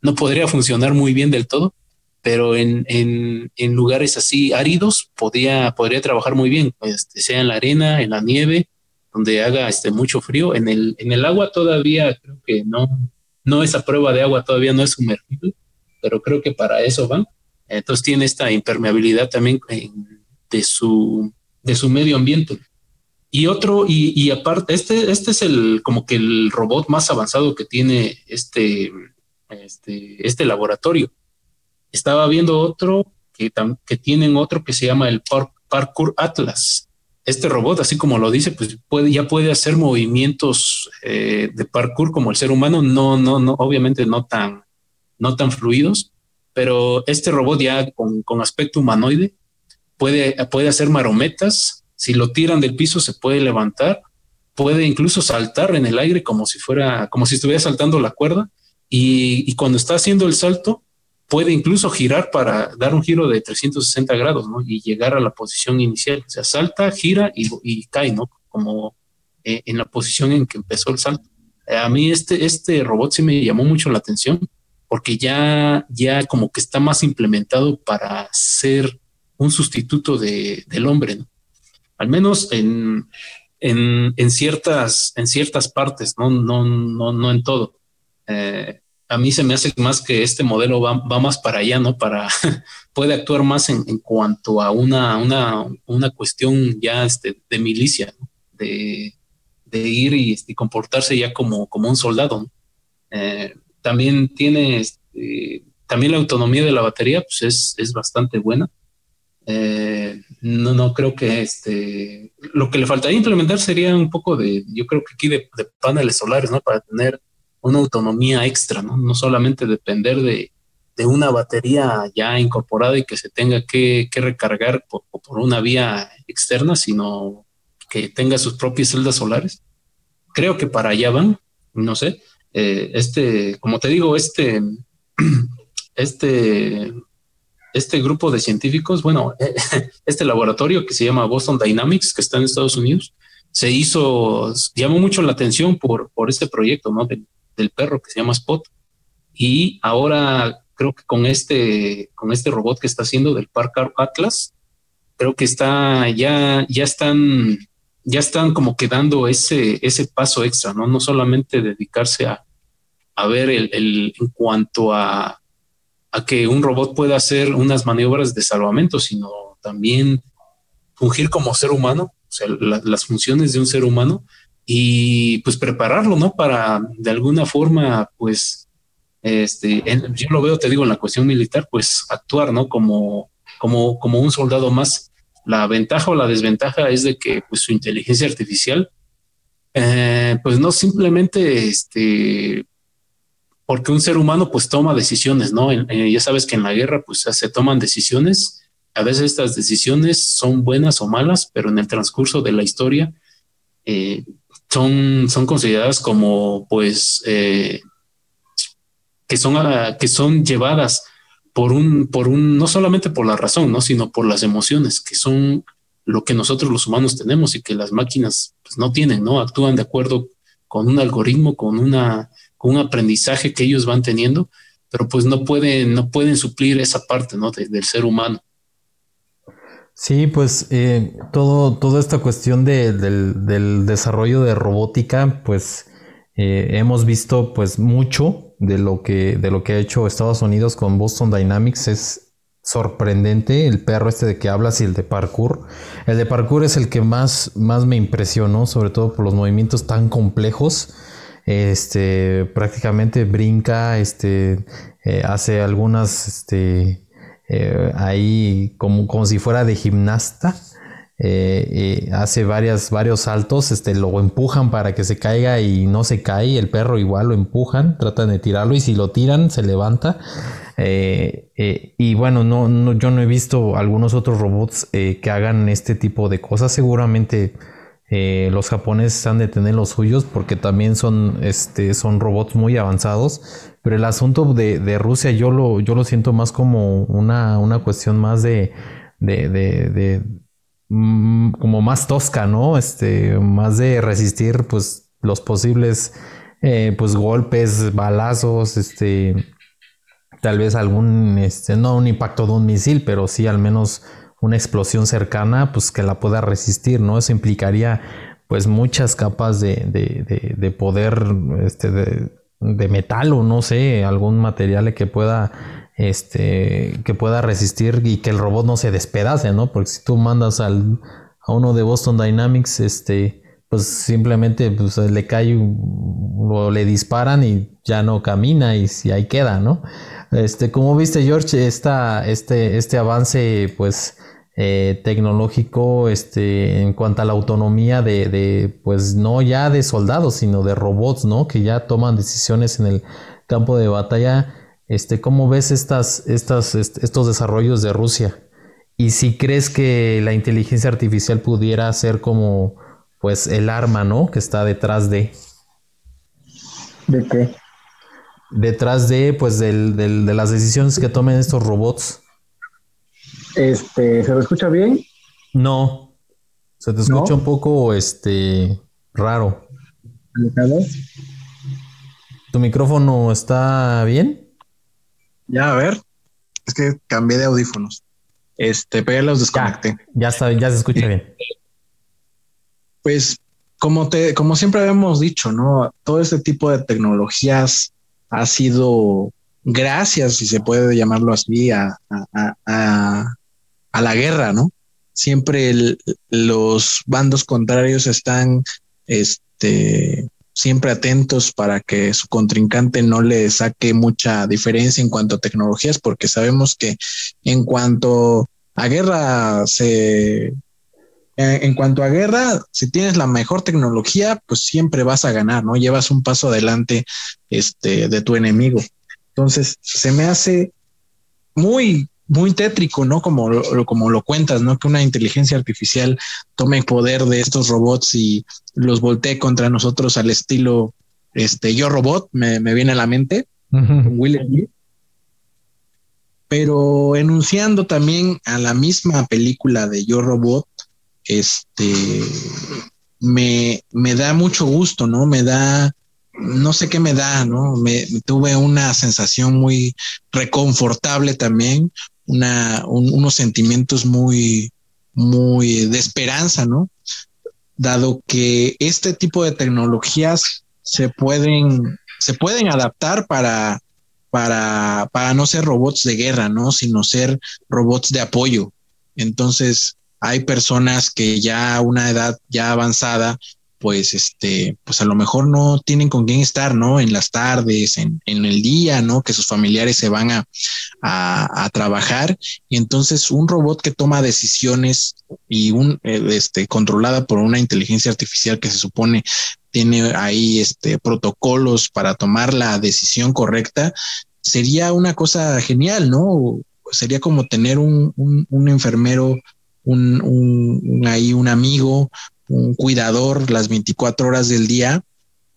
no podría funcionar muy bien del todo, pero en, en, lugares así áridos podría, podría trabajar muy bien, este, sea en la arena, en la nieve, donde haga este, mucho frío. En el, en el agua todavía creo que no, no esa prueba de agua todavía no es sumergible, pero creo que para eso van. Entonces tiene esta impermeabilidad también de, su, de su medio ambiente. Y otro, y, y, aparte, este, este es el como que el robot más avanzado que tiene este, este, este laboratorio estaba viendo otro que, que tienen otro que se llama el Parkour Atlas. Este robot, así como lo dice, pues puede, ya puede hacer movimientos eh, de parkour como el ser humano, no, no, no, obviamente no tan, no tan fluidos, pero este robot ya con, con aspecto humanoide puede, puede hacer marometas. Si lo tiran del piso, se puede levantar, puede incluso saltar en el aire como si fuera, como si estuviera saltando la cuerda. Y, y cuando está haciendo el salto, puede incluso girar para dar un giro de 360 grados, ¿no? Y llegar a la posición inicial. O sea, salta, gira y, cae, ¿no? Como eh, en la posición en que empezó el salto. A mí este, este robot sí me llamó mucho la atención porque ya, ya como que está más implementado para ser un sustituto de, del hombre, ¿no? al menos en, en, ciertas, en ciertas partes, no, no, no, no en todo. Eh, a mí se me hace más que este modelo va, más para allá, ¿no? Para, puede actuar más en, cuanto a una, una, una cuestión ya este, de milicia, de, ir y, este, comportarse ya como, como un soldado. Eh, también tiene, este, también la autonomía de la batería, pues es, es bastante buena. Eh, no, no creo que este, lo que le faltaría implementar sería un poco de, yo creo que aquí de, de paneles solares, ¿no? Para tener una autonomía extra, ¿no? No solamente depender de, una batería ya incorporada y que se tenga que, recargar por, una vía externa, sino que tenga sus propias celdas solares. Creo que para allá van, no sé. Eh, este, como te digo, este, este, este grupo de científicos, bueno, este laboratorio que se llama Boston Dynamics, que está en Estados Unidos, se hizo, llamó mucho la atención por, por este proyecto, ¿no? Del perro que se llama Spot. Y ahora creo que con este, con este robot que está haciendo del Park Atlas, creo que está, ya, ya están, ya están como quedando ese, ese paso extra, ¿no? No solamente dedicarse a, a ver el, en cuanto a, a que un robot pueda hacer unas maniobras de salvamento, sino también fungir como ser humano, o sea, las funciones de un ser humano y pues prepararlo, ¿no? Para de alguna forma, pues, este, yo lo veo, te digo, en la cuestión militar, pues actuar, ¿no? Como, como, como un soldado más. La ventaja o la desventaja es de que pues su inteligencia artificial, eh, pues no simplemente, este, porque un ser humano pues toma decisiones, ¿no? Eh, ya sabes que en la guerra pues se toman decisiones. A veces estas decisiones son buenas o malas, pero en el transcurso de la historia, eh, son, son consideradas como, pues, eh, que, son, ah, que son llevadas por un, por un, no solamente por la razón, ¿no? sino por las emociones, que son lo que nosotros los humanos tenemos y que las máquinas pues, no tienen, ¿no? Actúan de acuerdo con un algoritmo, con una, con un aprendizaje que ellos van teniendo, pero pues no pueden, no pueden suplir esa parte, ¿no? del ser humano. Sí, pues eh, todo, toda esta cuestión del, desarrollo de robótica, pues eh, hemos visto pues mucho de lo que de lo que ha hecho Estados Unidos con Boston Dynamics es sorprendente el perro este de que hablas y el de parkour. El de parkour es el que más, más me impresionó, sobre todo por los movimientos tan complejos. Este prácticamente brinca, este eh, hace algunas este eh, ahí como, como si fuera de gimnasta. Eh, hace varias, varios saltos, este, lo empujan para que se caiga y no se cae, el perro igual lo empujan, tratan de tirarlo y si lo tiran se levanta. Eh, y bueno, no, yo no he visto algunos otros robots que hagan este tipo de cosas, seguramente los japoneses han de tener los suyos porque también son, este, son robots muy avanzados pero el asunto de, Rusia yo lo, yo lo siento más como una, cuestión más de, de, mm, como más tosca, ¿no? Este, más de resistir pues los posibles eh, pues golpes, balazos, este, tal vez algún, este, no un impacto de un misil, pero sí al menos una explosión cercana, pues que la pueda resistir, ¿no? Eso implicaría pues muchas capas de, de, de poder este, de, metal o no sé, algún material que pueda este que pueda resistir y que el robot no se despedace, ¿no? Porque si tú mandas al, a uno de Boston Dynamics, este pues simplemente pues, le cae o le disparan y ya no camina y si ahí queda, ¿no? Este, como viste George, esta, este, este avance pues eh, tecnológico este, en cuanto a la autonomía de, pues no ya de soldados, sino de robots, ¿no? Que ya toman decisiones en el campo de batalla. Este, ¿Cómo ves estas, estas, estos desarrollos de Rusia? Y si crees que la inteligencia artificial pudiera ser como, pues, el arma, ¿no? Que está detrás de... ¿De qué? Detrás de, pues, de las decisiones que tomen estos robots. Este, ¿se lo escucha bien? No. Se te escucha un poco este raro. ¿Tu micrófono está bien? Ya, a ver. Es que cambié de audífonos. Este, pero ya los desconecté. Ya, está, ya se escucha bien. pues como te, como siempre habíamos dicho, ¿no? Todo este tipo de tecnologías ha sido gracias, si se puede llamarlo así, a, a la guerra, ¿no? Siempre los bandos contrarios están este, siempre atentos para que su contrincante no le saque mucha diferencia en cuanto a tecnologías, porque sabemos que en cuanto a guerra se... En cuanto a guerra, si tienes la mejor tecnología, pues siempre vas a ganar, ¿no? Llevas un paso adelante este, de tu enemigo. Entonces, se me hace muy muy tétrico, ¿no? Como lo, como lo cuentas, ¿no? Que una inteligencia artificial tome poder de estos robots y los voltee contra nosotros al estilo, este, yo robot, me, viene a la mente, Pero enunciando también a la misma película de Yo Robot, este, me, me da mucho gusto, ¿no? Me da no sé qué me da, ¿no? Me, tuve una sensación muy reconfortable también, una, unos sentimientos muy, muy de esperanza, ¿no? Dado que este tipo de tecnologías se pueden, se pueden adaptar para, para, para no ser robots de guerra, ¿no? Sino ser robots de apoyo. Entonces, hay personas que ya a una edad ya avanzada pues este, pues a lo mejor no tienen con quién estar, ¿no? En las tardes, en, en el día, ¿no? Que sus familiares se van a, a, trabajar. Y entonces un robot que toma decisiones y un, eh, este, controlada por una inteligencia artificial que se supone tiene ahí este protocolos para tomar la decisión correcta, sería una cosa genial, ¿no? Sería como tener un, un, enfermero un, un, ahí un amigo, un cuidador las 24 horas del día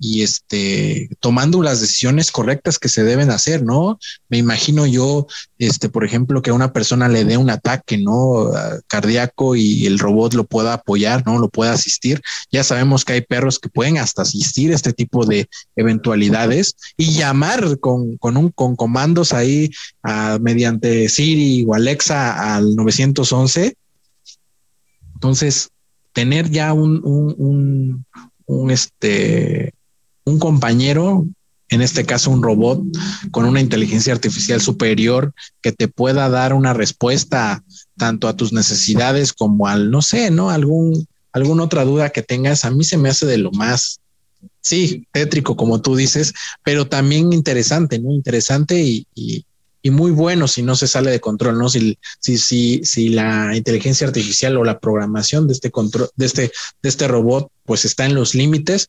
y este tomando las decisiones correctas que se deben hacer, ¿no? Me imagino yo, este, por ejemplo, que a una persona le dé un ataque, ¿no? cardíaco y el robot lo pueda apoyar, ¿no? Lo pueda asistir. Ya sabemos que hay perros que pueden hasta asistir a este tipo de eventualidades y llamar con, con un con comandos ahí mediante Siri o Alexa al 911. Entonces, tener ya un, un, este, un compañero, en este caso un robot, con una inteligencia artificial superior que te pueda dar una respuesta tanto a tus necesidades como al, no sé, ¿no? Algún, alguna otra duda que tengas, a mí se me hace de lo más, sí, tétrico, como tú dices, pero también interesante, ¿no? Interesante y muy bueno si no se sale de control, ¿no? Si, si, si, si la inteligencia artificial o la programación de este control, de este, de este robot, pues está en los límites,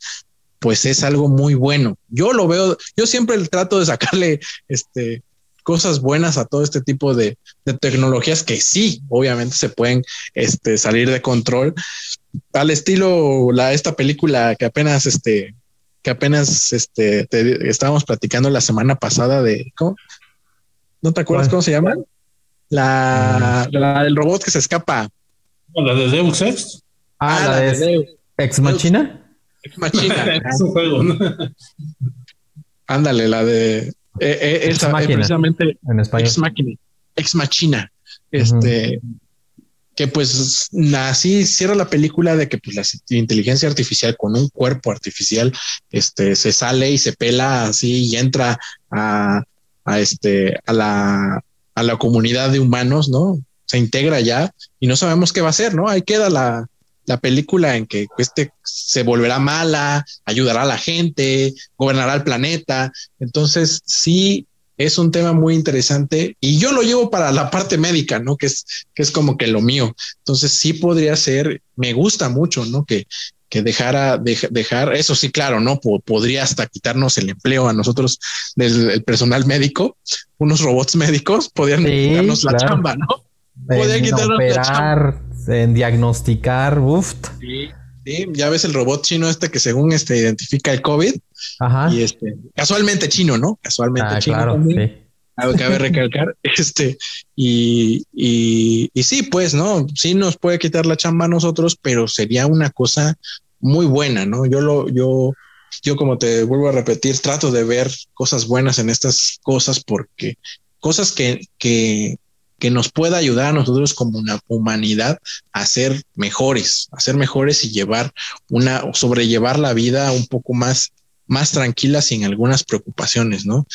pues es algo muy bueno. Yo lo veo, yo siempre trato de sacarle este cosas buenas a todo este tipo de, de tecnologías que sí, obviamente se pueden este, salir de control. Al estilo la, esta película que apenas este, que apenas este, estábamos platicando la semana pasada de ¿cómo? ¿No te acuerdas cómo se llama? La, la, del robot que se escapa. La de Deus Ex. Ah, ah la, de, Ex Machina. Ex Machina. es un juego, ¿no? Ándale, la de eh, eh, esa, eh, precisamente en español. Ex Machina. Ex Machina. Este, que pues así cierra la película de que pues la inteligencia artificial con un cuerpo artificial este se sale y se pela así y entra a, a este, a la, a la comunidad de humanos, ¿no? Se integra ya y no sabemos qué va a hacer, ¿no? Ahí queda la, la película en que este se volverá mala, ayudará a la gente, gobernará el planeta. Entonces, sí es un tema muy interesante y yo lo llevo para la parte médica, ¿no? Que es, que es como que lo mío. Entonces, sí podría ser, me gusta mucho, ¿no? Que, que dejara, dejar, eso sí, claro, ¿no? podría hasta quitarnos el empleo a nosotros del personal médico, unos robots médicos podrían quitarnos la chamba, ¿no? Podrían quitarnos la chamba. En diagnosticar, uff. Sí, sí, ya ves el robot chino este que según este identifica el COVID. Ajá. Y este, casualmente chino, ¿no? Casualmente ah, chino. Claro, también. Sí. Cabe recalcar, este, y, y, y, sí, pues, ¿no? Sí nos puede quitar la chamba a nosotros, pero sería una cosa muy buena, ¿no? Yo lo, yo, yo como te vuelvo a repetir, trato de ver cosas buenas en estas cosas porque cosas que, que, que nos pueda ayudar a nosotros como una humanidad a ser mejores, a ser mejores y llevar una, sobrellevar la vida un poco más, más tranquila sin algunas preocupaciones, ¿no?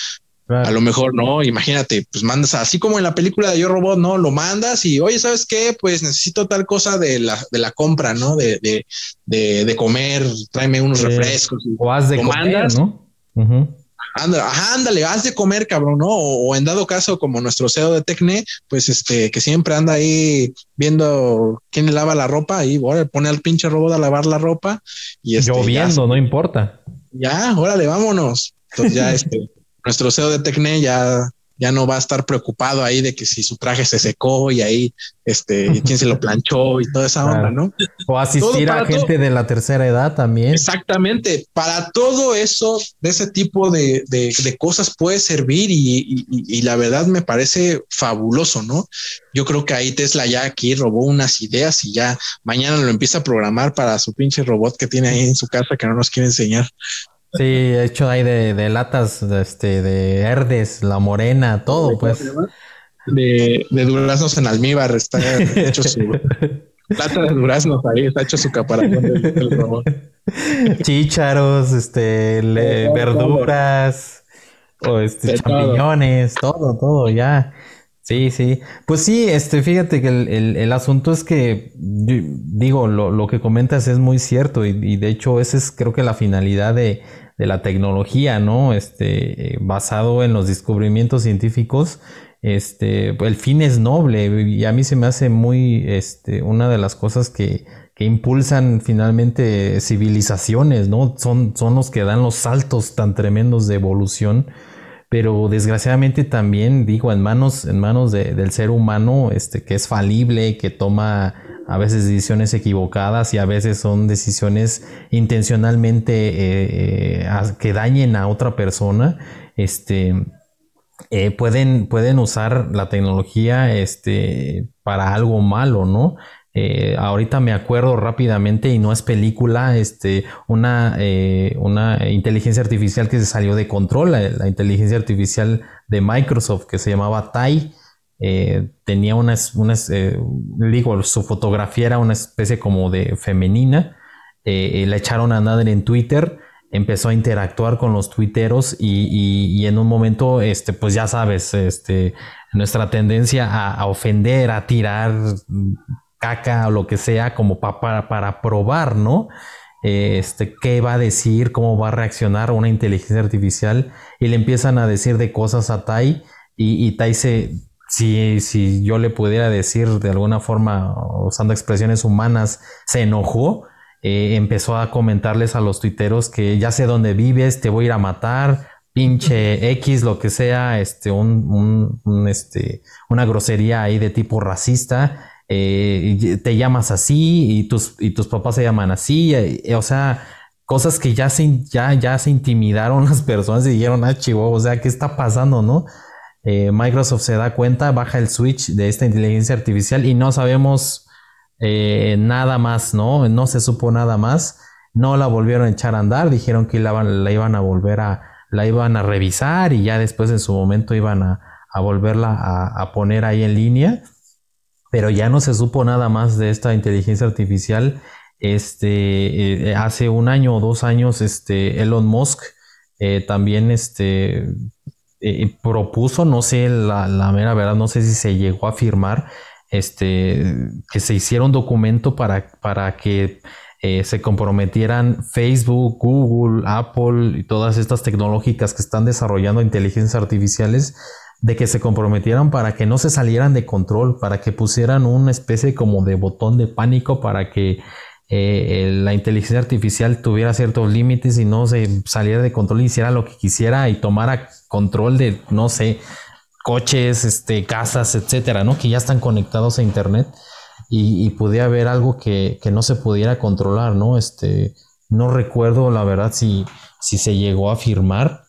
A lo mejor no, imagínate, pues mandas así como en la película de Yo Robot, ¿no? Lo mandas y, oye, ¿sabes qué? Pues necesito tal cosa de la, de la compra, ¿no? De, de, de, de comer, tráeme unos refrescos. O has de comer, ¿no? ándale, haz de comer, cabrón, ¿no? O, en dado caso, como nuestro CEO de Tecne, pues este, que siempre anda ahí viendo quién le lava la ropa y bueno, pone al pinche robot a lavar la ropa y este, lloviendo, no importa. Ya, órale, vámonos. Entonces ya este, nuestro CEO de Tecne ya ya no va a estar preocupado ahí de que si su traje se secó y ahí, este, quién se lo planchó y toda esa onda, ¿no? O asistir a gente de la tercera edad también. Exactamente. Para todo eso, de ese tipo de, cosas puede servir y, la verdad me parece fabuloso, ¿no? Yo creo que ahí Tesla ya aquí robó unas ideas y ya mañana lo empieza a programar para su pinche robot que tiene ahí en su casa que no nos quiere enseñar. Sí, hecho ahí de, de latas, de, este, de herdes, la morena, todo, pues. De, de duraznos en almíbar, está hecho su plata de duraznos ahí, está hecho su caparazón del, robot. Chícharos, este, verduras, o este, champiñones, todo, todo, ya. Sí, sí. Pues sí, este, fíjate que el, el, asunto es que, digo, lo, lo, que comentas es muy cierto y, y, de hecho esa es creo que la finalidad de, de la tecnología, ¿no? Este, eh, basado en los descubrimientos científicos, este, el fin es noble y a mí se me hace muy, este, una de las cosas que, que impulsan finalmente civilizaciones, ¿no? Son, son los que dan los saltos tan tremendos de evolución pero desgraciadamente también digo en manos en manos del ser humano este que es falible que toma a veces decisiones equivocadas y a veces son decisiones intencionalmente eh, eh, que dañen a otra persona, este, eh, pueden, pueden usar la tecnología este, para algo malo, ¿no? Ahorita me acuerdo rápidamente y no es película, este, una, una inteligencia artificial que se salió de control, la inteligencia artificial de Microsoft que se llamaba Tai. Eh, tenía unas, unas eh, digo, su fotografía era una especie como de femenina, eh, la echaron a andar en Twitter, empezó a interactuar con los tuiteros y, en un momento, este, pues ya sabes, este, nuestra tendencia a, ofender, a tirar caca o lo que sea, como para, para probar, ¿no? este, qué va a decir, cómo va a reaccionar una inteligencia artificial y le empiezan a decir de cosas a Tai y, y Tai se, si, si yo le pudiera decir de alguna forma, usando expresiones humanas, se enojó, eh, empezó a comentarles a los tuiteros que ya sé dónde vives, te voy a ir a matar, pinche X, lo que sea, este, un, un, este, una grosería ahí de tipo racista, eh, te llamas así y tus, y tus papás se llaman así, eh, o sea, cosas que ya se, ya, ya se intimidaron las personas y dijeron, ah, chivo, o sea, ¿qué está pasando, no? Eh, Microsoft se da cuenta, baja el switch de esta inteligencia artificial y no sabemos eh, nada más, ¿no? No se supo nada más. No la volvieron a echar a andar, dijeron que la, la iban a volver a, la iban a revisar y ya después en su momento iban a, volverla a, poner ahí en línea. Pero ya no se supo nada más de esta inteligencia artificial. Este, eh, hace un año o dos años, este, Elon Musk también este, eh, propuso, no sé la, mera verdad, no sé si se llegó a firmar, este, que se hiciera un documento para, para que eh, se comprometieran Facebook, Google, Apple y todas estas tecnológicas que están desarrollando inteligencias artificiales, de que se comprometieran para que no se salieran de control, para que pusieran una especie como de botón de pánico para que eh, la inteligencia artificial tuviera ciertos límites y no se saliera de control y hiciera lo que quisiera y tomara control de, no sé, coches, este, casas, etcétera, ¿no? Que ya están conectados a internet y, pudiera haber algo que, no se pudiera controlar, ¿no? Este, no recuerdo la verdad si, si se llegó a firmar.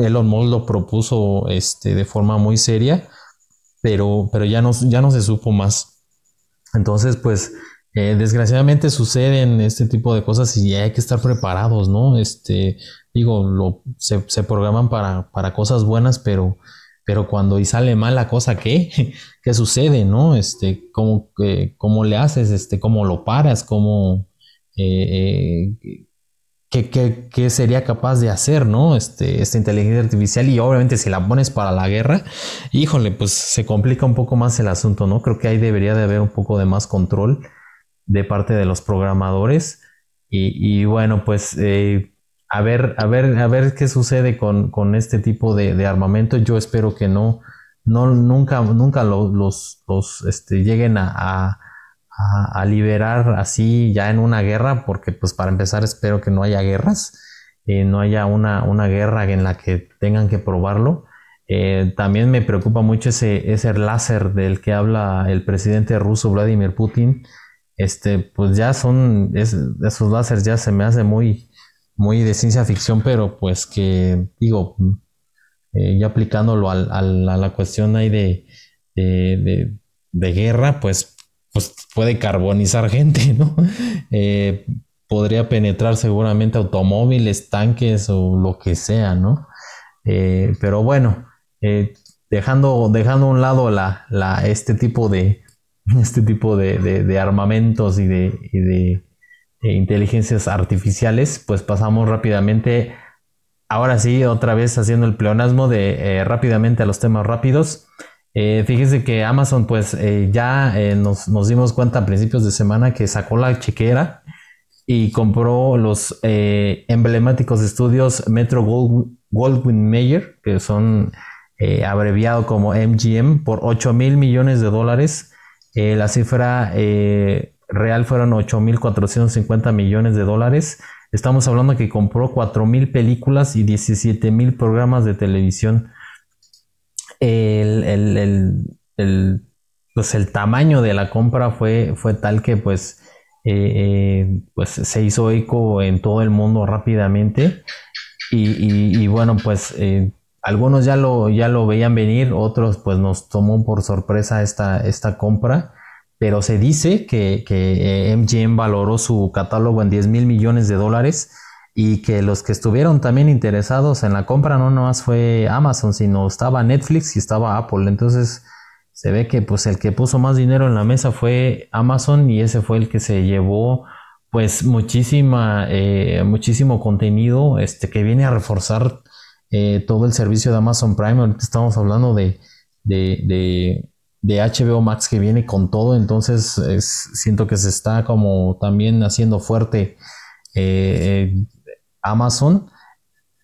Elon Musk lo propuso este, de forma muy seria, pero, pero ya, no, ya no se supo más. Entonces, pues, eh, desgraciadamente suceden este tipo de cosas y hay que estar preparados, ¿no? Este, digo, lo, se, programan para, para, cosas buenas, pero, pero cuando sale mal la cosa, ¿qué? ¿Qué sucede, no? Este, ¿cómo, eh, cómo le haces? Este, ¿cómo lo paras? ¿Cómo, eh, eh, ¿qué, qué, sería capaz de hacer, no? Este, esta inteligencia artificial y obviamente si la pones para la guerra, híjole, pues se complica un poco más el asunto, ¿no? Creo que ahí debería de haber un poco de más control de parte de los programadores y, bueno, pues a ver, a ver, a ver qué sucede con, con este tipo de, armamento. Yo espero que no, no nunca, nunca los, los, este, lleguen a, a, liberar así ya en una guerra, porque pues para empezar espero que no haya guerras, eh, no haya una, una guerra en la que tengan que probarlo. Eh, también me preocupa mucho ese, ese láser del que habla el presidente ruso Vladimir Putin. Este, pues ya son, esos láseres ya se me hace muy, muy de ciencia ficción, pero pues que digo, eh, ya aplicándolo a la cuestión ahí de, de, guerra, pues, pues puede carbonizar gente, ¿no? Eh, podría penetrar seguramente automóviles, tanques o lo que sea, ¿no? Eh, pero bueno, dejando, dejando a un lado la, la, este tipo de este tipo de, de armamentos y de eh, inteligencias artificiales, pues pasamos rápidamente, ahora sí, otra vez haciendo el pleonasmo de eh, rápidamente a los temas rápidos. Eh, fíjense que Amazon pues ya nos, dimos cuenta a principios de semana que sacó la chequera y compró los emblemáticos estudios Metro Goldwyn Mayer, que son abreviado como MGM, por 8 mil millones de dólares. la cifra real fueron 8.450 millones de dólares. Estamos hablando que compró 4.000 películas y 17.000 programas de televisión. El, pues el tamaño de la compra fue, fue tal que pues, eh, eh, pues se hizo eco en todo el mundo rápidamente. Y, bueno, pues eh, algunos ya lo, ya lo veían venir, otros pues nos tomó por sorpresa esta, esta compra pero se dice que, que MGM valoró su catálogo en 10 mil millones de dólares y que los que estuvieron también interesados en la compra no nomás fue Amazon, sino estaba Netflix y estaba Apple. Entonces se ve que pues el que puso más dinero en la mesa fue Amazon y ese fue el que se llevó pues muchísima, eh, muchísimo contenido este, que viene a reforzar eh, todo el servicio de Amazon Prime. estamos hablando de, de de HBO Max que viene con todo, entonces siento que se está como también haciendo fuerte eh, Amazon.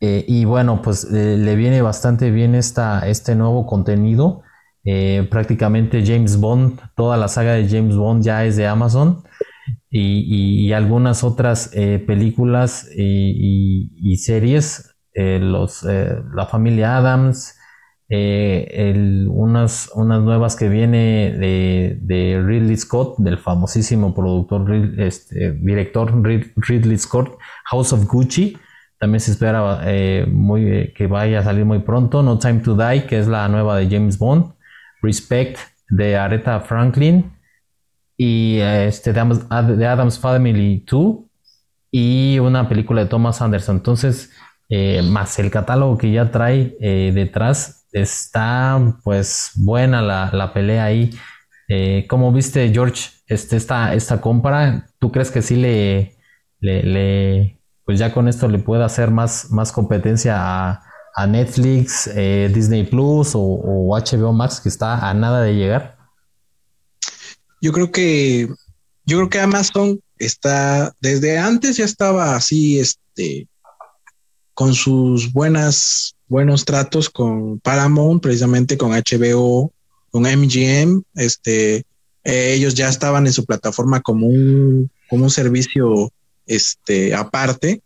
Eh, y bueno, pues eh, le viene bastante bien esta, este nuevo contenido. prácticamente James Bond, toda la saga de James Bond ya es de Amazon. Y, algunas otras películas y, series, los, la familia Adams, eh, unas, unas nuevas que viene de, Ridley Scott, del famosísimo productor, este, director Ridley Scott, House of Gucci. También se espera eh, muy, que vaya a salir muy pronto. No Time to Die, que es la nueva de James Bond. Respect de Aretha Franklin. Y este, de, Adams, Family 2. Y una película de Thomas Anderson. Entonces, eh, más el catálogo que ya trae detrás, está pues buena la, pelea ahí. Eh, ¿Cómo viste, George, este, esta, esta compra? ¿Tú crees que sí le, le, pues ya con esto le puede hacer más, más competencia a, Netflix, eh, Disney Plus o, HBO Max que está a nada de llegar? Yo creo que yo creo que Amazon está desde antes ya estaba así, este, con sus buenas buenos tratos con Paramount, precisamente con HBO, con MGM. Este, eh, ellos ya estaban en su plataforma como un, como un servicio este, aparte,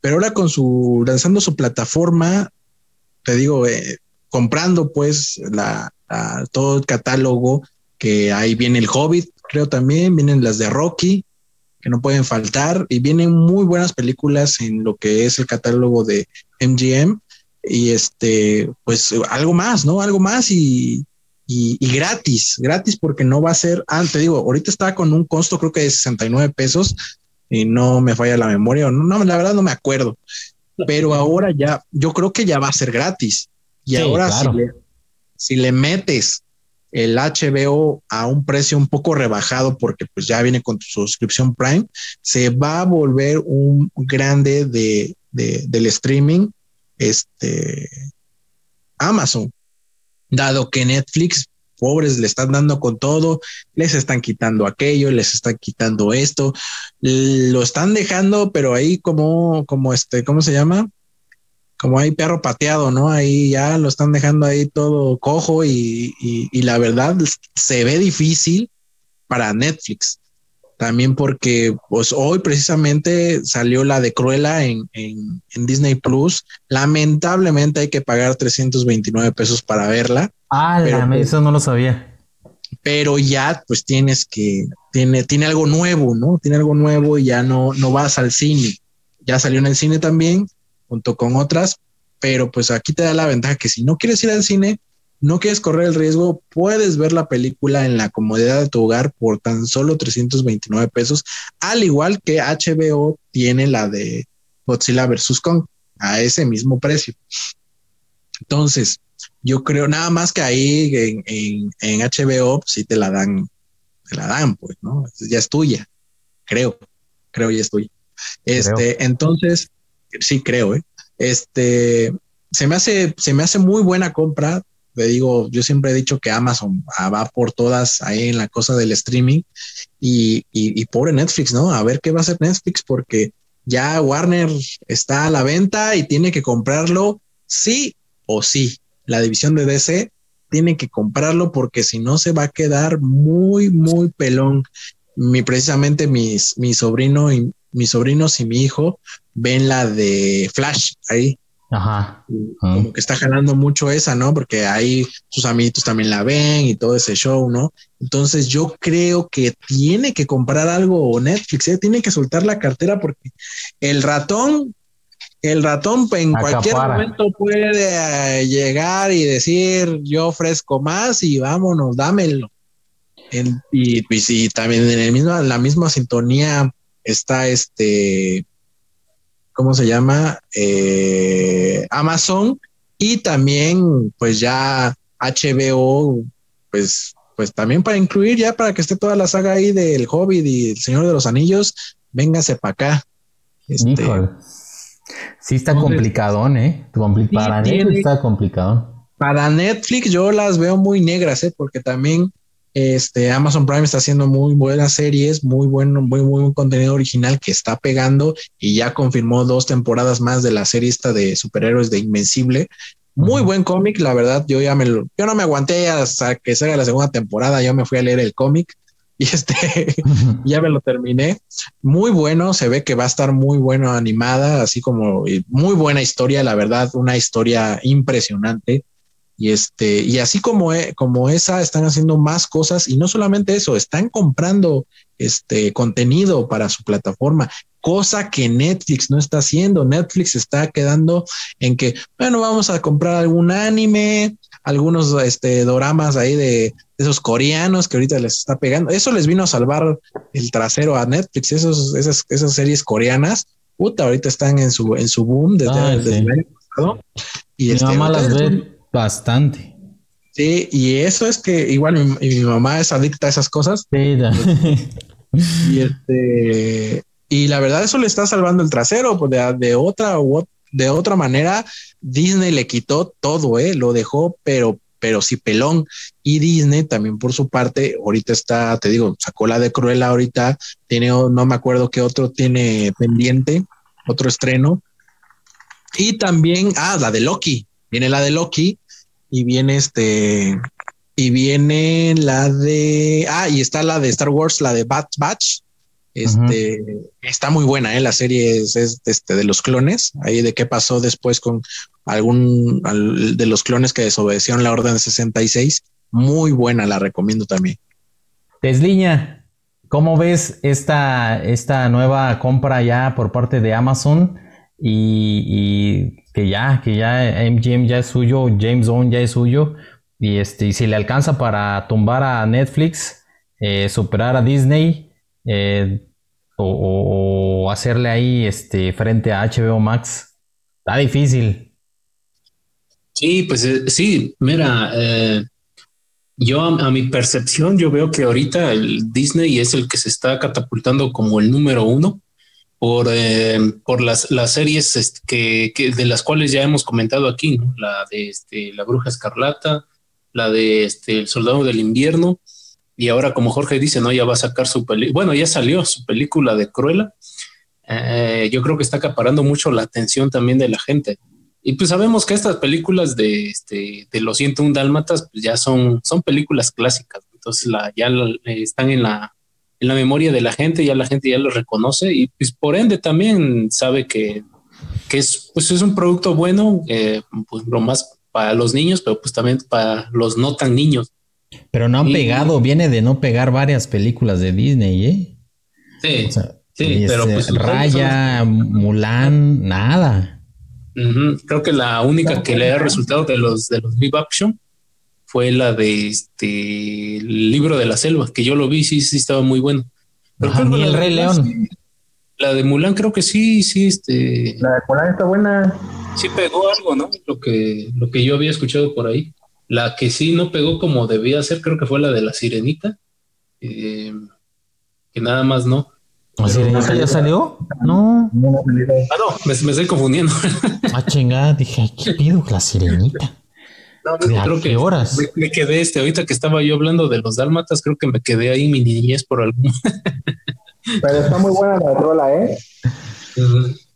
pero ahora con su lanzando su plataforma, te digo, eh, comprando pues la, todo el catálogo que ahí viene el Hobbit, creo también, vienen las de Rocky, que no pueden faltar, y vienen muy buenas películas en lo que es el catálogo de MGM y este, pues algo más, ¿no? Algo más y, y, gratis, gratis porque no va a ser, ah, te digo, ahorita está con un costo creo que de 69 pesos y no me falla la memoria, no, no la verdad no me acuerdo, pero ahora ya, yo creo que ya va a ser gratis y ahora si le metes el HBO a un precio un poco rebajado porque pues ya viene con tu suscripción Prime, se va a volver un grande de, del streaming, este Amazon, dado que Netflix pobres le están dando con todo, les están quitando aquello, les están quitando esto, lo están dejando, pero ahí como, como este, ¿cómo se llama? como hay perro pateado, ¿no? Ahí ya lo están dejando ahí todo cojo y, la verdad se ve difícil para Netflix. También porque pues hoy precisamente salió la de Cruella en, Disney Plus. Lamentablemente hay que pagar 329 pesos para verla. Ah, eso no lo sabía. Pero ya pues tienes que, tiene, tiene algo nuevo, ¿no? Tiene algo nuevo y ya no, no vas al cine. Ya salió en el cine también junto con otras, pero pues aquí te da la ventaja que si no quieres ir al cine, no quieres correr el riesgo, puedes ver la película en la comodidad de tu hogar por tan solo 329 pesos, al igual que HBO tiene la de Godzilla vs. Kong a ese mismo precio. Entonces, yo creo nada más que ahí en, en, HBO si pues, te la dan, te la dan, pues, ¿no? Ya es tuya, creo, creo ya es tuya. Este, entonces, sí creo, ¿eh? Este, se me hace, se me hace muy buena compra. Le digo, yo siempre he dicho que Amazon ah, va por todas ahí en la cosa del streaming y, y, pobre Netflix, ¿no? A ver qué va a hacer Netflix porque ya Warner está a la venta y tiene que comprarlo sí o sí. La división de DC tiene que comprarlo porque si no se va a quedar muy, muy pelón. Mi, precisamente mis, mi sobrino y mis sobrinos y mi hijo ven la de Flash ahí. Ajá. Como que está jalando mucho esa, ¿no? Porque ahí sus amiguitos también la ven y todo ese show, ¿no? Entonces yo creo que tiene que comprar algo Netflix, ¿eh? tiene que soltar la cartera porque el ratón, el ratón en cualquier momento puede eh, llegar y decir yo ofrezco más y vámonos, dámelo. y, pues, y, también en el mismo, la misma sintonía está este, ¿cómo se llama? Eh, Amazon y también pues ya HBO, pues, pues también para incluir ya para que esté toda la saga ahí del Hobbit y el Señor de los Anillos, véngase para acá. Este, sí está complicadón, ¿eh? para Netflix está complicado. Para Netflix yo las veo muy negras, ¿eh? Porque también este, Amazon Prime está haciendo muy buenas series, muy buen, muy, muy buen contenido original que está pegando y ya confirmó dos temporadas más de la serie esta de superhéroes de Invencible. Muy buen cómic, la verdad. Yo ya me lo, yo no me aguanté hasta que salga la segunda temporada. Yo me fui a leer el cómic y este ya me lo terminé. Muy bueno, se ve que va a estar muy bueno animada, así como muy buena historia, la verdad, una historia impresionante. Y este, y así como, e, como esa, están haciendo más cosas y no solamente eso, están comprando este contenido para su plataforma, cosa que Netflix no está haciendo. Netflix está quedando en que, bueno, vamos a comprar algún anime, algunos este, doramas ahí de, esos coreanos que ahorita les está pegando. Eso les vino a salvar el trasero a Netflix, esos, esas, esas series coreanas. Puta, ahorita están en su, en su boom desde, ah, el año pasado. Y este, las Bastante. Sí, y eso es que igual mi, mamá es adicta a esas cosas. Sí, y este y la verdad eso le está salvando el trasero, pues de, de otra de otra manera Disney le quitó todo, eh, lo dejó, pero pero sí pelón. Y Disney también por su parte, ahorita está, te digo, sacó la de Cruella ahorita, tiene, no me acuerdo qué otro tiene pendiente, otro estreno. Y también, ah, la de Loki, viene la de Loki, y viene este y viene la de ah y está la de Star Wars la de Bad Batch. Este está muy buena ¿eh? la serie es, este de los clones. Ahí de qué pasó después con algún de los clones que desobedecieron la orden 66 muy buena la recomiendo también. Tesliña cómo ves esta esta nueva compra ya por parte de Amazon y, que ya, que ya MGM ya es suyo, James Bond ya es suyo, y, este, y si le alcanza para tumbar a Netflix, eh, superar a Disney, eh, o, hacerle ahí este, frente a HBO Max, está difícil. Sí, pues eh, sí, mira, eh, yo a, mi percepción, yo veo que ahorita el Disney es el que se está catapultando como el número uno por, eh, por las, las series este, que, de las cuales ya hemos comentado aquí, la de este, La Bruja Escarlata, la de este, El Soldado del Invierno, y ahora como Jorge dice, no, ya va a sacar su película, bueno, ya salió su película de Cruella, eh, yo creo que está acaparando mucho la atención también de la gente. Y pues sabemos que estas películas de, este, de Los 101 Dálmatas pues ya son, son películas clásicas, entonces la, ya están en la, en la memoria de la gente, ya la gente ya lo reconoce y pues por ende también sabe que, que es, pues es un producto bueno, eh, pues lo más para los niños, pero pues también para los no tan niños. Pero no han pegado, viene de no pegar varias películas de Disney, ¿eh? Sí, sí, pero pues Raya, Mulan, nada. Creo que la única que le ha resultado de los de los live action fue la de este libro de la selva, que yo lo vi, sí, sí estaba muy bueno. Pero el Rey León. la de Mulan creo que sí, sí, este. La de Mulan está buena. Sí pegó algo, ¿no? Lo que, lo que yo había escuchado por ahí. La que sí no pegó como debía ser, creo que fue la de la sirenita. Eh, que nada más no. ¿La sirenita ya salió? No. Ah, no, me, estoy confundiendo. Ah, chingada, dije, ¿qué pido? La sirenita. No, creo que horas? Me, quedé este, ahorita que estaba yo hablando de los dálmatas, creo que me quedé ahí mi niñez por algún. Pero está muy buena la rola, ¿eh?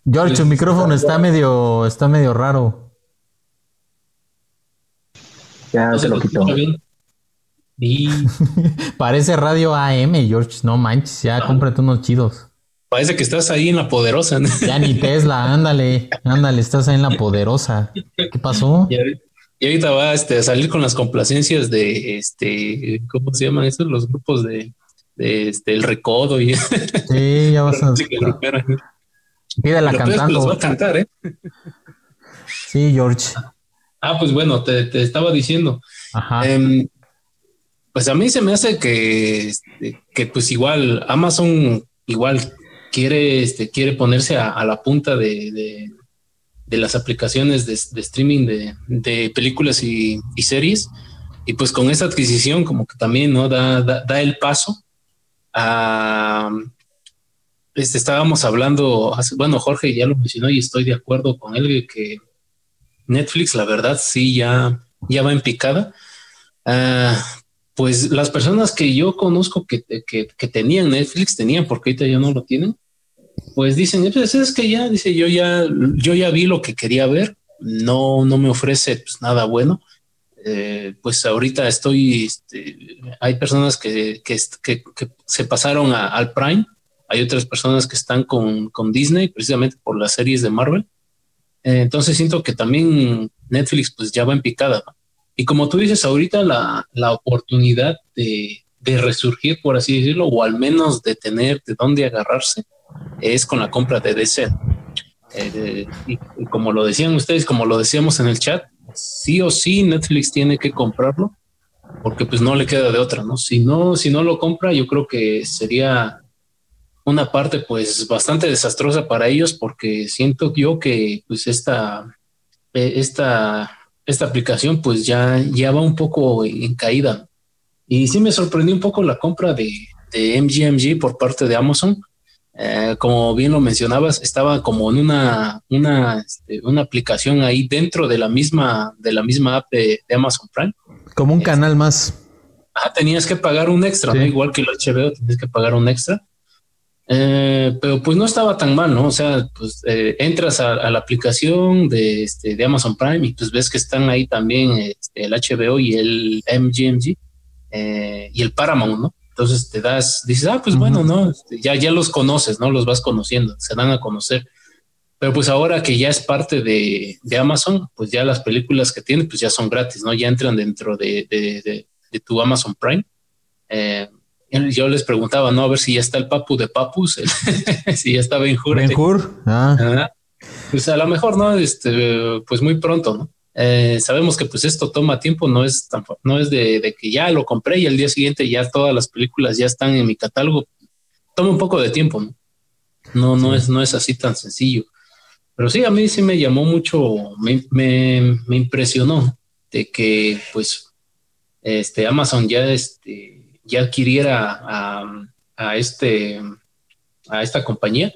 George, el micrófono está medio, está medio raro. Ya se lo quitó. Y... Parece radio AM, George. No manches, ya cómprate unos chidos. Parece que estás ahí en la poderosa. Ya ni Tesla, ándale, ándale, estás ahí en la poderosa. ¿Qué pasó? Y, ahorita va este, a salir con las complacencias de este, ¿cómo se llaman esos? Los grupos de, de este, el recodo y sí, ya vas a Pídela cantando. Los va a cantar, ¿eh? Sí, George. Ah, pues bueno, te, te estaba diciendo. Ajá. Em, pues a mí se me hace que, este, que pues igual Amazon igual quiere, este, quiere ponerse a, la punta de, de, las aplicaciones de, streaming de, películas y, series. Y pues con esa adquisición como que también no da, da, el paso a... Este, estábamos hablando, bueno, Jorge ya lo mencionó y estoy de acuerdo con él que Netflix, la verdad, sí, ya, ya va en picada. Ah, pues las personas que yo conozco que, tenían Netflix, tenían, porque ahorita ya no lo tienen, pues dicen, pues es que ya, dice, yo ya, yo ya vi lo que quería ver, no, no me ofrece pues, nada bueno. Eh, pues ahorita estoy, este, hay personas que, se pasaron al Prime, hay otras personas que están con, Disney precisamente por las series de Marvel. Eh, entonces siento que también Netflix pues ya va en picada. Y como tú dices ahorita, la, la oportunidad de, de, resurgir, por así decirlo, o al menos de tener de dónde agarrarse, es con la compra de DC. Eh, y, como lo decían ustedes, como lo decíamos en el chat, sí o sí Netflix tiene que comprarlo, porque pues no le queda de otra, ¿no? Si no, si no lo compra, yo creo que sería una parte pues bastante desastrosa para ellos, porque siento yo que pues esta, eh, esta esta aplicación pues ya, ya va un poco en caída. Y sí me sorprendió un poco la compra de, de MGMG por parte de Amazon. Eh, como bien lo mencionabas, estaba como en una, una, este, una aplicación ahí dentro de la misma, de la misma app de, Amazon Prime. Como un canal más. Ah, tenías que pagar un extra, ¿no? Igual que el HBO, tenías que pagar un extra. Eh, pero pues no estaba tan mal, ¿no? O sea, pues eh, entras a, la aplicación de, este, de Amazon Prime y pues ves que están ahí también este, el HBO y el MGMG eh, y el Paramount, ¿no? Entonces te das, dices, ah, pues bueno, ¿no? Este, ya, ya los conoces, ¿no? Los vas conociendo, se dan a conocer. Pero pues ahora que ya es parte de, de Amazon, pues ya las películas que tiene, pues ya son gratis, ¿no? Ya entran dentro de, de, de tu Amazon Prime. Eh, yo les preguntaba, ¿no? A ver si ya está el papu de papus, si ya está Ben Hur. Ben Hur, ah. Pues a lo mejor, ¿no? Este, pues muy pronto, ¿no? Eh, sabemos que pues esto toma tiempo, no es no es de, que ya lo compré y al día siguiente ya todas las películas ya están en mi catálogo. Toma un poco de tiempo, ¿no? No, no es, no es así tan sencillo. pero sí, a mí sí me llamó mucho, me, me, me impresionó de que pues este Amazon ya, este, ya adquiriera a, a este, a esta compañía.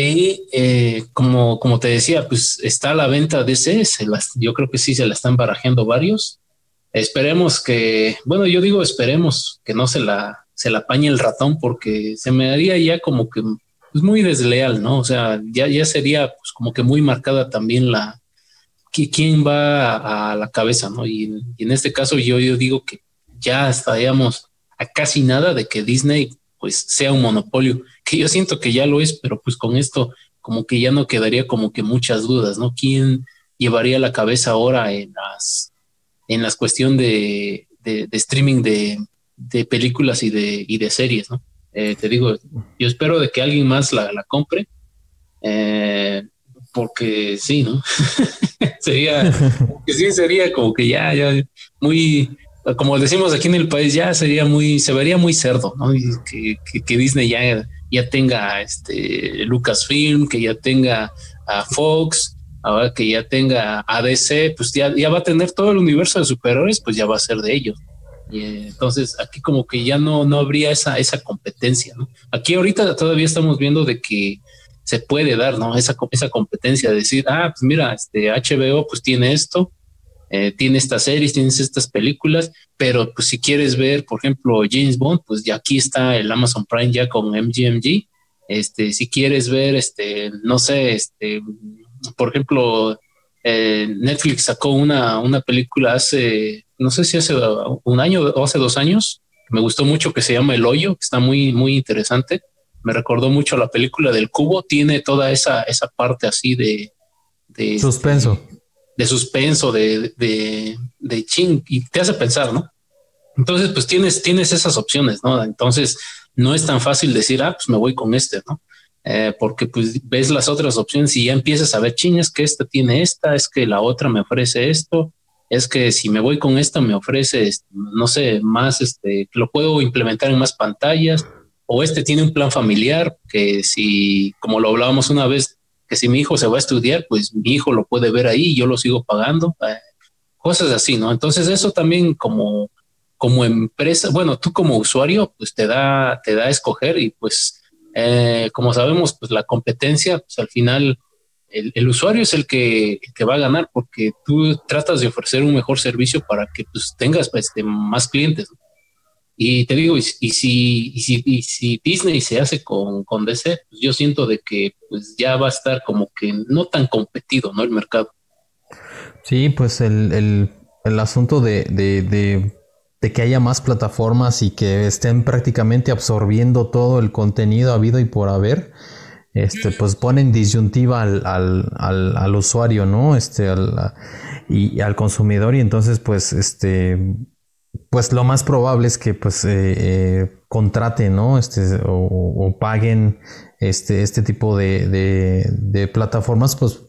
Y eh, como, como te decía, pues está la venta de ese, yo creo que sí se la están barajeando varios. Esperemos que, bueno, yo digo esperemos que no se la, se la apañe el ratón porque se me daría ya como que pues muy desleal, ¿no? O sea, ya, ya sería pues como que muy marcada también la, quién va a, la cabeza, ¿no? Y, en este caso yo, yo digo que ya estaríamos a casi nada de que Disney pues sea un monopolio, que yo siento que ya lo es, pero pues con esto como que ya no quedaría como que muchas dudas, ¿no? ¿Quién llevaría la cabeza ahora en las en las cuestión de, de, streaming de, de, películas y de, y de series, ¿no? Eh, te digo, yo espero de que alguien más la, la compre, eh, porque sí, ¿no? sería, que sí sería como que ya, ya muy, como decimos aquí en el país, ya sería muy, se vería muy cerdo, ¿no? que, Disney ya, ya tenga este Lucasfilm, que ya tenga a Fox, ahora que ya tenga ADC, pues ya, ya va a tener todo el universo de superhéroes, pues ya va a ser de ellos. Y entonces aquí como que ya no, no habría esa, esa competencia, ¿no? Aquí ahorita todavía estamos viendo de que se puede dar, ¿no? Esa, esa competencia de decir, ah, pues mira, este HBO pues tiene esto, eh, tiene estas series, tienes estas películas, pero pues si quieres ver, por ejemplo, James Bond, pues ya aquí está el Amazon Prime ya con MGMG. Este, si quieres ver, este, no sé, este, por ejemplo, eh, Netflix sacó una, una película hace, no sé si hace un año o hace dos años, me gustó mucho que se llama El Hoyo, que está muy, muy interesante me recordó mucho la película del cubo, tiene toda esa, esa parte así de, de suspenso. De, suspenso, de, de, de ching, y te hace pensar, ¿no? Entonces, pues tienes, tienes esas opciones, ¿no? Entonces, no es tan fácil decir, ah, pues me voy con este, ¿no? Eh, porque pues ves las otras opciones y ya empiezas a ver, chiñas que esta tiene esta, es que la otra me ofrece esto, es que si me voy con esta me ofrece, no sé, más, este, lo puedo implementar en más pantallas, o este tiene un plan familiar que si, como lo hablábamos una vez, que si mi hijo se va a estudiar, pues mi hijo lo puede ver ahí y yo lo sigo pagando, eh, cosas así, ¿no? Entonces eso también como, como empresa, bueno, tú como usuario, pues te da, te da a escoger y pues, eh, como sabemos, pues la competencia, pues al final el, usuario es el que, que, va a ganar porque tú tratas de ofrecer un mejor servicio para que pues tengas pues, más clientes. ¿no? Y te digo, y, si, y si, y si Disney se hace con, con DC, pues yo siento de que pues ya va a estar como que no tan competido, ¿no? El mercado. Sí, pues el, el, el asunto de, de, de, de, que haya más plataformas y que estén prácticamente absorbiendo todo el contenido habido y por haber, este, pues ponen disyuntiva al, al, al, al usuario, ¿no? Este, al, y al consumidor y entonces pues este pues lo más probable es que pues eh, eh, contraten, ¿no? Este, o, paguen este, este tipo de, plataformas, pues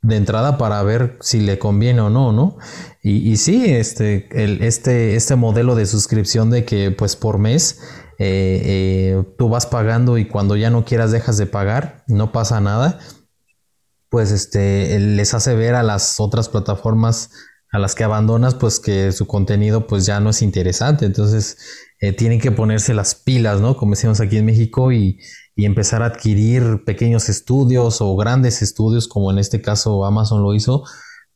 de entrada para ver si le conviene o no, ¿no? Y, y sí, este, el, este, este modelo de suscripción de que pues por mes eh, tú vas pagando y cuando ya no quieras dejas de pagar, no pasa nada, pues este, les hace ver a las otras plataformas a las que abandonas, pues que su contenido pues ya no es interesante. Entonces eh, tienen que ponerse las pilas, ¿no? Como decimos aquí en México y, empezar a adquirir pequeños estudios o grandes estudios, como en este caso Amazon lo hizo,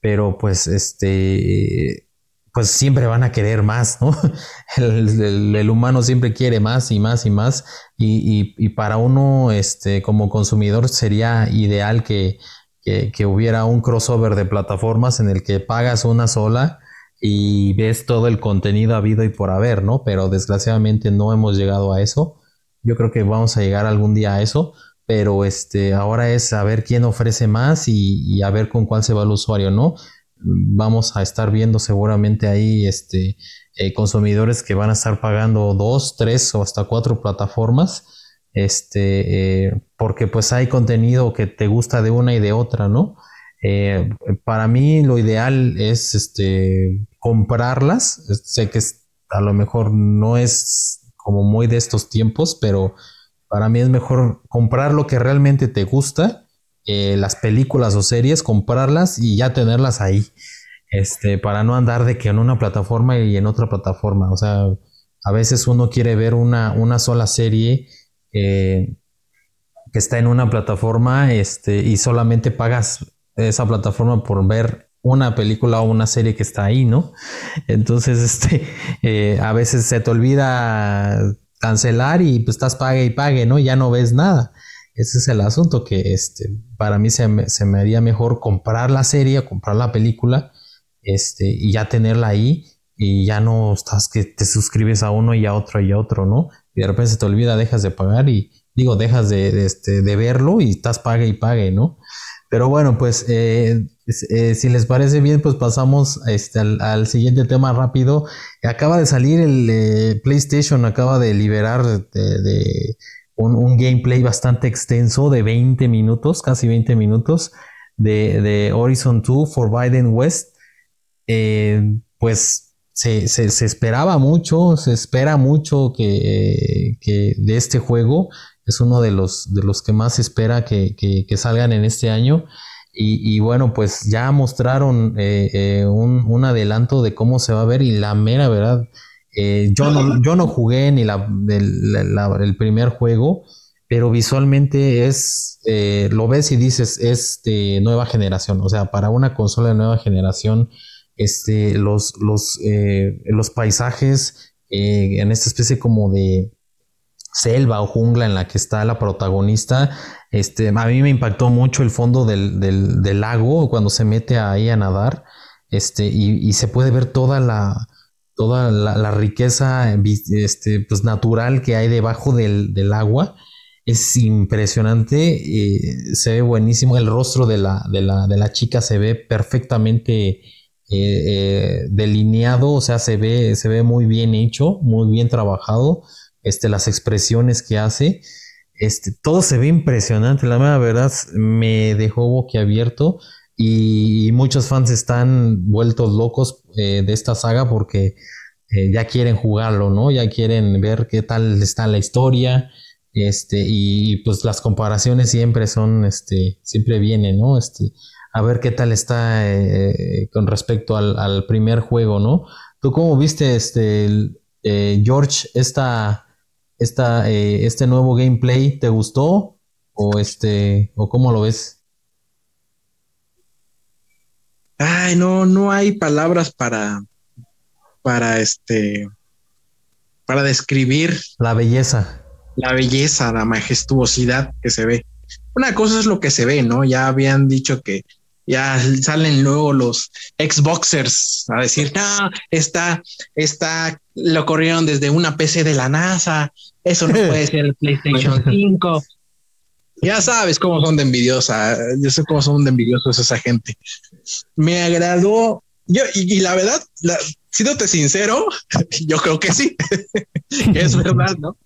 pero pues este pues siempre van a querer más, ¿no? El, humano siempre quiere más y más y más. Y, y, para uno, este, como consumidor, sería ideal que que, hubiera un crossover de plataformas en el que pagas una sola y ves todo el contenido habido y por haber, ¿no? Pero desgraciadamente no hemos llegado a eso. Yo creo que vamos a llegar algún día a eso, pero este, ahora es saber quién ofrece más y, a ver con cuál se va el usuario, ¿no? Vamos a estar viendo seguramente ahí este, eh, consumidores que van a estar pagando dos, tres o hasta cuatro plataformas este, eh, porque pues hay contenido que te gusta de una y de otra, ¿no? Eh, para mí lo ideal es este, comprarlas, sé que a lo mejor no es como muy de estos tiempos, pero para mí es mejor comprar lo que realmente te gusta eh, las películas o series, comprarlas y ya tenerlas ahí. Este, para no andar de que en una plataforma y en otra plataforma. O sea, a veces uno quiere ver una, una sola serie eh, que está en una plataforma este, y solamente pagas esa plataforma por ver una película o una serie que está ahí, ¿no? Entonces, este, eh, a veces se te olvida cancelar y pues estás pague y pague, ¿no? Ya no ves nada. Ese es el asunto que este, para mí se me, se me haría mejor comprar la serie, comprar la película, este, y ya tenerla ahí y ya no estás que te suscribes a uno y a otro y a otro, ¿no? Y de repente se te olvida, dejas de pagar y digo, dejas de, este, de verlo y estás pague y pague, ¿no? Pero bueno, pues eh, eh, si les parece bien, pues pasamos este, al, siguiente tema rápido. Acaba de salir el eh, PlayStation, acaba de liberar de, un, gameplay bastante extenso de 20 minutos, casi 20 minutos, de, Horizon 2 Forbidden West. pues se, esperaba mucho, se espera mucho que, que de este juego es uno de los, de los que más se espera que, salgan en este año. Y, bueno, pues ya mostraron eh, eh, un, adelanto de cómo se va a ver y la mera verdad, eh, yo, no, yo no jugué ni la, el primer juego, pero visualmente es, lo ves y dices, es de nueva generación, o sea, para una consola de nueva generación, este, los, los, los paisajes en esta especie como de, selva o jungla en la que está la protagonista. Este, a mí me impactó mucho el fondo del, del, lago cuando se mete ahí a nadar. Este, y, se puede ver toda la, toda la, riqueza este, pues, natural que hay debajo del, del agua. Es impresionante, eh, se ve buenísimo. El rostro de la, de la, de la chica se ve perfectamente eh, eh, delineado, o sea, se ve, se ve muy bien hecho, muy bien trabajado este, las expresiones que hace. Este, todo se ve impresionante, la verdad me dejó boquiabierto y, y muchos fans están vueltos locos eh, de esta saga porque eh, ya quieren jugarlo, ¿no? Ya quieren ver qué tal está la historia, este, y, pues las comparaciones siempre son, este, siempre vienen, ¿no? Este, a ver qué tal está eh, con respecto al, al, primer juego, ¿no? ¿Tú cómo viste, este, George, esta esta, eh, este nuevo gameplay te gustó o este o cómo lo ves? Ay, no, no hay palabras para para este para describir la belleza. La belleza, la majestuosidad que se ve. Una cosa es lo que se ve, ¿no? Ya habían dicho que ya salen luego los Xboxers a decir, no, está, está, lo corrieron desde una PC de la NASA, eso no puede ser el PlayStation 5. Ya sabes cómo son de envidiosa, yo sé cómo son de envidiosos esa gente. Me agradó, yo, y, la verdad, la, siéndote sincero, yo creo que sí, es verdad, ¿no?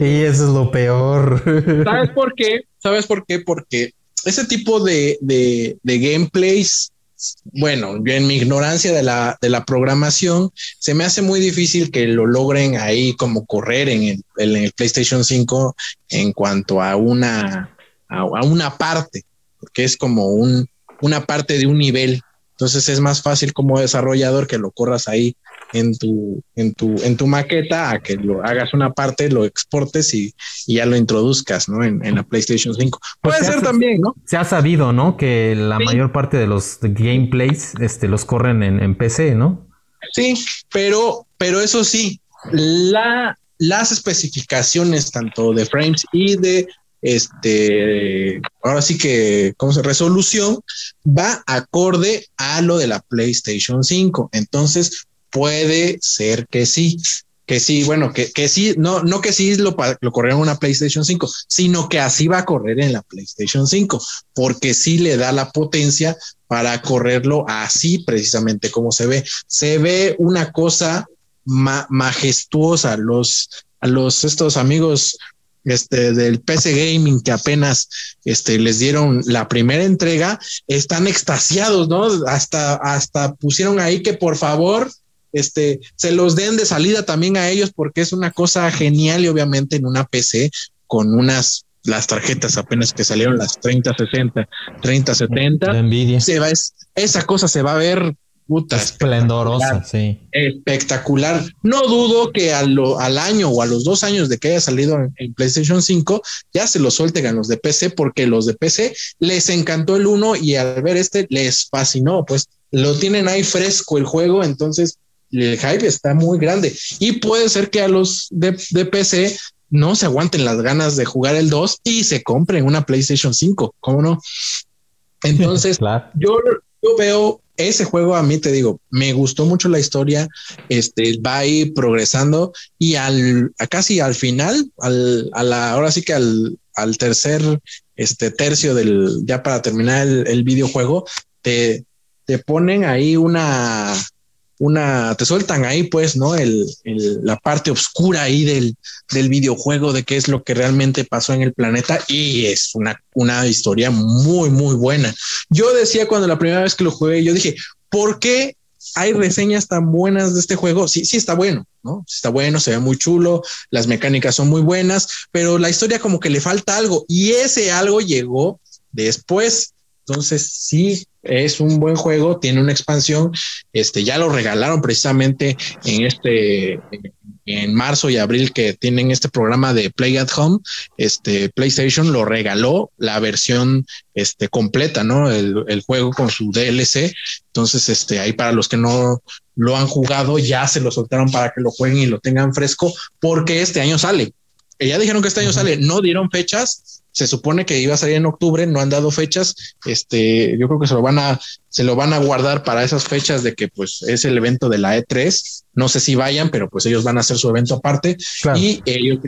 y eso es lo peor. ¿Sabes por qué? ¿Sabes por qué? Porque ese tipo de, de, gameplays, bueno, yo en mi ignorancia de la, de la programación, se me hace muy difícil que lo logren ahí como correr en el, en el PlayStation 5 en cuanto a una, a, una parte, porque es como un, una parte de un nivel. Entonces es más fácil como desarrollador que lo corras ahí en tu, en tu, en tu maqueta a que lo hagas una parte, lo exportes y, ya lo introduzcas, ¿no? En, la PlayStation 5. Puede ser también, ¿no? Se ha sabido, ¿no? Que la mayor parte de los gameplays este, los corren en, PC, ¿no? Sí, pero, pero eso sí, la, las especificaciones tanto de frames y de este, ahora sí que, ¿cómo se? Resolución va acorde a lo de la PlayStation 5. Entonces, puede ser que sí, que sí, bueno, que, que sí, no, no que sí lo, lo corriera en una PlayStation 5, sino que así va a correr en la PlayStation 5, porque sí le da la potencia para correrlo así precisamente como se ve. Se ve una cosa majestuosa. Los, los estos amigos este, del PC Gaming que apenas este, les dieron la primera entrega, están extasiados, ¿no? Hasta, hasta pusieron ahí que por favor este, se los den de salida también a ellos porque es una cosa genial y obviamente en una PC con unas las tarjetas apenas que salieron las 3060, 3070. Nvidia. Se va, esa cosa se va a ver puta, esplendorosa, sí. Espectacular. No dudo que al, al, año o a los dos años de que haya salido en, PlayStation 5 ya se lo suelten a los de PC porque los de PC les encantó el 1 y al ver este les fascinó, pues lo tienen ahí fresco el juego, entonces el hype está muy grande y puede ser que a los de, de PC no se aguanten las ganas de jugar el 2 y se compren una PlayStation 5, ¿cómo no? Entonces, yo, yo veo ese juego a mí te digo, me gustó mucho la historia, este va a ir progresando y al casi al final, al, a la, ahora sí que al, al tercer este tercio del ya para terminar el, el videojuego, te, te ponen ahí una una, te sueltan ahí pues, ¿no? El, la parte oscura ahí del, del videojuego de qué es lo que realmente pasó en el planeta y es una, una historia muy, muy buena. Yo decía cuando la primera vez que lo jugué, yo dije, ¿por qué hay reseñas tan buenas de este juego? Sí, sí está bueno, ¿no? está bueno, se ve muy chulo, las mecánicas son muy buenas, pero la historia como que le falta algo y ese algo llegó después. Entonces, sí, es un buen juego, tiene una expansión, este ya lo regalaron precisamente en este en marzo y abril que tienen este programa de Play at Home, este PlayStation lo regaló la versión este completa, ¿no? El, el juego con su DLC. Entonces, este ahí para los que no lo han jugado ya se lo soltaron para que lo jueguen y lo tengan fresco porque este año sale. Ya dijeron que este año sale, no dieron fechas, se supone que iba a salir en octubre, no han dado fechas. Este, yo creo que se lo van a, se lo van a guardar para esas fechas de que pues es el evento de la E3. No sé si vayan, pero pues ellos van a hacer su evento aparte y ellos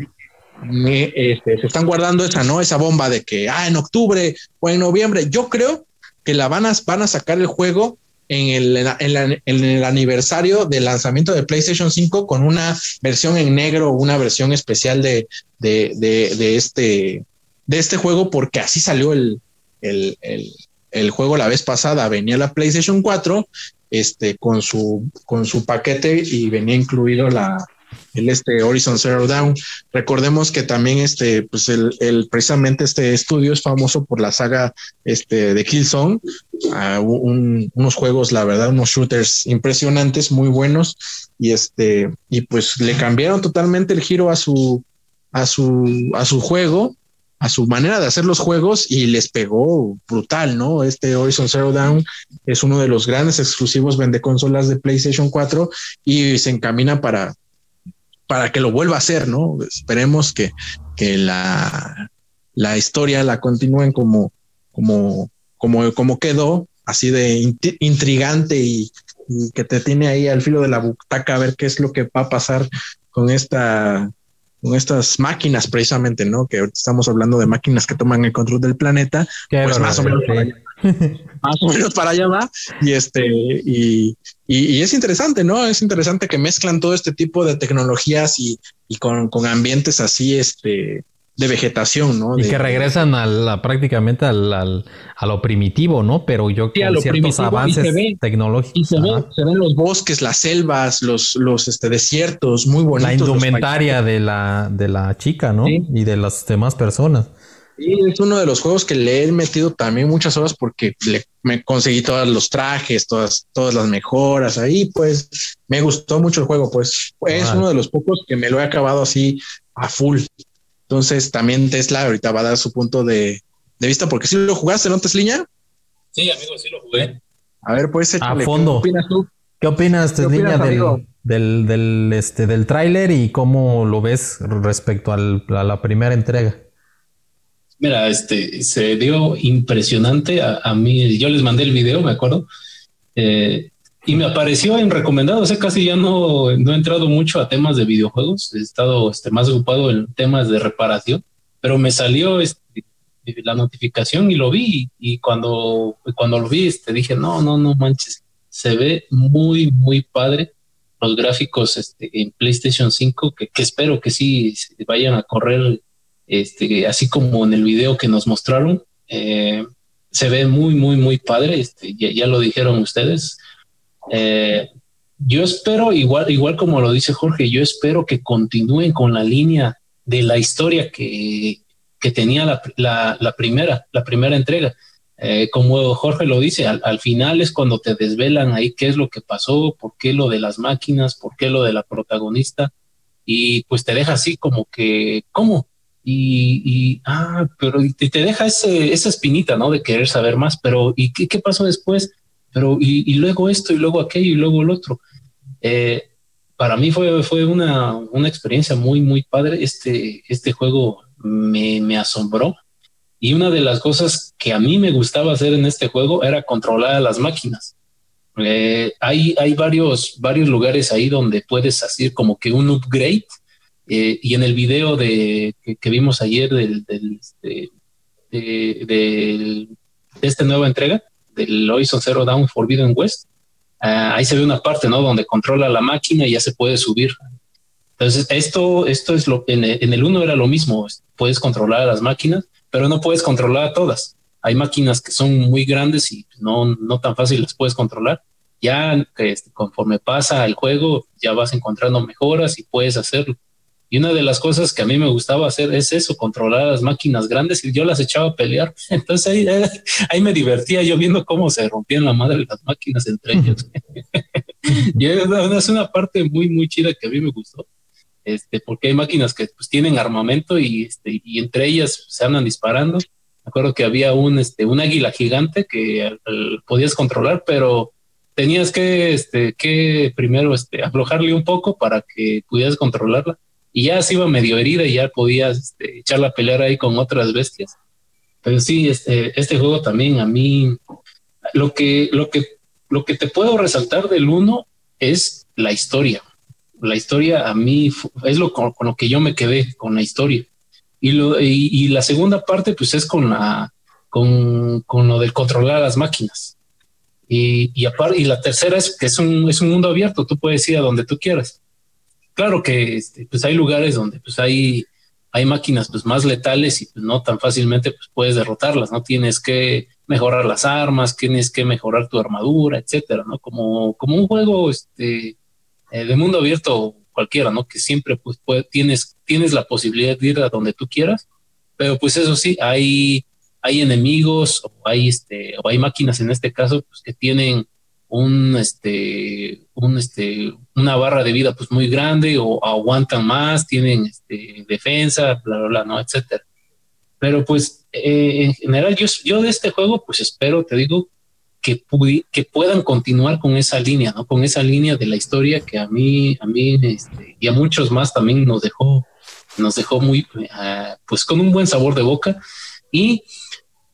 este, se están guardando esa, ¿no? Esa bomba de que, ah, en octubre o en noviembre. Yo creo que la van a, van a sacar el juego en el, en, el aniversario del lanzamiento de PlayStation 5 con una versión en negro, una versión especial de, de, de, de este de este juego porque así salió el, el, el, juego la vez pasada. Venía la PlayStation 4 este, con, su, con su paquete y venía incluido la, el este Horizon Zero Dawn. Recordemos que también este, pues el, precisamente este estudio es famoso por la saga este, de Killzone, uh, unos juegos, la verdad, unos shooters impresionantes, muy buenos, y este, y pues le cambiaron totalmente el giro a su, a su, a su juego a su manera de hacer los juegos y les pegó brutal, ¿no? Este Horizon Zero Dawn es uno de los grandes exclusivos vende consolas de PlayStation 4 y se encamina para, para que lo vuelva a hacer, ¿no? Esperemos que, que la, la historia la continúen como, como, como, como quedó, así de intrigante y, y que te tiene ahí al filo de la butaca a ver qué es lo que va a pasar con esta con estas máquinas precisamente, ¿no? Que ahorita estamos hablando de máquinas que toman el control del planeta, pues más o menos más o menos para allá va. Y este, y, y, es interesante, ¿no? Es interesante que mezclan todo este tipo de tecnologías y, y con, con ambientes así, este, de vegetación, ¿no? Y que regresan a, la, prácticamente al, al, a lo primitivo, ¿no? Pero yo sí, con ciertos avances tecnológicos. Y se, ve, se, ven los bosques, las selvas, los, los este, desiertos, muy bonitos. La indumentaria de la, de la chica, ¿no? Y de las demás personas. Sí, es uno de los juegos que le he metido también muchas horas porque le, me conseguí todos los trajes, todas, todas las mejoras ahí, pues me gustó mucho el juego, pues es uno de los pocos que me lo he acabado así a full. Entonces también Tesla ahorita va a dar su punto de, vista, porque si lo jugaste, ¿no, Tesliña? Sí, amigo, sí lo jugué. A ver, pues échale, a fondo. ¿Qué opinas tú? ¿Qué opinas, Tesliña, del, del, del, este, del tráiler y cómo lo ves respecto al, a la primera entrega? Mira, este se dio impresionante. A, a, mí. Yo les mandé el video, me acuerdo. Eh, y me apareció en recomendado, o sea, casi ya no, no he entrado mucho a temas de videojuegos, he estado este, más ocupado en temas de reparación, pero me salió este, la notificación y lo vi. Y cuando, cuando lo vi este, dije, no, no, no manches, se ve muy, muy padre los gráficos este, en PlayStation 5, que, que espero que sí vayan a correr este, así como en el video que nos mostraron. Eh, se ve muy, muy, muy padre. Este, ya, lo dijeron ustedes. Eh, yo espero, igual, igual como lo dice Jorge, yo espero que continúen con la línea de la historia que, que tenía la, primera, la primera entrega. Eh, como Jorge lo dice, al, final es cuando te desvelan ahí qué es lo que pasó, por qué lo de las máquinas, por qué lo de la protagonista, y pues te deja así como que, ¿cómo? Y, ah, pero te, te deja ese, esa espinita, ¿no? De querer saber más, pero ¿y qué, qué pasó después? Pero y, luego esto, y luego aquello, y luego el otro. Eh, para mí fue, fue una, una, experiencia muy, muy padre. Este, este juego me, me, asombró. Y una de las cosas que a mí me gustaba hacer en este juego era controlar a las máquinas. Eh, hay, hay varios, varios lugares ahí donde puedes hacer como que un upgrade. Eh, y en el video de, que, vimos ayer del, del, este, de, de, esta nueva entrega, del Horizon Zero Dawn Forbidden West, ah, ahí se ve una parte, ¿no? Donde controla la máquina y ya se puede subir. Entonces, esto, esto es lo en en el uno era lo mismo. Puedes controlar a las máquinas, pero no puedes controlar a todas. Hay máquinas que son muy grandes y no, no tan fácil las puedes controlar. Ya este, conforme pasa el juego, ya vas encontrando mejoras y puedes hacerlo. Y una de las cosas que a mí me gustaba hacer es eso, controlar las máquinas grandes y yo las echaba a pelear. Entonces ahí, ahí me divertía yo viendo cómo se rompían la madre las máquinas entre ellos. y es una parte muy, muy chida que a mí me gustó. Este, porque hay máquinas que pues, tienen armamento y, este, y entre ellas se andan disparando. Me acuerdo que había un, este, un águila gigante que podías controlar, pero tenías que, este, que primero este, aflojarle un poco para que pudieras controlarla y ya se iba medio herida y ya podías este, echar la pelea ahí con otras bestias. Pero sí, este, este juego también a mí, lo que, lo que, lo que te puedo resaltar del uno es la historia. La historia a mí es lo con, lo que yo me quedé con la historia. Y, lo, y, la segunda parte, pues es con la, con, con lo del controlar las máquinas. Y, y, aparte, y la tercera es que es un, es un mundo abierto, tú puedes ir a donde tú quieras claro que este, pues hay lugares donde pues hay, hay máquinas pues más letales y pues no tan fácilmente pues puedes derrotarlas, ¿no? Tienes que mejorar las armas, tienes que mejorar tu armadura, etcétera, ¿no? Como, como un juego este, eh, de mundo abierto cualquiera, ¿no? Que siempre pues tienes, tienes la posibilidad de ir a donde tú quieras, pero pues eso sí, hay, hay enemigos o hay, este, o hay máquinas en este caso pues que tienen un, este, un, este, una barra de vida pues muy grande o aguantan más, tienen este, defensa, bla, bla, bla, ¿no? Etcétera. Pero pues eh, en general yo, yo de este juego pues espero, te digo, que, que puedan continuar con esa línea, ¿no? Con esa línea de la historia que a mí, a mí este, y a muchos más también nos dejó, nos dejó muy, uh, pues con un buen sabor de boca. Y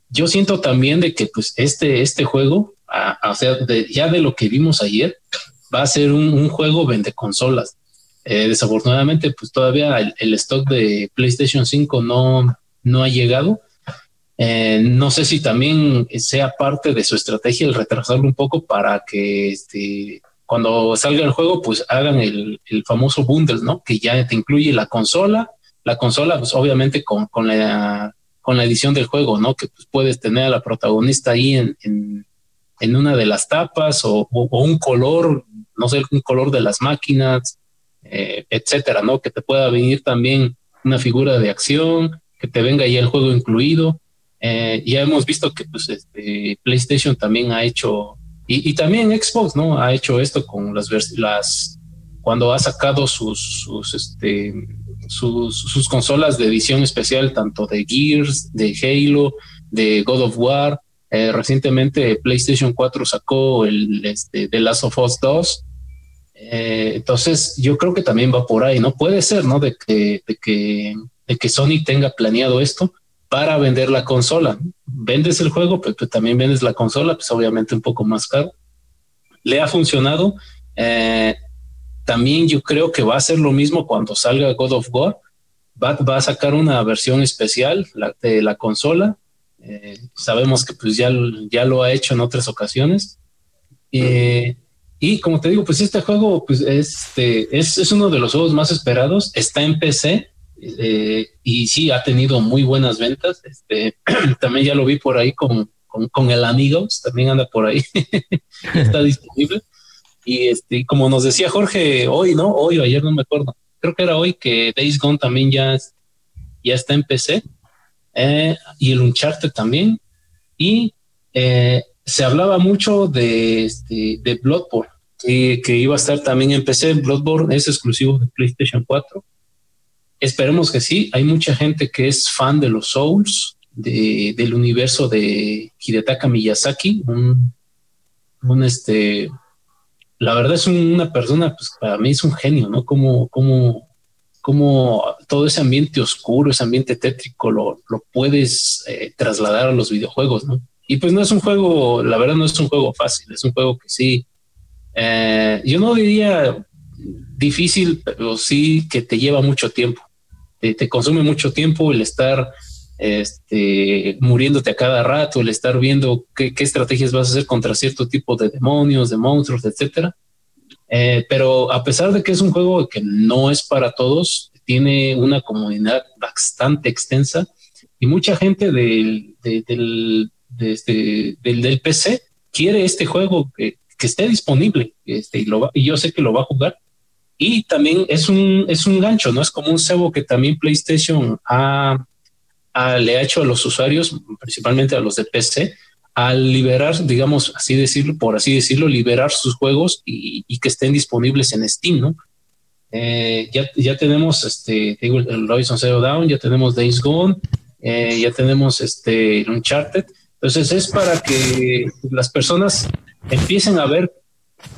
yo siento también de que pues este, este juego o sea, ya de lo que vimos ayer, va a ser un, juego vende consolas. Eh, desafortunadamente, pues todavía el, stock de PlayStation 5 no, no ha llegado. Eh, no sé si también sea parte de su estrategia el retrasarlo un poco para que este, cuando salga el juego, pues hagan el, famoso bundle, ¿no? Que ya te incluye la consola, la consola, pues obviamente con, con, la, con la edición del juego, ¿no? Que pues puedes tener a la protagonista ahí en una de las tapas o, un color, no sé, un color de las máquinas, eh, etcétera, ¿no? Que te pueda venir también una figura de acción, que te venga ya el juego incluido. Eh, ya hemos visto que pues, este, PlayStation también ha hecho, y, también Xbox, ¿no? Ha hecho esto con las, las cuando ha sacado sus, sus, este, sus, sus consolas de edición especial, tanto de Gears, de Halo, de God of War, eh, recientemente PlayStation 4 sacó el este, The Last of Us 2. Eh, entonces yo creo que también va por ahí, ¿no? Puede ser, ¿no? De que, de que, de que Sony tenga planeado esto para vender la consola. Vendes el juego, pero, también vendes la consola, pues obviamente un poco más caro. Le ha funcionado. Eh, también yo creo que va a ser lo mismo cuando salga God of War. Va, va a sacar una versión especial de la consola eh, sabemos que pues ya, ya lo ha hecho en otras ocasiones. Eh, y como te digo, pues este juego pues este, es, es, uno de los juegos más esperados. Está en PC eh, y sí ha tenido muy buenas ventas. Este, también ya lo vi por ahí con, con, el Amigos, también anda por ahí. está disponible. Y este, como nos decía Jorge hoy, ¿no? Hoy o ayer, no me acuerdo. Creo que era hoy que Days Gone también ya, ya está en PC. Eh, y el Uncharted también. Y eh, se hablaba mucho de, este, de Bloodborne, que, iba a estar también en PC. Bloodborne es exclusivo de PlayStation 4. Esperemos que sí. Hay mucha gente que es fan de los Souls, de, del universo de Hidetaka Miyazaki, un, un este, la verdad es una persona, pues para mí es un genio, ¿no? Como, como, como todo ese ambiente oscuro, ese ambiente tétrico, lo, lo puedes eh, trasladar a los videojuegos, ¿no? Y pues no es un juego, la verdad no es un juego fácil, es un juego que sí, eh, yo no diría difícil, pero sí que te lleva mucho tiempo, te, consume mucho tiempo el estar este, muriéndote a cada rato, el estar viendo qué, estrategias vas a hacer contra cierto tipo de demonios, de monstruos, etcétera. Eh, pero a pesar de que es un juego que no es para todos, tiene una comunidad bastante extensa y mucha gente del, del, este, del, del, PC quiere este juego que, que esté disponible este, y, lo y yo sé que lo va a jugar. Y también es un, es un gancho, ¿no? Es como un cebo que también PlayStation ha, le ha hecho a los usuarios, principalmente a los de PC, al liberar, digamos, así decirlo, por así decirlo, liberar sus juegos y, que estén disponibles en Steam, ¿no? Eh, ya, ya tenemos este, digo, el Zero Dawn, ya tenemos Days Gone, eh, ya tenemos este Uncharted. Entonces es para que las personas empiecen a ver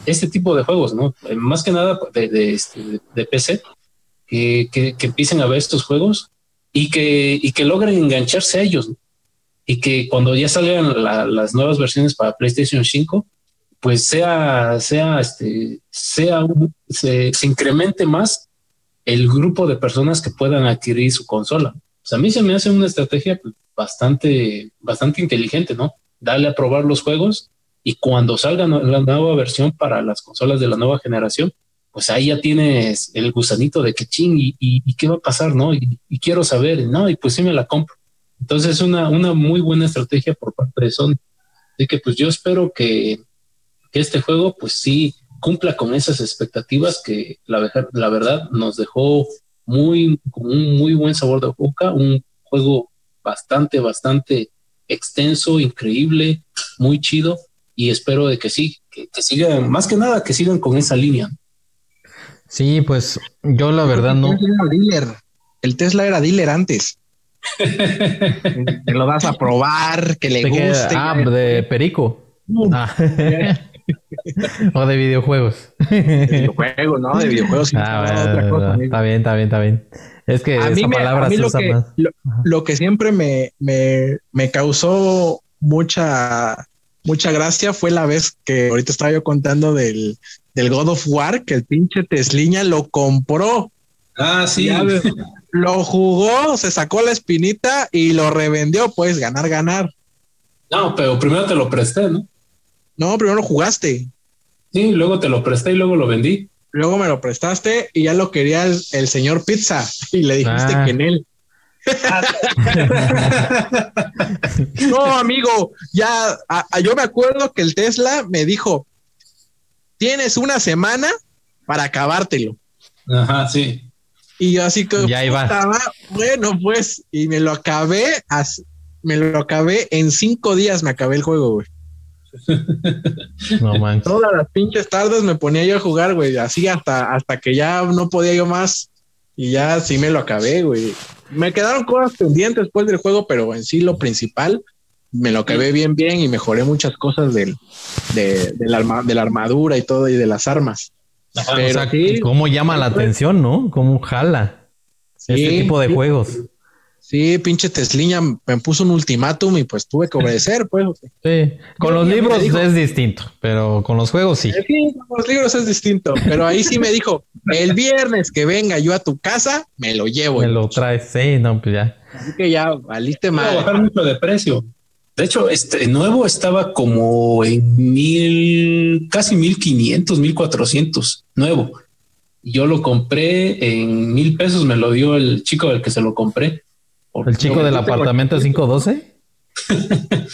este tipo de juegos, ¿no? Eh, más que nada de, de, este, PC, que, que, empiecen a ver estos juegos y que, y que logren engancharse a ellos. Y que cuando ya salgan las nuevas versiones para PlayStation 5, pues sea, sea, este, sea, se, incremente más el grupo de personas que puedan adquirir su consola. Pues a mí se me hace una estrategia pues, bastante, bastante inteligente, ¿no? Darle a probar los juegos y cuando salga la nueva versión para las consolas de la nueva generación, pues ahí ya tienes el gusanito de que ching y, qué va a pasar, ¿no? Y, quiero saber, ¿no? Y pues sí me la compro. Entonces es una, una muy buena estrategia por parte de Sony. Así que pues yo espero que, este juego pues sí cumpla con esas expectativas que la, la verdad nos dejó muy, con un muy buen sabor de boca, un juego bastante, bastante extenso, increíble, muy chido y espero de que sí, que, que sigan, más que nada que sigan con esa línea. Sí, pues yo la verdad no. El Tesla era dealer antes. Que lo vas a probar, que le guste. Ah, de perico. Ah. o de videojuegos. De videojuegos, ¿no? De videojuegos. Ah, otra cosa, está bien, está bien, está bien. Es que a esa palabra se lo usa que, más. Lo, que siempre me, me, me causó mucha mucha gracia fue la vez que ahorita estaba yo contando del, del God of War, que el pinche Tesliña lo compró. Ah, sí. Lo jugó, se sacó la espinita y lo revendió, pues ganar, ganar. No, pero primero te lo presté, ¿no? No, primero lo jugaste. Sí, luego te lo presté y luego lo vendí. Luego me lo prestaste y ya lo quería el, señor Pizza y le dijiste ah. que en él. no, amigo, ya yo me acuerdo que el Tesla me dijo, tienes una semana para acabártelo. Ajá, sí. Y yo así que ya iba. bueno, pues, y me lo acabé, me lo acabé en cinco días, me acabé el juego, güey. No manches. Todas las pinches tardes me ponía yo a jugar, güey, así hasta, hasta que ya no podía yo más. Y ya sí me lo acabé, güey. Me quedaron cosas pendientes después del juego, pero en sí lo principal me lo acabé bien, bien y mejoré muchas cosas del, de, la, de la armadura y todo y de las armas. Pero cómo llama la atención, ¿no? Cómo jala este tipo de juegos. Sí, pinche Tesliña me puso un ultimátum y pues tuve que obedecer, pues. Sí, con los libros es distinto, pero con los juegos sí. Sí, con los libros es distinto, pero ahí sí me dijo, el viernes que venga yo a tu casa, me lo llevo. Me lo traes, sí, no, pues ya. Así que ya, valiste mal. bajar mucho de precio. De hecho, este nuevo estaba como en mil, casi mil quinientos, mil cuatrocientos, nuevo. Yo lo compré en mil pesos, me lo dio el chico del que se lo compré ¿El chico del apartamento 512?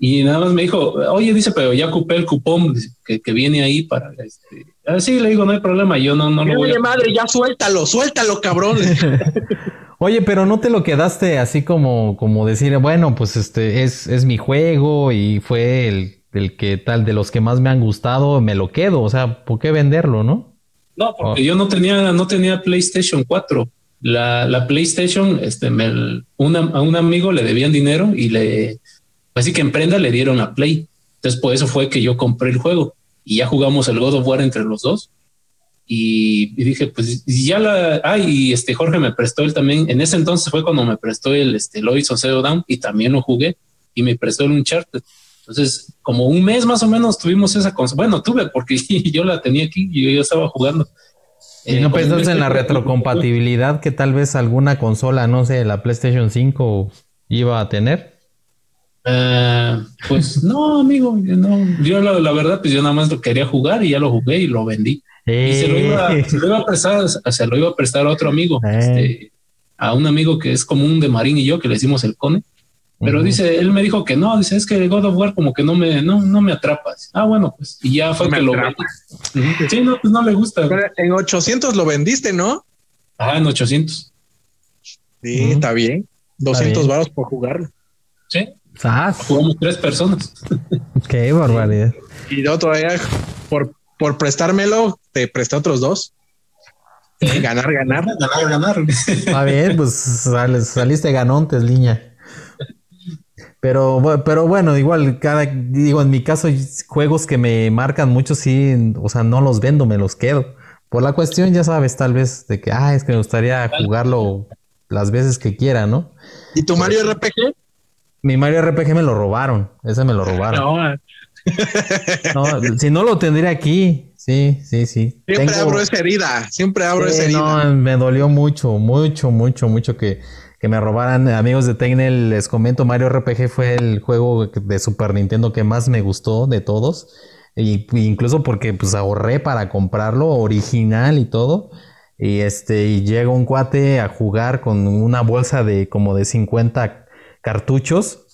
y nada más me dijo, oye, dice, pero ya ocupé el cupón que, que viene ahí para este. Ah, sí, le digo, no hay problema, yo no, no lo voy a... madre, ya suéltalo, suéltalo, cabrón. Oye, pero no te lo quedaste así como, como decir, bueno, pues este es, es mi juego y fue el, el que tal de los que más me han gustado, me lo quedo. O sea, ¿por qué venderlo, no? No, porque yo no tenía, no tenía PlayStation 4. La, la PlayStation, este, me, a un amigo le debían dinero y le, así que en prenda le dieron a Play. Entonces, por eso fue que yo compré el juego y ya jugamos el God of War entre los dos. Y, dije, pues ya la. Ah, y este Jorge me prestó él también. En ese entonces fue cuando me prestó el este, Lois o Zero Down y también lo jugué y me prestó el Uncharted. Entonces, como un mes más o menos tuvimos esa consola. Bueno, tuve porque yo la tenía aquí y yo estaba jugando. ¿Y no eh, en la retrocompatibilidad que tal vez alguna consola, no sé, la PlayStation 5 iba a tener? Eh, pues no, amigo, no. Yo la, verdad, pues yo nada más lo quería jugar y ya lo jugué y lo vendí. Y se lo, iba, a prestar, se lo iba a prestar a otro amigo, eh. este, a un amigo que es común de Marín y yo, que le decimos el Cone. Pero dice, él me dijo que no, dice, es que God of War como que no me, no, no me atrapas. Ah, bueno, pues, y ya fue que lo vendí. Sí, no, pues no le gusta. en 800 lo vendiste, ¿no? Ah, en 800. Sí, está bien. 200 varos por jugarlo. Sí. Jugamos tres personas. Qué barbaridad. Y yo todavía, por, por prestármelo, te presté otros dos. Ganar, ganar. Ganar, ganar. Está bien, pues saliste ganontes, niña. Pero, pero bueno, igual, cada, digo, en mi caso, juegos que me marcan mucho, sí, o sea, no los vendo, me los quedo. Por la cuestión, ya sabes, tal vez, de que, ah, es que me gustaría jugarlo las veces que quiera, ¿no? ¿Y tu Mario RPG? Mi Mario RPG me lo robaron, ese me lo robaron. No, si no lo tendría aquí, sí, sí, sí. Siempre abro esa herida, siempre abro esa herida. No, me dolió mucho, mucho, mucho, mucho que que me robaran. Amigos de Tecnel, les comento, Mario RPG fue el juego de Super Nintendo que más me gustó de todos. Y, incluso porque pues ahorré para comprarlo original y todo. Y este, y llega un cuate a jugar con una bolsa de como de 50 cartuchos.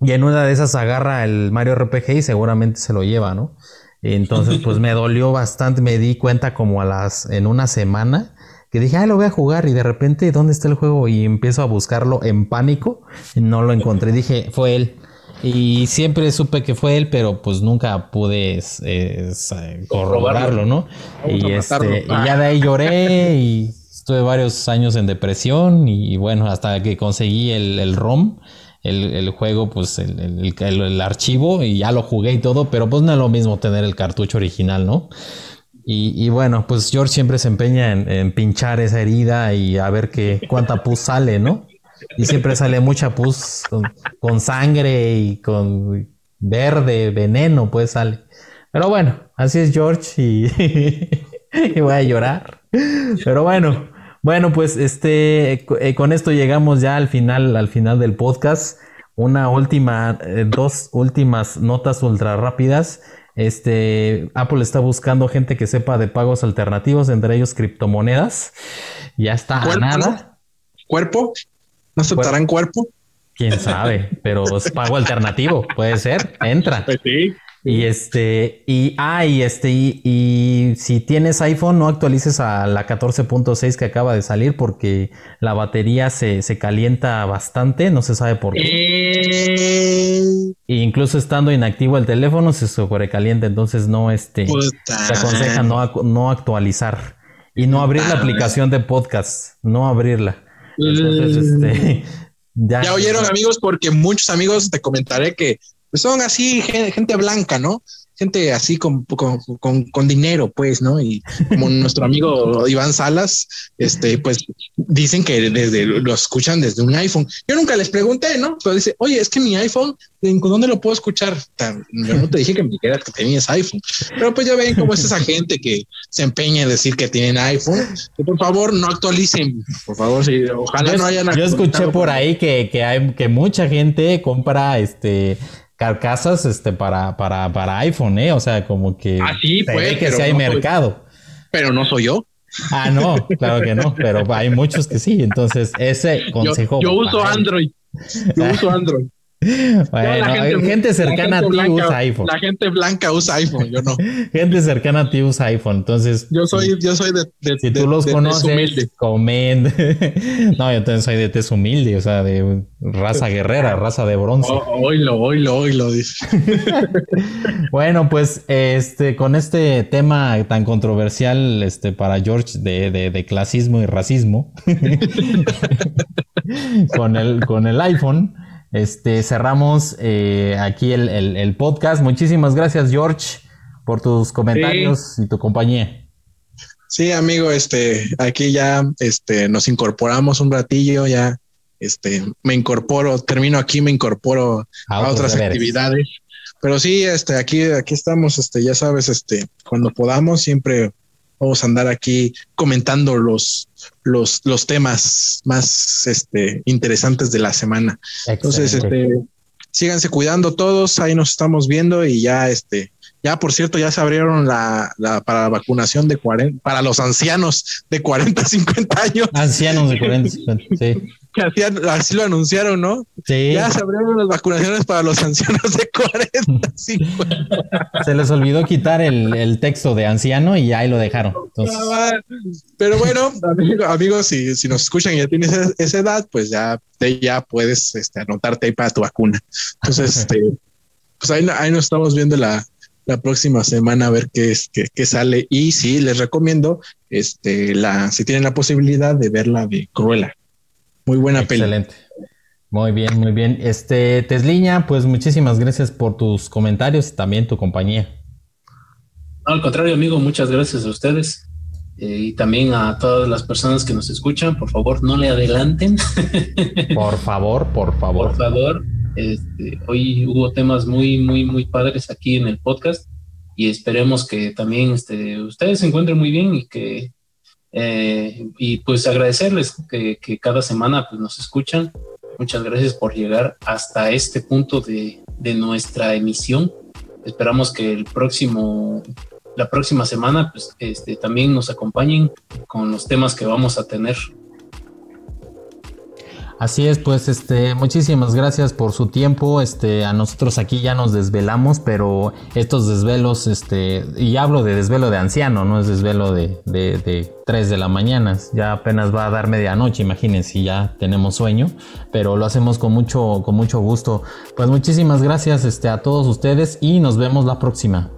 Y en una de esas agarra el Mario RPG y seguramente se lo lleva, ¿no? Entonces, pues me dolió bastante, me di cuenta como a las, en una semana que dije, ah, lo voy a jugar y de repente, ¿dónde está el juego? Y empiezo a buscarlo en pánico, y no lo encontré, dije, fue él. Y siempre supe que fue él, pero pues nunca pude corroborarlo, ¿no? Y, este, y ya de ahí lloré y estuve varios años en depresión y bueno, hasta que conseguí el, el ROM, el, el, juego, pues el, el, el, archivo y ya lo jugué y todo, pero pues no es lo mismo tener el cartucho original, ¿no? Y, bueno, pues George siempre se empeña en, pinchar esa herida y a ver qué cuánta pus sale, ¿no? Y siempre sale mucha pus con, sangre y con verde, veneno, pues sale. Pero bueno, así es George y, y voy a llorar. Pero bueno, bueno, pues este, eh, con esto llegamos ya al final, al final del podcast. Una última, eh, dos últimas notas ultra rápidas. Este, Apple está buscando gente que sepa de pagos alternativos, entre ellos criptomonedas. Ya está nada. ¿Cuerpo? ¿No aceptarán cuerpo? Quién sabe, pero es pago alternativo, puede ser, entra. Pues sí. Y este, y, ah, y este, y, si tienes iPhone, no actualices a la 14.6 que acaba de salir porque la batería se, calienta bastante, no se sabe por qué. E incluso estando inactivo el teléfono se sobrecalienta, entonces no, este, se aconseja no, no actualizar y no abrir la aplicación de podcast, no abrirla. Entonces, este, ya, ya oyeron amigos, porque muchos amigos te comentaré que pues son así gente blanca, ¿no? Gente así con, con, con, dinero, pues, ¿no? Y como nuestro amigo Iván Salas, este, pues dicen que desde lo escuchan desde un iPhone. Yo nunca les pregunté, ¿no? Pero dice, oye, es que mi iPhone, ¿en dónde lo puedo escuchar? Yo no te dije que me dijeras que tenías iPhone, pero pues ya ven cómo es esa gente que se empeña en decir que tienen iPhone. Que por favor, no actualicen, por favor, sí, ojalá no hayan. Yo escuché por ahí que, que hay que mucha gente compra este carcasas este, para, para, para iPhone, ¿eh? O sea, como que ah, sí, pues, que sí hay mercado. pero no soy yo. Ah, no, claro que no, pero hay muchos que sí. Entonces, ese consejo. Yo, uso Android. Yo uso Android. Bueno, gente, cercana a ti usa iPhone. La gente blanca usa iPhone, yo no. gente cercana a ti usa iPhone, entonces. Yo soy, yo soy de, de Si tú los conoces, comen. no, yo también soy de tez humilde, o sea, de raza guerrera, raza de bronce. Oílo, oílo, oílo, dice. bueno, pues este, con este tema tan controversial este, para George de, de, de clasismo y racismo, con, el, con el iPhone. Este, cerramos eh, aquí el, el, podcast. Muchísimas gracias, George, por tus comentarios y tu compañía. Sí, amigo, este, aquí ya este, nos incorporamos un ratillo, ya este, me incorporo, termino aquí, me incorporo a, otras actividades. Pero sí, este, aquí, aquí estamos, este, ya sabes, este, cuando podamos, siempre vamos a andar aquí comentando los, los, los temas más este, interesantes de la semana. Entonces, este, síganse cuidando todos, ahí nos estamos viendo y ya, este, ya por cierto, ya se abrieron la, la para la vacunación de 40, para los ancianos de 40 50 años. Ancianos de 40 50, sí así lo anunciaron, ¿no? Sí. Ya se abrieron las vacunaciones para los ancianos de 40, 50. Se les olvidó quitar el, texto de anciano y ahí lo dejaron. Pero bueno, amigos, si, si, nos escuchan y ya tienes esa, edad, pues ya, ya puedes este, anotarte ahí para tu vacuna. Entonces, este, pues ahí, ahí nos estamos viendo la, la próxima semana a ver qué es qué, qué, sale y sí les recomiendo este la si tienen la posibilidad de verla de Cruella muy buena Excelente. Muy bien, muy bien. Este, Tesliña, pues muchísimas gracias por tus comentarios y también tu compañía. al contrario, amigo, muchas gracias a ustedes eh, y también a todas las personas que nos escuchan. Por favor, no le adelanten. Por favor, por favor. Por favor. Este, hoy hubo temas muy, muy, muy padres aquí en el podcast y esperemos que también este, ustedes se encuentren muy bien y que eh, y pues agradecerles que, cada semana pues, nos escuchan. Muchas gracias por llegar hasta este punto de, nuestra emisión. Esperamos que el próximo, la próxima semana pues, este, también nos acompañen con los temas que vamos a tener Así es, pues este, muchísimas gracias por su tiempo. Este, a nosotros aquí ya nos desvelamos, pero estos desvelos, este, y hablo de desvelo de anciano, no es desvelo de, de, de 3 de la mañana. Ya apenas va a dar medianoche, imagínense, ya tenemos sueño, pero lo hacemos con mucho, con mucho gusto. Pues muchísimas gracias este, a todos ustedes y nos vemos la próxima.